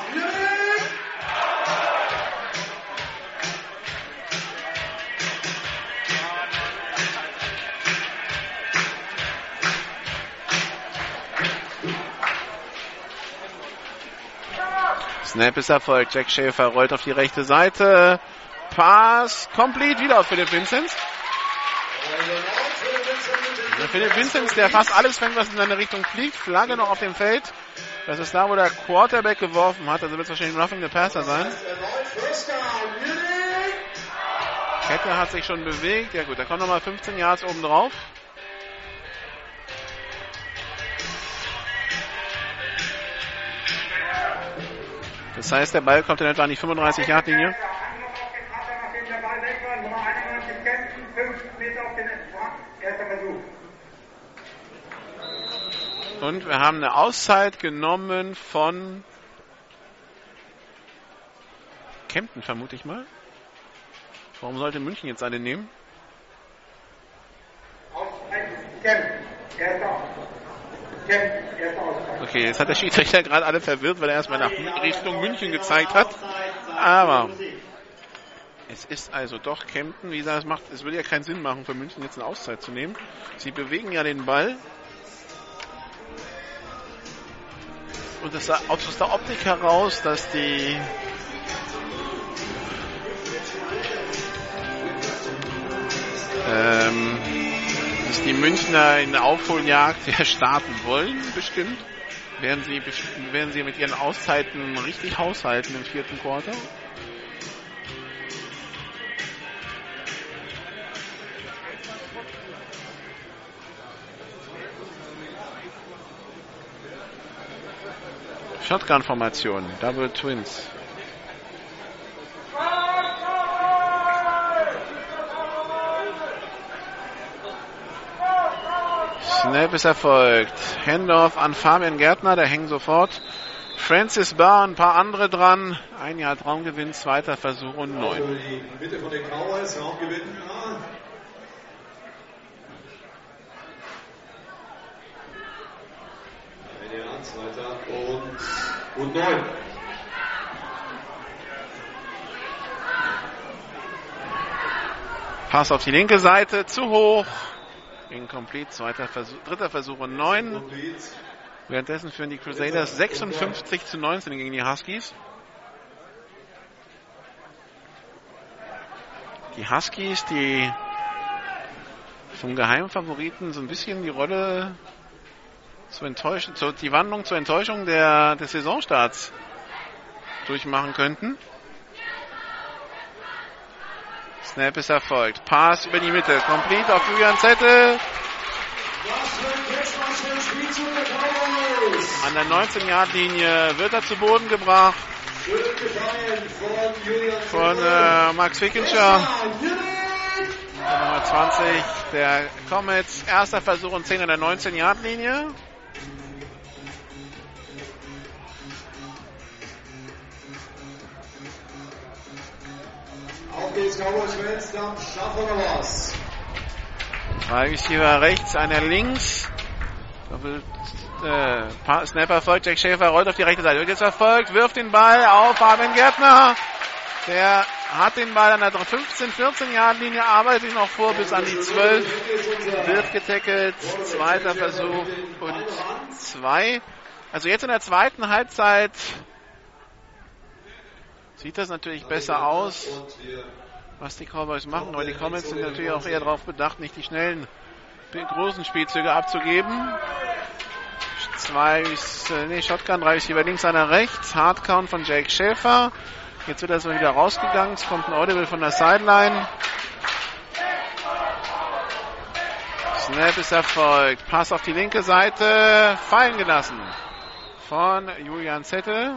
Snap ist erfolgt. Jack Schäfer rollt auf die rechte Seite. Pass complete wieder auf Philipp Vinzenz. Der Philipp Vinzenz, der fast alles fängt, was in seine Richtung fliegt. Flagge noch auf dem Feld. Das ist da, wo der Quarterback geworfen hat. Also wird es wahrscheinlich Roughing the Passer sein. Kette hat sich schon bewegt. Ja gut, da kommt nochmal 15 Yards oben drauf. Das heißt, der Ball kommt in etwa an die 35 Yard Linie. Und wir haben eine Auszeit genommen von Kempten, vermute ich mal. Warum sollte München jetzt eine nehmen? Okay, jetzt hat der Schiedsrichter gerade alle verwirrt, weil er erstmal nach Richtung München gezeigt hat. Aber es ist also doch Kempten. Wie gesagt, es, macht, es würde ja keinen Sinn machen, für München jetzt eine Auszeit zu nehmen. Sie bewegen ja den Ball. Und es sah aus der Optik heraus, dass die ähm, dass die Münchner in der Aufholjagd ja starten wollen, bestimmt. Werden sie, werden sie mit ihren Auszeiten richtig haushalten im vierten Quarter? Shotgun-Formation, Double Twins. Snap ist erfolgt. Handoff an Fabian Gärtner, der hängt sofort. Francis Barr, ein paar andere dran. Ein Jahr Traumgewinn, zweiter Versuch und neun. Bitte von den Cowboys, Raumgewinn. Ja. Ein zweiter und, und neun. Pass auf die linke Seite, zu hoch. Incomplete, zweiter Versuch, dritter Versuch und neun. Währenddessen führen die Crusaders 56 zu 19 gegen die Huskies. Die Huskies, die vom Geheimfavoriten so ein bisschen die Rolle zu enttäuschen, zu, die Wandlung zur Enttäuschung der, des Saisonstarts durchmachen könnten. Snap ist erfolgt. Pass über die Mitte. Complete auf Julian Zettel. An der 19-Yard-Linie wird er zu Boden gebracht von äh, Max Wickenscher. Nummer 20 der Comets. Erster Versuch und 10 an der 19-Yard-Linie. Auf geht's, Cowboys Fans, dann schaffen wir was. Receiver rechts, einer links. Doppelt, äh, Snapper erfolgt, Jack Schäfer rollt auf die rechte Seite. Wird jetzt erfolgt, wirft den Ball auf Fabian Gärtner. Der hat den Ball an der 15, 14 Yard Linie, arbeitet sich noch vor bis an die 12. Wird getackelt. Zweiter Versuch und zwei. Also jetzt in der zweiten Halbzeit sieht das natürlich besser aus, was die Cowboys machen. Aber die Comets sind natürlich auch eher darauf bedacht, nicht die schnellen, großen Spielzüge abzugeben. Zwei, nee, Shotgun, drei ist über links, einer rechts. Hardcount von Jake Schäfer. Jetzt wird er so wieder rausgegangen. Es kommt ein Audible von der Sideline. Snap ist erfolgt. Pass auf die linke Seite. Fallen gelassen. Von Julian Zettel.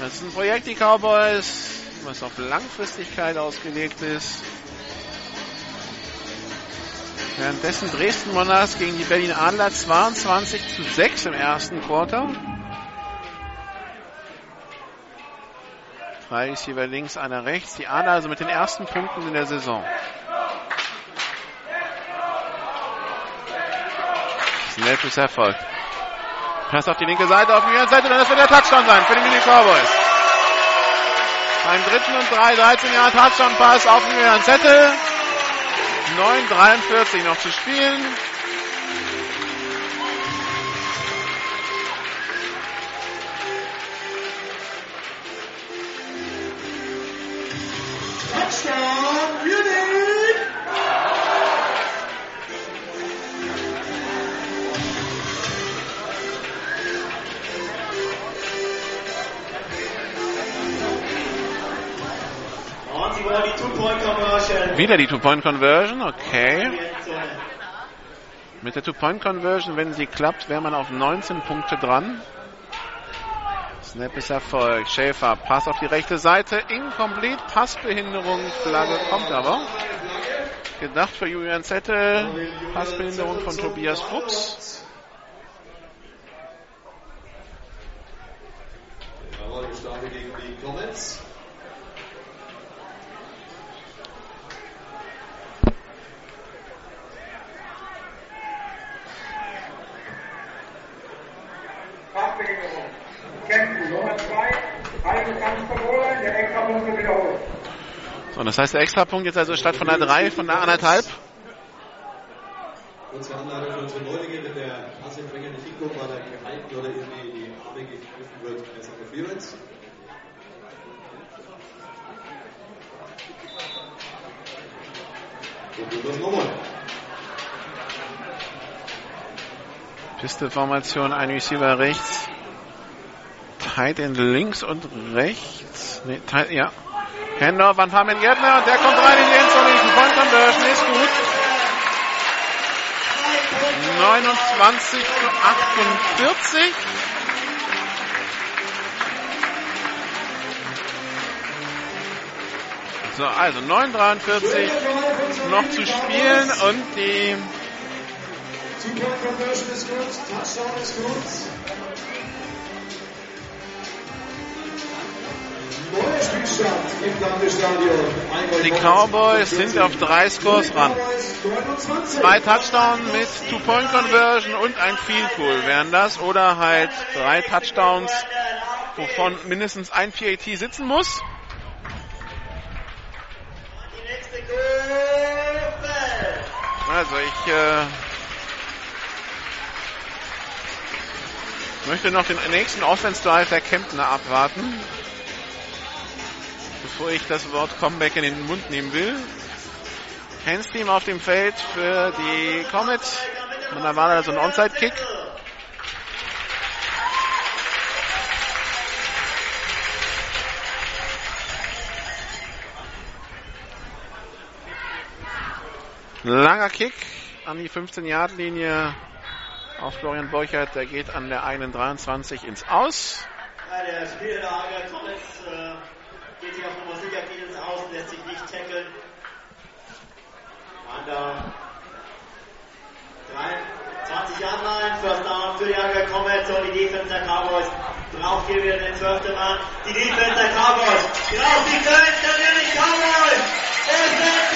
Das ist ein Projekt, die Cowboys, was auf Langfristigkeit ausgelegt ist. Währenddessen Dresden Monarchs gegen die Berlin Adler 22 zu 6 im ersten Quarter. Drei Receiver links, einer rechts. Die Adler also mit den ersten Punkten in der Saison. Snap ist Erfolg. Pass auf die linke Seite, auf die linke Seite, dann wird der Touchdown sein für die Mini Cowboys. Beim dritten und drei, 13 Jahre Touchdown-Pass auf den Zettel. 9,43 noch zu spielen. Touchdown! Wieder die Two-Point-Conversion, okay. Mit der Two-Point-Conversion, wenn sie klappt, wäre man auf 19 Punkte dran. Snap ist Erfolg. Schäfer, Pass auf die rechte Seite. Incomplete, Passbehinderung. Flagge kommt aber. Gedacht für Julian Zettel. Passbehinderung von Tobias Fuchs. Jawohl, gestartet gegen die Comets. Fachbehinderung. Kämpfen Nummer 2, halbe Kampfverboten, der Extrapunkt wird wiederholt. So, das heißt, der Extrapunkt jetzt also statt von der 3 von der anderthalb. Kurze Anleitung für unsere Neulinge, wenn der Passempfänger nicht hinkommt, weil er gehalten oder irgendwie in die Arme gegriffen wird, als Interference. Probieren wir es nochmal. Piste-Formation, ein Receiver rechts. Tight End links und rechts. Nee, tight, ja. Handoff an Fabian Gärtner und der kommt rein in die Endzone. Die Point Conversion ist gut. 29 zu 48. So, also 9,43 noch zu spielen und die Two-Point-Conversion ist gut, Touchdown ist gut. Neuer Spielstand im Landesstadion. Die Cowboys sind auf drei Scores ran. Zwei Touchdowns mit Two-Point-Conversion und ein Field Goal wären das. Oder halt drei Touchdowns, wovon mindestens ein PAT sitzen muss. Also ich äh, möchte noch den nächsten Offense Drive der Kemptner abwarten, bevor ich das Wort Comeback in den Mund nehmen will. Hands Team auf dem Feld für die Comets. Und da war da so ein Onside-Kick. Langer Kick an die 15-Yard-Linie auf Florian Borchert. Der geht an der eigenen 23 ins Aus. Ja, der Spieler der Ager Comets äh, geht hier auf Nummer sicher, geht ins Aus, lässt sich nicht tackeln. An der 20 Yard Line, First Down für die Ager Comets und die Defense der Cowboys. Drauf hier wieder den zwölften Mann. Die Defense der Cowboys. Drauf die Defense natürlich Cowboys. Es wird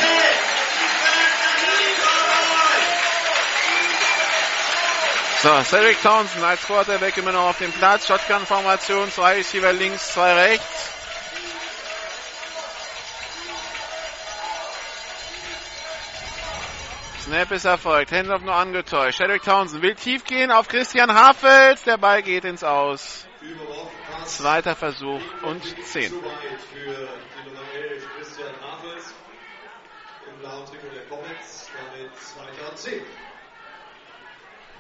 So, Cedric Townsend als Quarterback immer noch auf dem Platz. Shotgun-Formation, zwei Receiver links, zwei rechts. Snap ist erfolgt. Handoff nur angetäuscht. Cedric Townsend will tief gehen auf Christian Hafels. Der Ball geht ins Aus. Zweiter Versuch und 10. Zu weit für die Nummer 11, Christian Hafels. Im blauen Trikot der Comets, damit 2 10.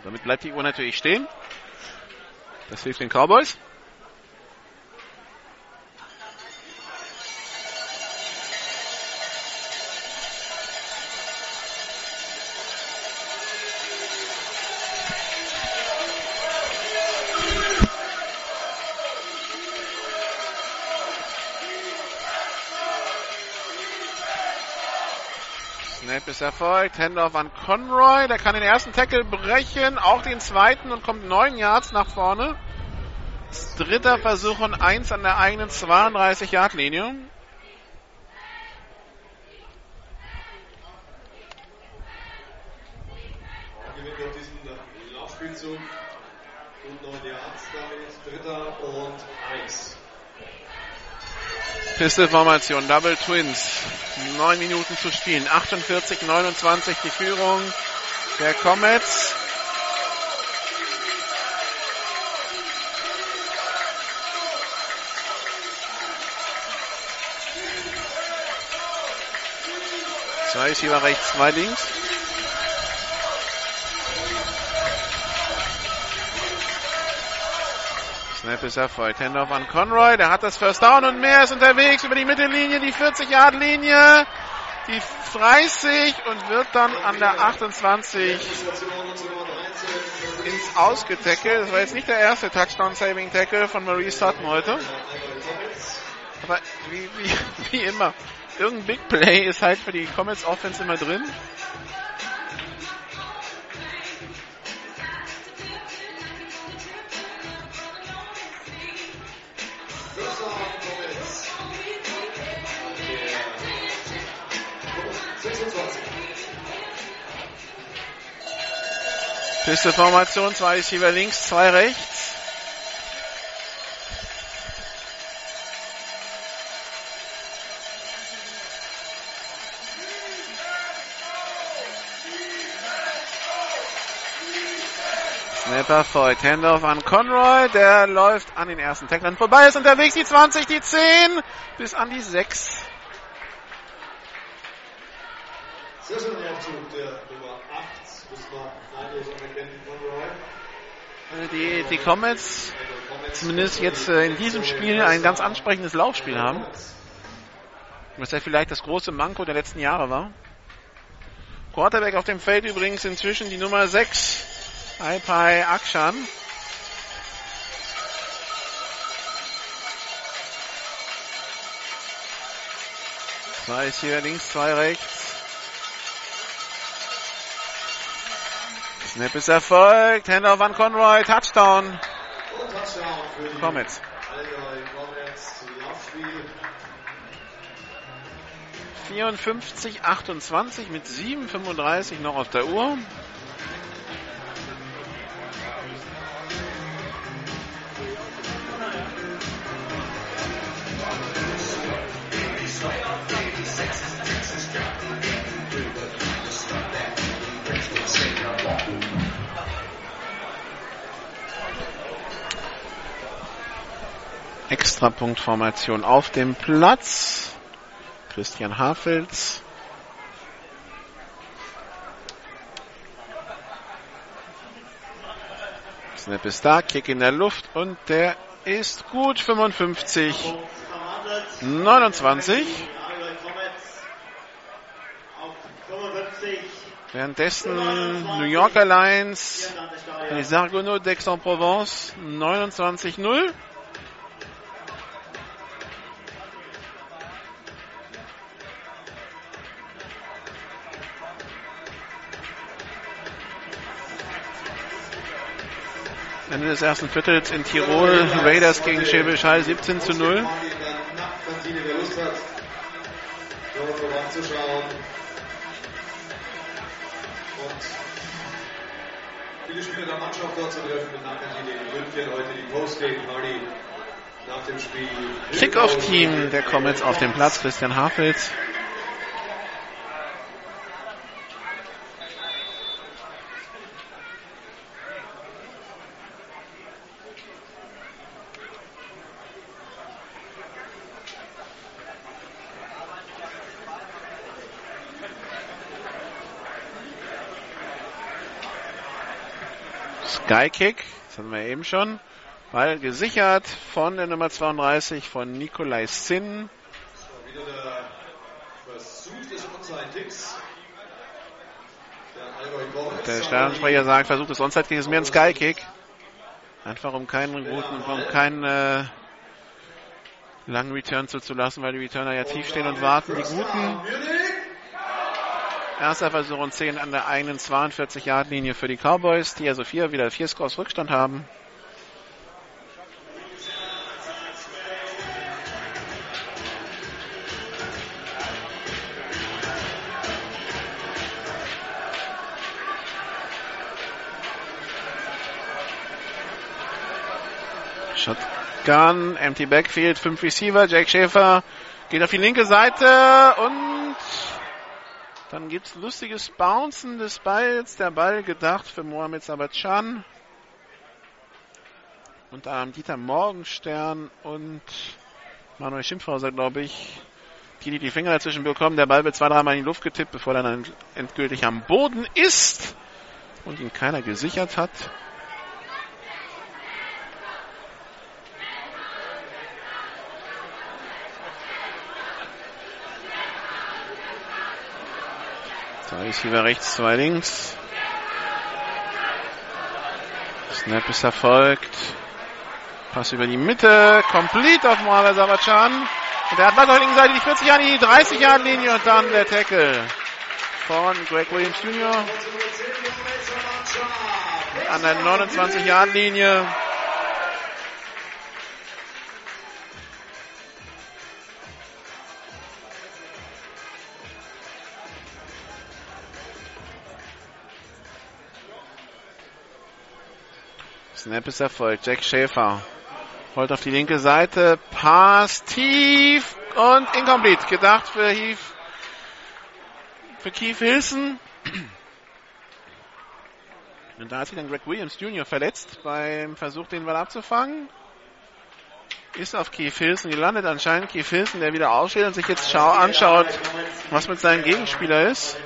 Damit bleibt die Uhr natürlich stehen. Das hilft den Cowboys. Snap ist erfolgt. Handoff an Conroy. Der kann den ersten Tackle brechen, auch den zweiten und kommt neun Yards nach vorne. Dritter Versuch und eins an der eigenen 32-Yard-Linie. Gewinnt auf diesen Laufspielzug. Und 9 Yards damit. Dritter und 1. Pistol-Formation, Double Twins. Neun Minuten zu spielen. 48, 29 die Führung der Comets. Zwei ist hier rechts, zwei links. Snap ist erfolgt. Handoff an Conroy. Der hat das First Down und mehr ist unterwegs über die Mittellinie, die 40-Yard-Linie, die 30 und wird dann an der 28 ins Ausgetackelt. Das war jetzt nicht der erste Touchdown-Saving-Tackle von Marie Sutton heute. Aber wie, wie, wie immer, irgendein Big Play ist halt für die Comets Offense immer drin. Pistol-Formation, zwei Receiver links, zwei rechts. Snapper folgt. Handoff an Conroy. Der läuft an den ersten Tacklern vorbei. Ist unterwegs die 20, die 10 bis an die 6. Sehr schöner Aufzug der Nummer 8. Muss man neidlos anerkennen von Roy. Die, die Comets zumindest jetzt äh, in diesem Spiel ein ganz ansprechendes Laufspiel haben. Was ja vielleicht das große Manko der letzten Jahre war. Quarterback auf dem Feld übrigens inzwischen die Nummer 6. Alpai Akshan. Zwei ist hier links, zwei rechts. Snap ist erfolgt. Handoff an Conroy. Touchdown. Touchdown Comets. Allgäu Comets. Laufspiel. 54, 28 mit 7,35 noch auf der Uhr. Extrapunktformation auf dem Platz. Christian Hafels. Snap ist da, Kick in der Luft und der ist gut. 55, 29. 55. Währenddessen New Yorker Lions, les Argonauts d'Aix-en-Provence 29-0. Ende des ersten Viertels in Tirol, Raiders gegen Schäbisch Hall 17 zu 0. Wer Lust hat, dort vorbeizuschauen. Und viele Spieler der Mannschaft dort zu treffen mit Nachkantine in München. Heute die Post-Game-Party nach dem Spiel. Kickoff-Team der Comets auf dem Platz, Christian Hafels. Skykick, das hatten wir eben schon. Ball gesichert von der Nummer 32 von Nikolai Zinn. Wieder der Versuch des Onside-Kicks. Der Stadionsprecher sagt, versucht es Onside Kick ist mehr ein Skykick. Einfach um keinen guten, um keinen äh, langen Return zuzulassen, weil die Returner ja tief stehen und warten. Die guten. Erster Versuch und 10 an der eigenen 42-Yard-Linie für die Cowboys, die also vier, wieder vier Scores Rückstand haben. Shotgun, empty backfield, fünf Receiver, Jake Schäfer geht auf die linke Seite und dann gibt's lustiges Bouncen des Balls. Der Ball gedacht für Mohamed Sabatschan. Und ähm, Dieter Morgenstern und Manuel Schimpfhauser, glaube ich, die, die die Finger dazwischen bekommen. Der Ball wird zwei, dreimal in die Luft getippt, bevor er dann endgültig am Boden ist und ihn keiner gesichert hat. Zwei Receiver rechts, zwei links. Snap ist erfolgt. Pass über die Mitte. Complete auf Mohamed Sabachan. Und der hat Ball auf der linken Seite die 40 Jahre, die 30 Jahre Linie und dann der Tackle von Greg Williams Jr. An der 29 Jahre Linie. Snap ist erfolgt. Jack Schäfer holt auf die linke Seite. Pass tief und incomplete. Gedacht für Heath, für Keith Wilson. Und da hat sich dann Greg Williams Jr. verletzt beim Versuch, den Ball abzufangen. Ist auf Keith Wilson gelandet. Anscheinend Keith Wilson, der wieder aufsteht und sich jetzt schau anschaut, was mit seinem Gegenspieler ist.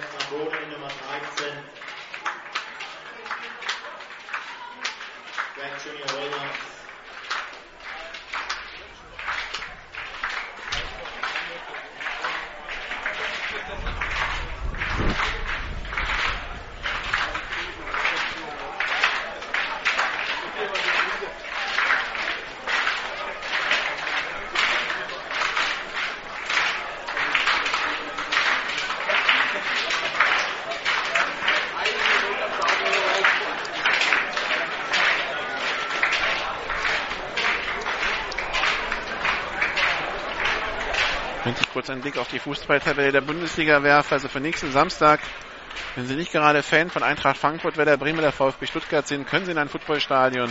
Kurz einen Blick auf die Fußballtabelle der Bundesliga werfe, also für nächsten Samstag, wenn Sie nicht gerade Fan von Eintracht Frankfurt, Werder Bremen oder VfB Stuttgart sind, können Sie in ein Footballstadion.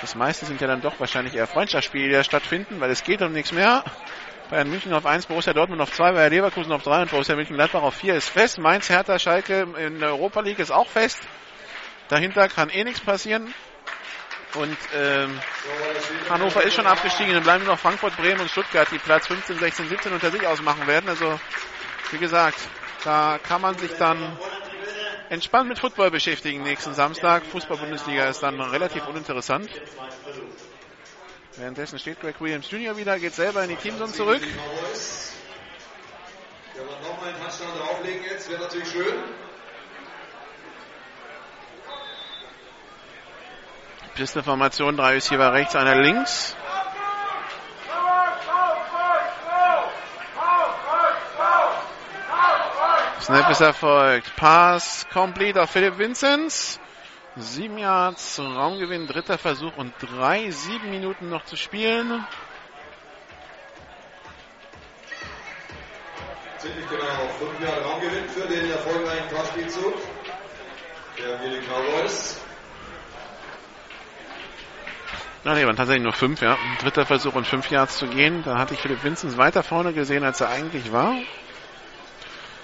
Das meiste sind ja dann doch wahrscheinlich eher Freundschaftsspiele, die da stattfinden, weil es geht um nichts mehr. Bayern München auf 1, Borussia Dortmund auf 2, Bayer Leverkusen auf 3 und Borussia München-Gladbach auf 4 ist fest. Mainz, Hertha, Schalke in der Europa League ist auch fest. Dahinter kann eh nichts passieren. Und ähm, Hannover ist schon abgestiegen. Dann bleiben noch Frankfurt, Bremen und Stuttgart, die Platz 15, 16, 17 unter sich ausmachen werden. Also, wie gesagt, da kann man sich dann entspannt mit Football beschäftigen nächsten Samstag. Fußball-Bundesliga ist dann relativ uninteressant. Währenddessen steht Greg Williams Jr. wieder, geht selber in die Teamzone zurück. Der war nochmal ein Handstand drauflegen jetzt, wäre natürlich schön. Pisteformation, drei Receiver rechts, einer links. Snap ist erfolgt. Pass complete auf Philipp Vinzenz. Sieben Yards, Raumgewinn, dritter Versuch und drei, sieben Minuten noch zu spielen. Ziemlich genau. Fünf Jahre Raumgewinn für den erfolgreichen Passspielzug der Munich Cowboys. Na nee, waren tatsächlich nur fünf, ja. Dritter Versuch und fünf Yards zu gehen. Da hatte ich Philipp Vinzenz weiter vorne gesehen, als er eigentlich war.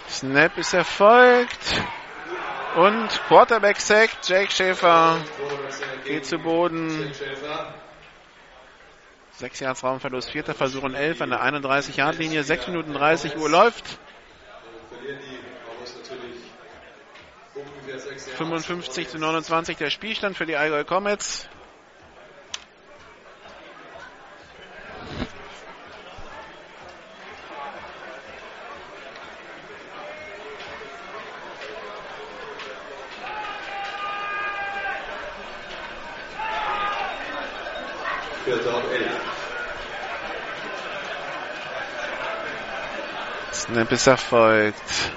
Snap ist erfolgt. Und Quarterback Sack, Jake Schäfer geht zu Boden. Sechs Yards Raumverlust, vierter Versuch und elf an der 31 Yard Linie, 6 Minuten 30 Uhr läuft. 55 zu 29 der Spielstand für die Allgäu Comets. Vierter und elf. Snap ist erfolgt.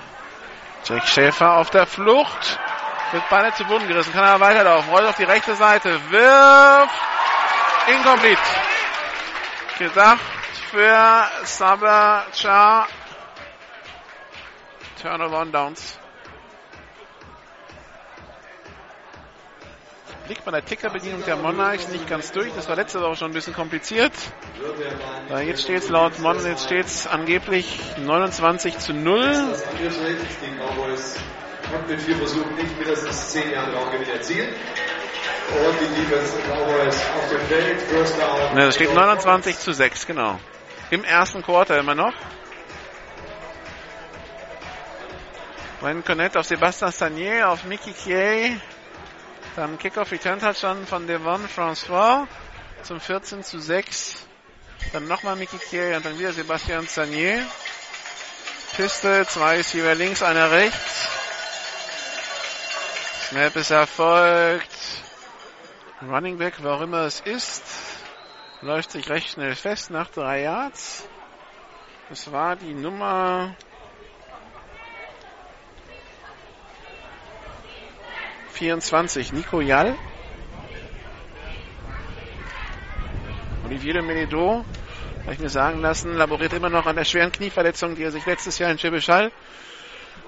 Jack Schäfer auf der Flucht. Wird beinahe zu Boden gerissen. Kann er weiterlaufen. Rollt auf die rechte Seite. Wirft. Incomplete. Gedacht für Saber Cha. Turnover on Downs. Blick bei der Tickerbedienung der Monarchs nicht ganz durch. Das war letzte Woche schon ein bisschen kompliziert. Da jetzt steht es laut Mon, jetzt steht es angeblich 29 zu 0. Das Angriffsrecht, die Cowboys konnten mit vier Versuchen nicht mindestens zehn Jahre Raumgewinn erzielen. Und die Defense Cowboys auf dem Feld, First Down. Ne, das steht 29 zu 6, genau. Im ersten Quarter immer noch. Ryan Connect auf Sebastian Stanier, auf Mickey Kiei. Dann Kickoff Return Touchdown von Devon François zum 14 zu 6. Dann nochmal Mickey Kiei und dann wieder Sebastian Stanier. Piste, zwei Receiver links, einer rechts. Snap ist erfolgt. Running Back, wer auch immer es ist, läuft sich recht schnell fest nach drei Yards. Das war die Nummer 24, Nico Jall. Olivier de Menido, habe ich mir sagen lassen, laboriert immer noch an der schweren Knieverletzung, die er sich letztes Jahr in Schäbischall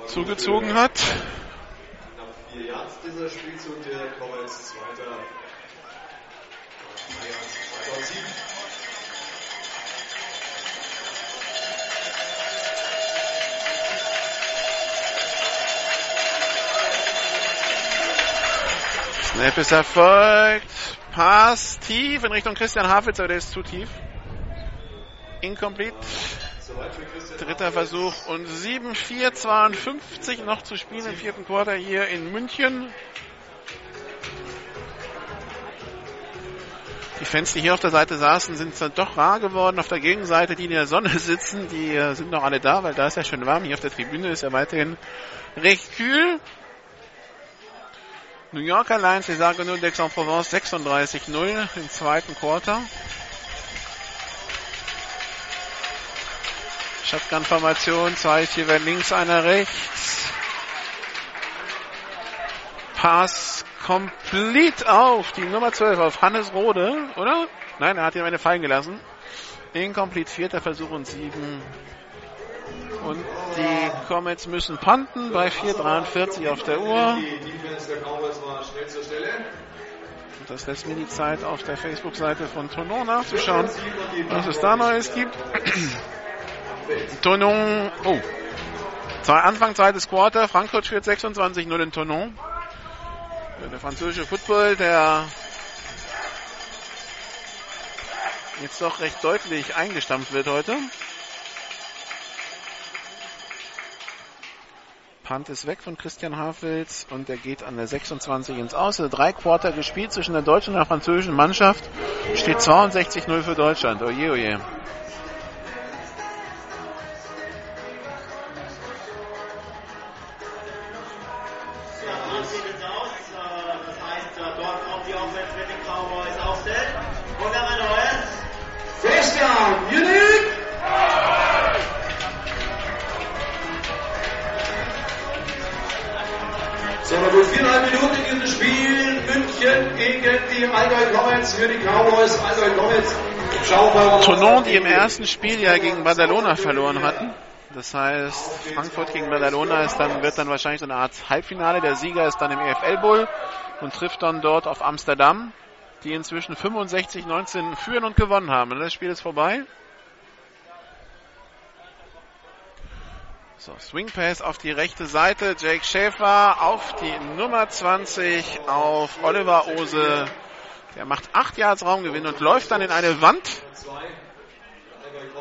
zugezogen hat. Knapp vier Yards dieser Spielzug der Snap ist erfolgt. Pass tief in Richtung Christian Havitz, aber der ist zu tief. Incomplete. Dritter Versuch und 7-4-52 noch zu spielen im vierten Quarter hier in München. Die Fans, die hier auf der Seite saßen, sind dann doch rar geworden. Auf der Gegenseite, die in der Sonne sitzen, die äh, sind noch alle da, weil da ist ja schön warm. Hier auf der Tribüne ist ja weiterhin recht kühl. New Yorker Lions, die sagen 0 Aix-en-Provence 36-0 im zweiten Quarter. Shotgun-Formation, zwei hier links, einer rechts. Pass complete auf die Nummer 12, auf Hannes Rode, oder? Nein, er hat ihn am Ende fallen gelassen. Incomplete, vierter Versuch und sieben. Und die Comets müssen panten bei 4,43 auf der Uhr. Und das lässt mir die Zeit auf der Facebook-Seite von Tonon nachzuschauen, was es da Neues gibt. Tonon, oh. Anfang zweites Quarter, Frankfurt führt 26-0 in Tonon. Der französische Football, der jetzt doch recht deutlich eingestampft wird heute. Punt ist weg von Christian Havels und er geht an der 26 ins Aus. Also drei Quarter gespielt zwischen der deutschen und der französischen Mannschaft. Steht 62-0 für Deutschland. Oje, oje. Viereinhalb Minuten in diesem Spiel. München gegen die Allgäu Comets für die Cowboys. Allgäu Comets. Tonon, die im ersten Spiel ja gegen Badalona verloren hatten. Das heißt, Frankfurt gegen Badalona ist dann, wird dann wahrscheinlich so eine Art Halbfinale. Der Sieger ist dann im EFL Bowl und trifft dann dort auf Amsterdam, die inzwischen 65-19 führen und gewonnen haben. Das Spiel ist vorbei. So, Swing Pass auf die rechte Seite. Jake Schäfer auf die Nummer 20 auf Oliver Ose. Der macht 8 Yards Raumgewinn und läuft dann in eine Wand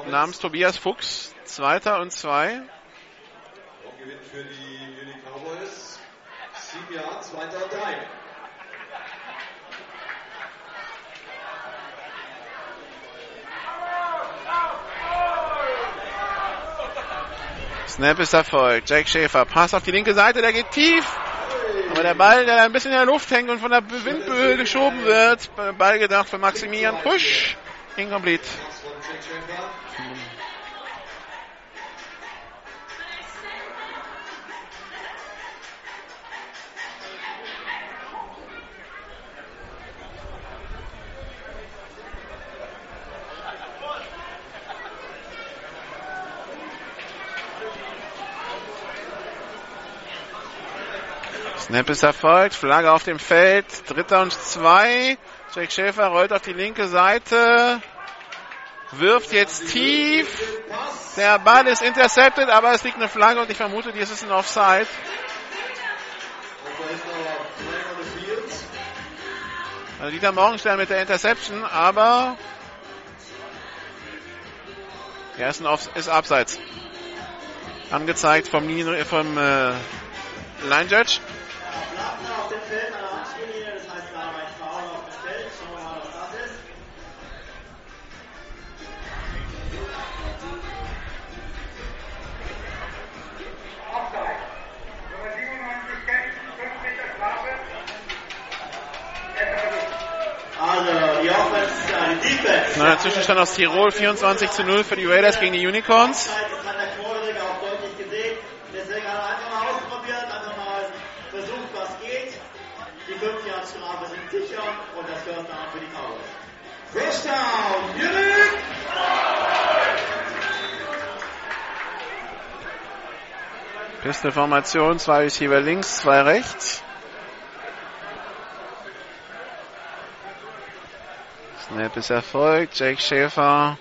namens Tobias Fuchs. Zweiter und zwei. Gewinn für die Unique Cowboys. Sieben Jahre, zweiter und drei. Snap ist erfolgt. Jake Schäfer. Pass auf die linke Seite, der geht tief. Aber der Ball, der ein bisschen in der Luft hängt und von der Windböe geschoben wird. Ball gedacht für Maximilian Pusch. Incomplete. Snap ist erfolgt, Flagge auf dem Feld, dritter und zwei. Jack Schäfer rollt auf die linke Seite, wirft jetzt tief. Der Ball ist intercepted, aber es liegt eine Flagge und ich vermute, dies ist ein Offside. Also Dieter Morgenstern mit der Interception, aber ja, ist, ein Off ist abseits. Angezeigt vom, Linien vom äh, Line Judge. Platten auf dem Feld an der Handspiellinie, das heißt, wir haben ein Foul auf dem Feld. Schauen wir mal, was das ist. Offside. Nummer 97 kämpfen, 5 Meter Strafe. Also, die Offense, die Defense. Na, Zwischenstand aus Tirol 24 zu 0 für die Raiders gegen die Unicorns. Pistol-Formation, zwei Receiver links, zwei rechts. Snap ist erfolgt. Jake Schäfer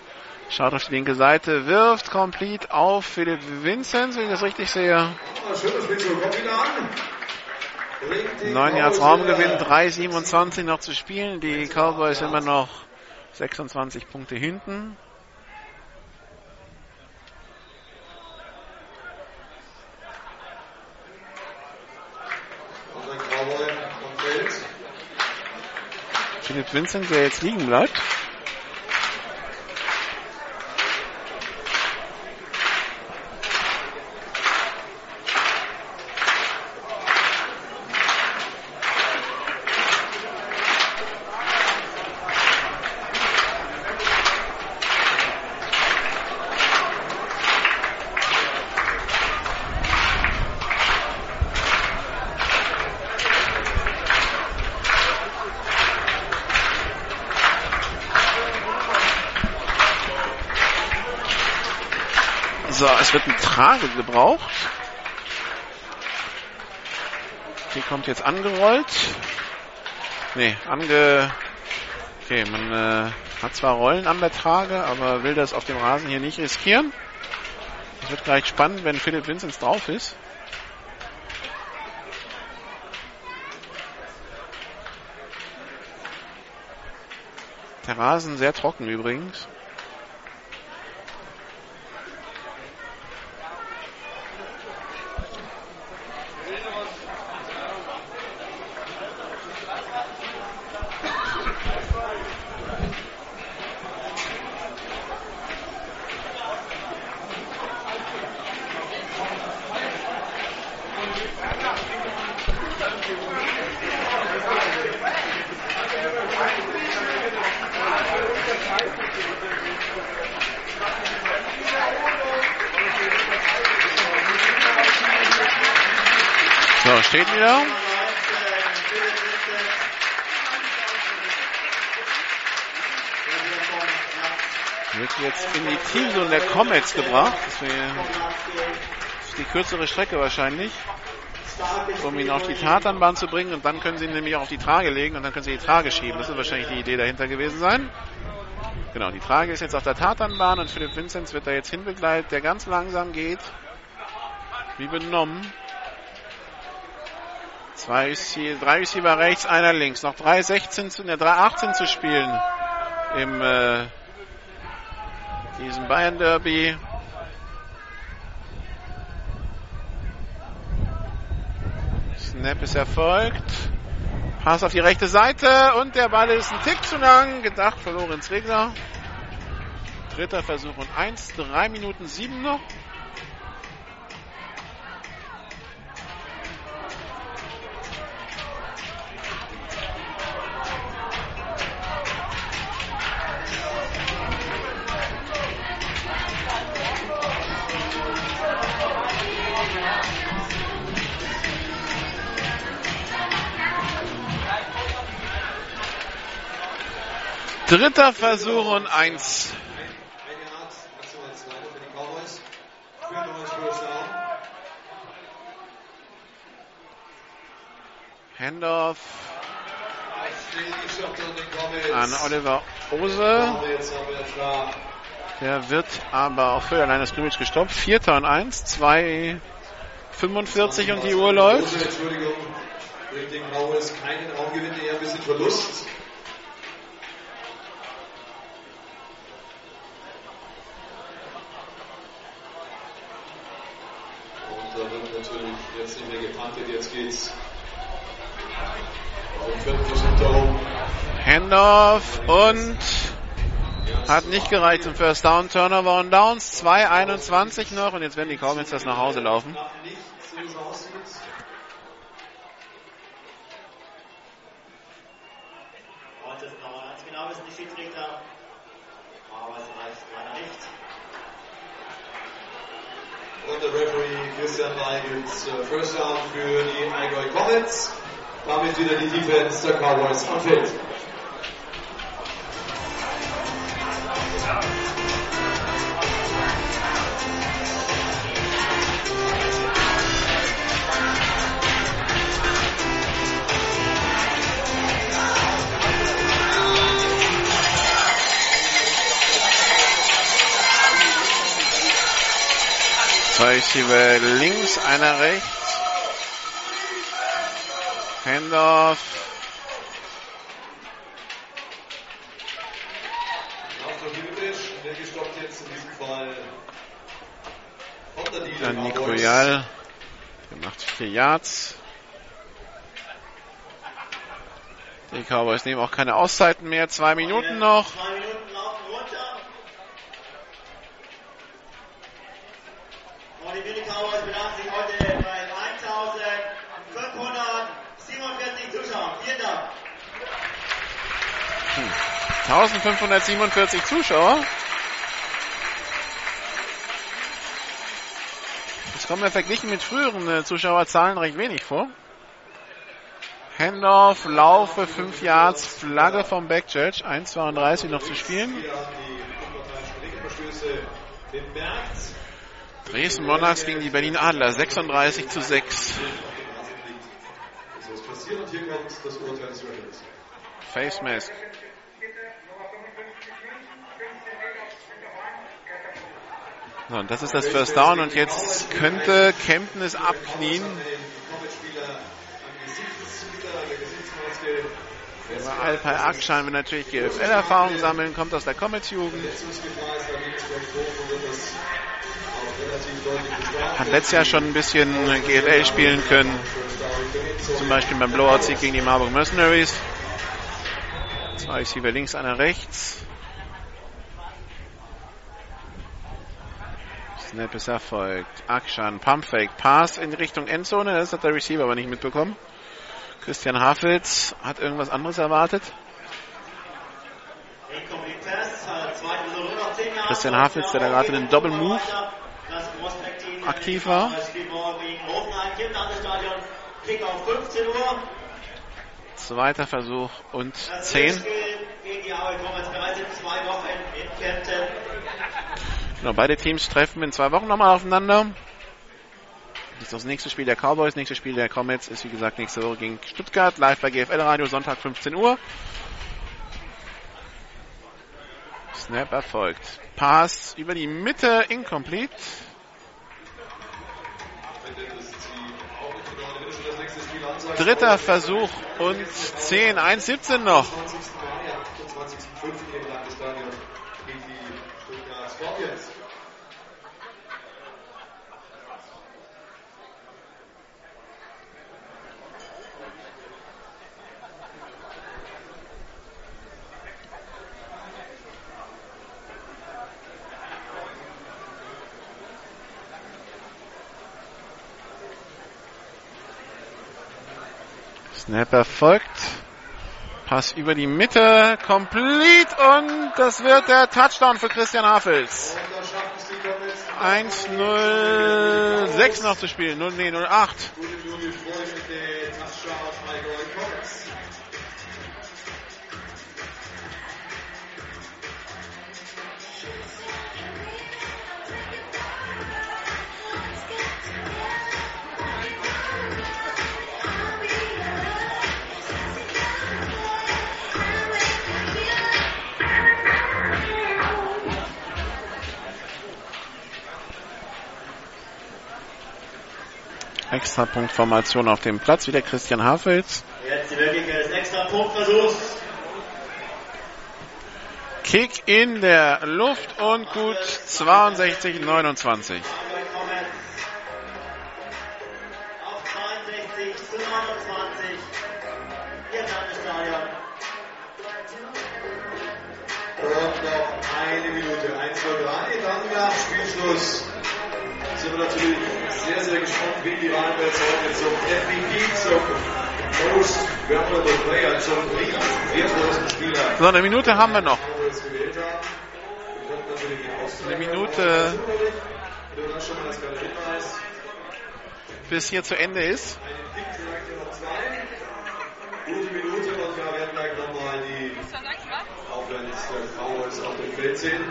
schaut auf die linke Seite, wirft komplett auf Philipp Vincent, wenn ich das richtig sehe. 9 Yards Raumgewinn, wieder. 3,27 noch zu spielen. Die Cowboys immer noch 26 Punkte hinten. Und ein Cowboy am Feld. Philipp Vincent, der jetzt liegen bleibt. So, Trage gebraucht. Die kommt jetzt angerollt. Nee, ange... Okay, man äh, hat zwar Rollen an der Trage, aber will das auf dem Rasen hier nicht riskieren. Es wird gleich spannend, wenn Philipp Vinzenz drauf ist. Der Rasen sehr trocken übrigens. Der Comets gebracht. Das ist die kürzere Strecke wahrscheinlich. Um ihn auf die Tatanbahn zu bringen und dann können sie ihn nämlich auch auf die Trage legen und dann können sie die Trage schieben. Das wird wahrscheinlich die Idee dahinter gewesen sein. Genau, die Trage ist jetzt auf der Tatanbahn und Philipp Vinzenz wird da jetzt hinbegleitet, der ganz langsam geht. Wie benommen. Zwei Receiver, drei Receiver rechts, einer links. Noch 3,16 zu, ne, 3,18 zu spielen im äh, diesem Bayern Derby. Snap ist erfolgt. Pass auf die rechte Seite und der Ball ist ein Tick zu lang. Gedacht für Lorenz Regler. Dritter Versuch und eins. Drei Minuten sieben noch. Dritter Versuch und eins. Handoff an Oliver Ose. Der wird aber auch für allein das Scrimmage gestoppt. Vierter und eins, zwei 45 und die Uhr läuft. Durch den Cowboys keinen Raumgewinn, eher ein bisschen Verlust. Und da wird natürlich jetzt nicht mehr gepantet, jetzt geht's. Handoff und hat nicht gereicht zum First Down. Turnover und Downs. 2,21 noch und jetzt werden die Cowboys das nach Hause laufen. Der Referee Christian May äh, First Down für die Allgäu Comets. Damit wieder die Defense der Cowboys am Feld. Zwei Receiver links, einer rechts. Handoff. Dann. Nico Jal. Der macht vier Yards. Die Cowboys nehmen auch keine Auszeiten mehr. Zwei Minuten noch. Zwei Minuten laufen runter. Und die Billy Cowboys bedanken sich heute bei 1547 Zuschauern. Vielen Dank. 1547 Zuschauer. Das kommt mir verglichen mit früheren äh, Zuschauerzahlen recht wenig vor. Handoff, Laufe, 5 Yards, Flagge vom Backjudge, 1,32 noch zu spielen. Dresden Monarchs gegen die Berlin Adler, 36 zu 6. So ist passiert und hier kommt das Urteil des Referees. Face Mask. So, und das ist das First Down und jetzt könnte Kempten es abknien. Aber Alpay Akschan will natürlich GFL-Erfahrung sammeln, kommt aus der Comets-Jugend. Hat letztes Jahr schon ein bisschen GFL spielen können. Zum Beispiel beim Blowout-Sieg gegen die Marburg Mercenaries. Zwei Receiver links, einer rechts. Snap ist erfolgt. Akshan, Pumpfake, Pass in Richtung Endzone. Das hat der Receiver aber nicht mitbekommen. Christian Hafels hat irgendwas anderes erwartet. Incomplete Pass, zweite Versuch noch 10 Jahre. Christian Hafels, der da gerade den Double Move Das Prospect-Team aktiv war. spielt morgen gegen Hoffenheim, Kim Stadion. Kick auf 15 Uhr. Zweiter Versuch und Das 10. Genau, beide Teams treffen in zwei Wochen nochmal aufeinander. Das ist das nächste Spiel der Cowboys, nächstes Spiel der Comets ist wie gesagt nächste Woche gegen Stuttgart, live bei GFL Radio, Sonntag 15 Uhr. Snap erfolgt. Pass über die Mitte, incomplete. Dritter Versuch und 10, 1,17 noch. 20. Mai am 28.05. hier im Landesstadion gegen die Stuttgart Scorpions. Snap erfolgt. Pass über die Mitte, complete und das wird der Touchdown für Christian Hafels. 1-0-6 noch zu spielen. 0, nee, 0-8. Extrapunktformation auf dem Platz. Wieder Christian Hafels. Jetzt die Möglichkeit des extra Punktversuchs. Kick in der Luft und gut 62, 29. Allgäu Comets. Auf 62 zu 29. Hier im Landesstadion. Und noch eine Minute, 1 Uhr 3, dann nach Spielschluss sind wir natürlich sehr, sehr gespannt, wie die Rheinwelt heute zum MVP, zum Most Valuable Player, zum wertlosen Spieler So, eine Minute haben wir noch. Eine Minute bis hier zu Ende ist. Einen Kick vielleicht noch zwei. Gute Minute und wir werden gleich nochmal die Offense der Cowboys auf dem Feld sehen.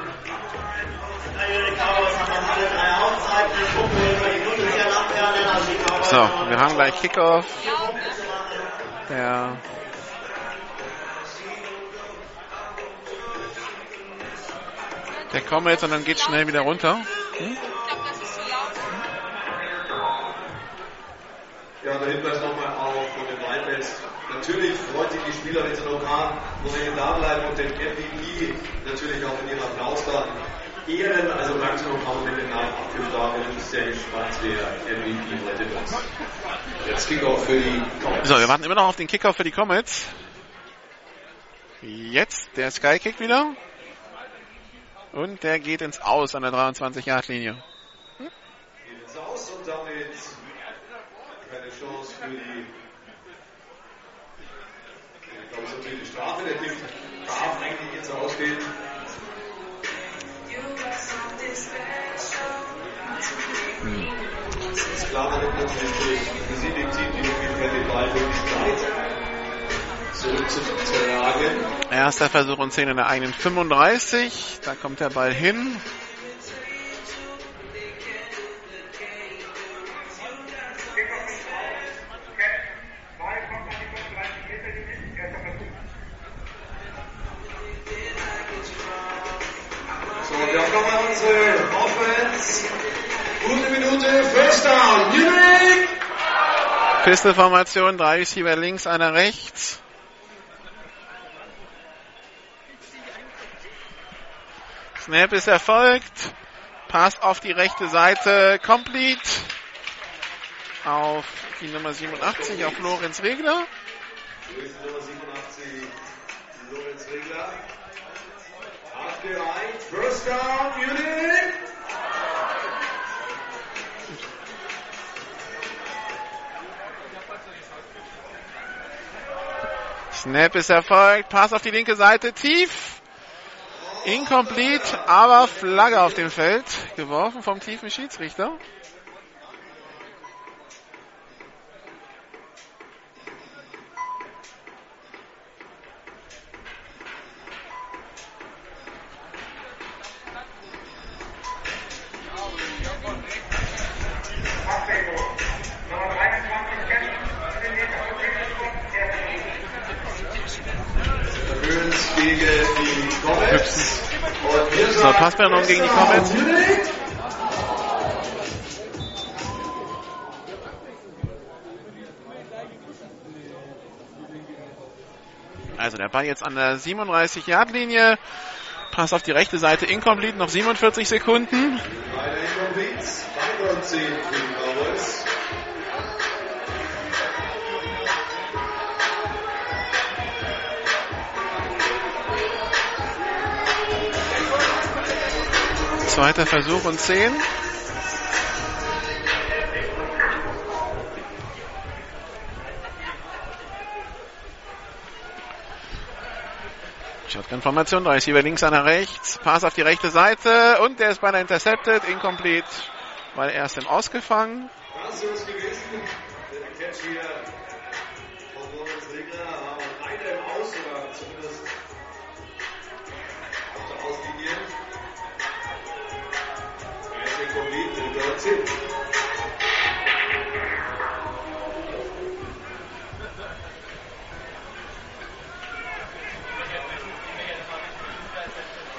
So, wir haben gleich Kickoff. Der Der Comets und dann geht schnell wieder runter. Hm? Ja, der Hinweis nochmal auf von den Wildbats. Natürlich freut sich die Spieler, wenn sie noch haben, noch länger da bleiben und den MVP natürlich auch in ihren Applaus dann ehren. Also kann man mit den Namen. Da bin ich sehr gespannt, wer MVP heute wird. Jetzt Kickoff für die Comets. So, wir warten immer noch auf den Kickoff für die Comets. Jetzt der Skykick wieder. Und der geht ins Aus an der 23-Yard-Linie. Geht ins Aus und damit keine Chance für die. Ich glaube, es ist natürlich die Strafe. Der Kick darf eigentlich ins Ausgehen. Das Erster Versuch und 10 in der eigenen 35. Da kommt der Ball hin. Wir haben nochmal unsere Offense. Gute Minute, First Down, Munich! Pistolformation, drei Receiver links, einer rechts. Snap ist erfolgt. Pass auf die rechte Seite, complete. Auf die Nummer 87, auf Lorenz Regler. Nummer 87, Lorenz Regler. Abgereicht, First Down, Munich! Snap ist erfolgt. Pass auf die linke Seite, tief. Incomplete, aber Flagge auf dem Feld. Geworfen vom tiefen Schiedsrichter. Passbehandlung gegen die Comets. Also der Ball jetzt an der 37-Yard-Linie. Pass auf die rechte Seite incomplete, noch 47 Sekunden. Beide incomplete, Zweiter Versuch und 10. Shotgun-Formation, drei Receiver links, einer rechts. Pass auf die rechte Seite und der ist beinahe intercepted, incomplete, weil er erst im Ausgefangen. Das ist gewesen. Der zehn.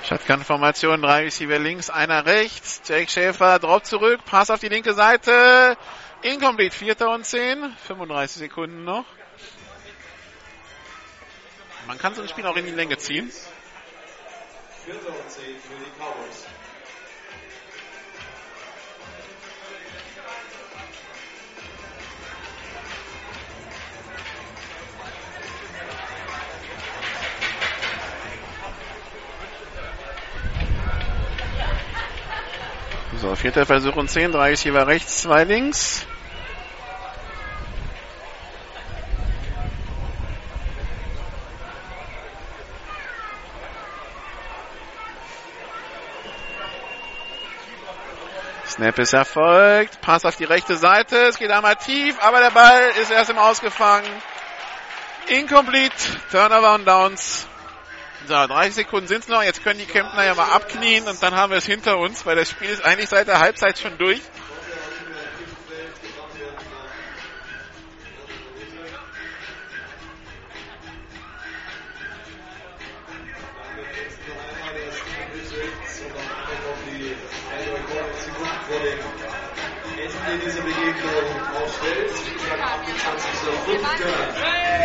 Shotgun-Formation, drei Receiver links, einer rechts. Jake Schäfer drauf zurück, Pass auf die linke Seite. Incomplete, vierter und zehn. 35 Sekunden noch. Man kann so ein Spiel auch in die Länge ziehen. Vierter und zehn für die Cowboys. So, vierter Versuch und zehn, drei Receiver rechts, zwei links. Snap ist erfolgt. Pass auf die rechte Seite. Es geht einmal tief, aber der Ball ist erst im Ausgefangen. Incomplete. Turnover und Downs. So, 30 Sekunden sind es noch. Jetzt können die Kempner ja mal abknien und dann haben wir es hinter uns, weil das Spiel ist eigentlich seit der Halbzeit schon durch.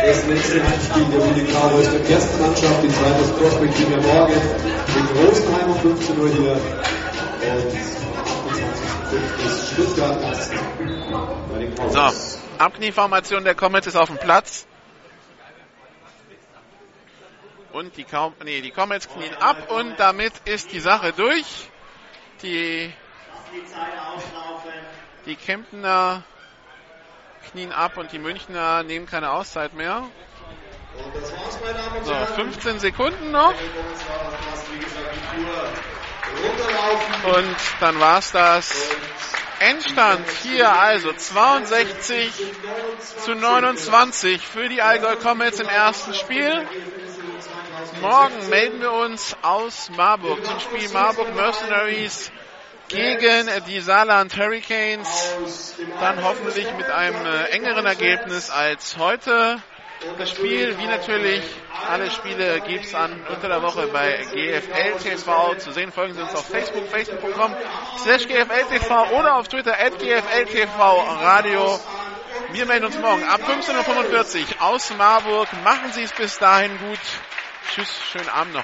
Das nächste Heimspiel der Willi Cowboys mit erster Mannschaft, die zweite ist Prospect ja morgen in Rosenheim um 15 Uhr hier. Und am 28.05. ist Stuttgart Gast bei den Cowboys. So, Abknieformation der Comets ist auf dem Platz. Und die, Com nee, die Comets knien ab und damit ist die Sache durch. Die, die Kemptener knien ab und die Münchner nehmen keine Auszeit mehr. So, 15 Sekunden noch. Und dann war's das. Endstand hier also 62 zu 29 für die Allgäu Comets im ersten Spiel. Morgen melden wir uns aus Marburg zum Spiel Marburg Mercenaries gegen die Saarland Hurricanes. Dann hoffentlich mit einem äh, engeren Ergebnis als heute. Das Spiel, wie natürlich alle Spiele, gibt's an unter der Woche bei GFL TV zu sehen. Folgen Sie uns auf Facebook, facebook.com slash GFL TV oder auf Twitter at GFL TV Radio. Wir melden uns morgen ab 15.45 Uhr aus Marburg. Machen Sie es bis dahin gut. Tschüss, schönen Abend noch.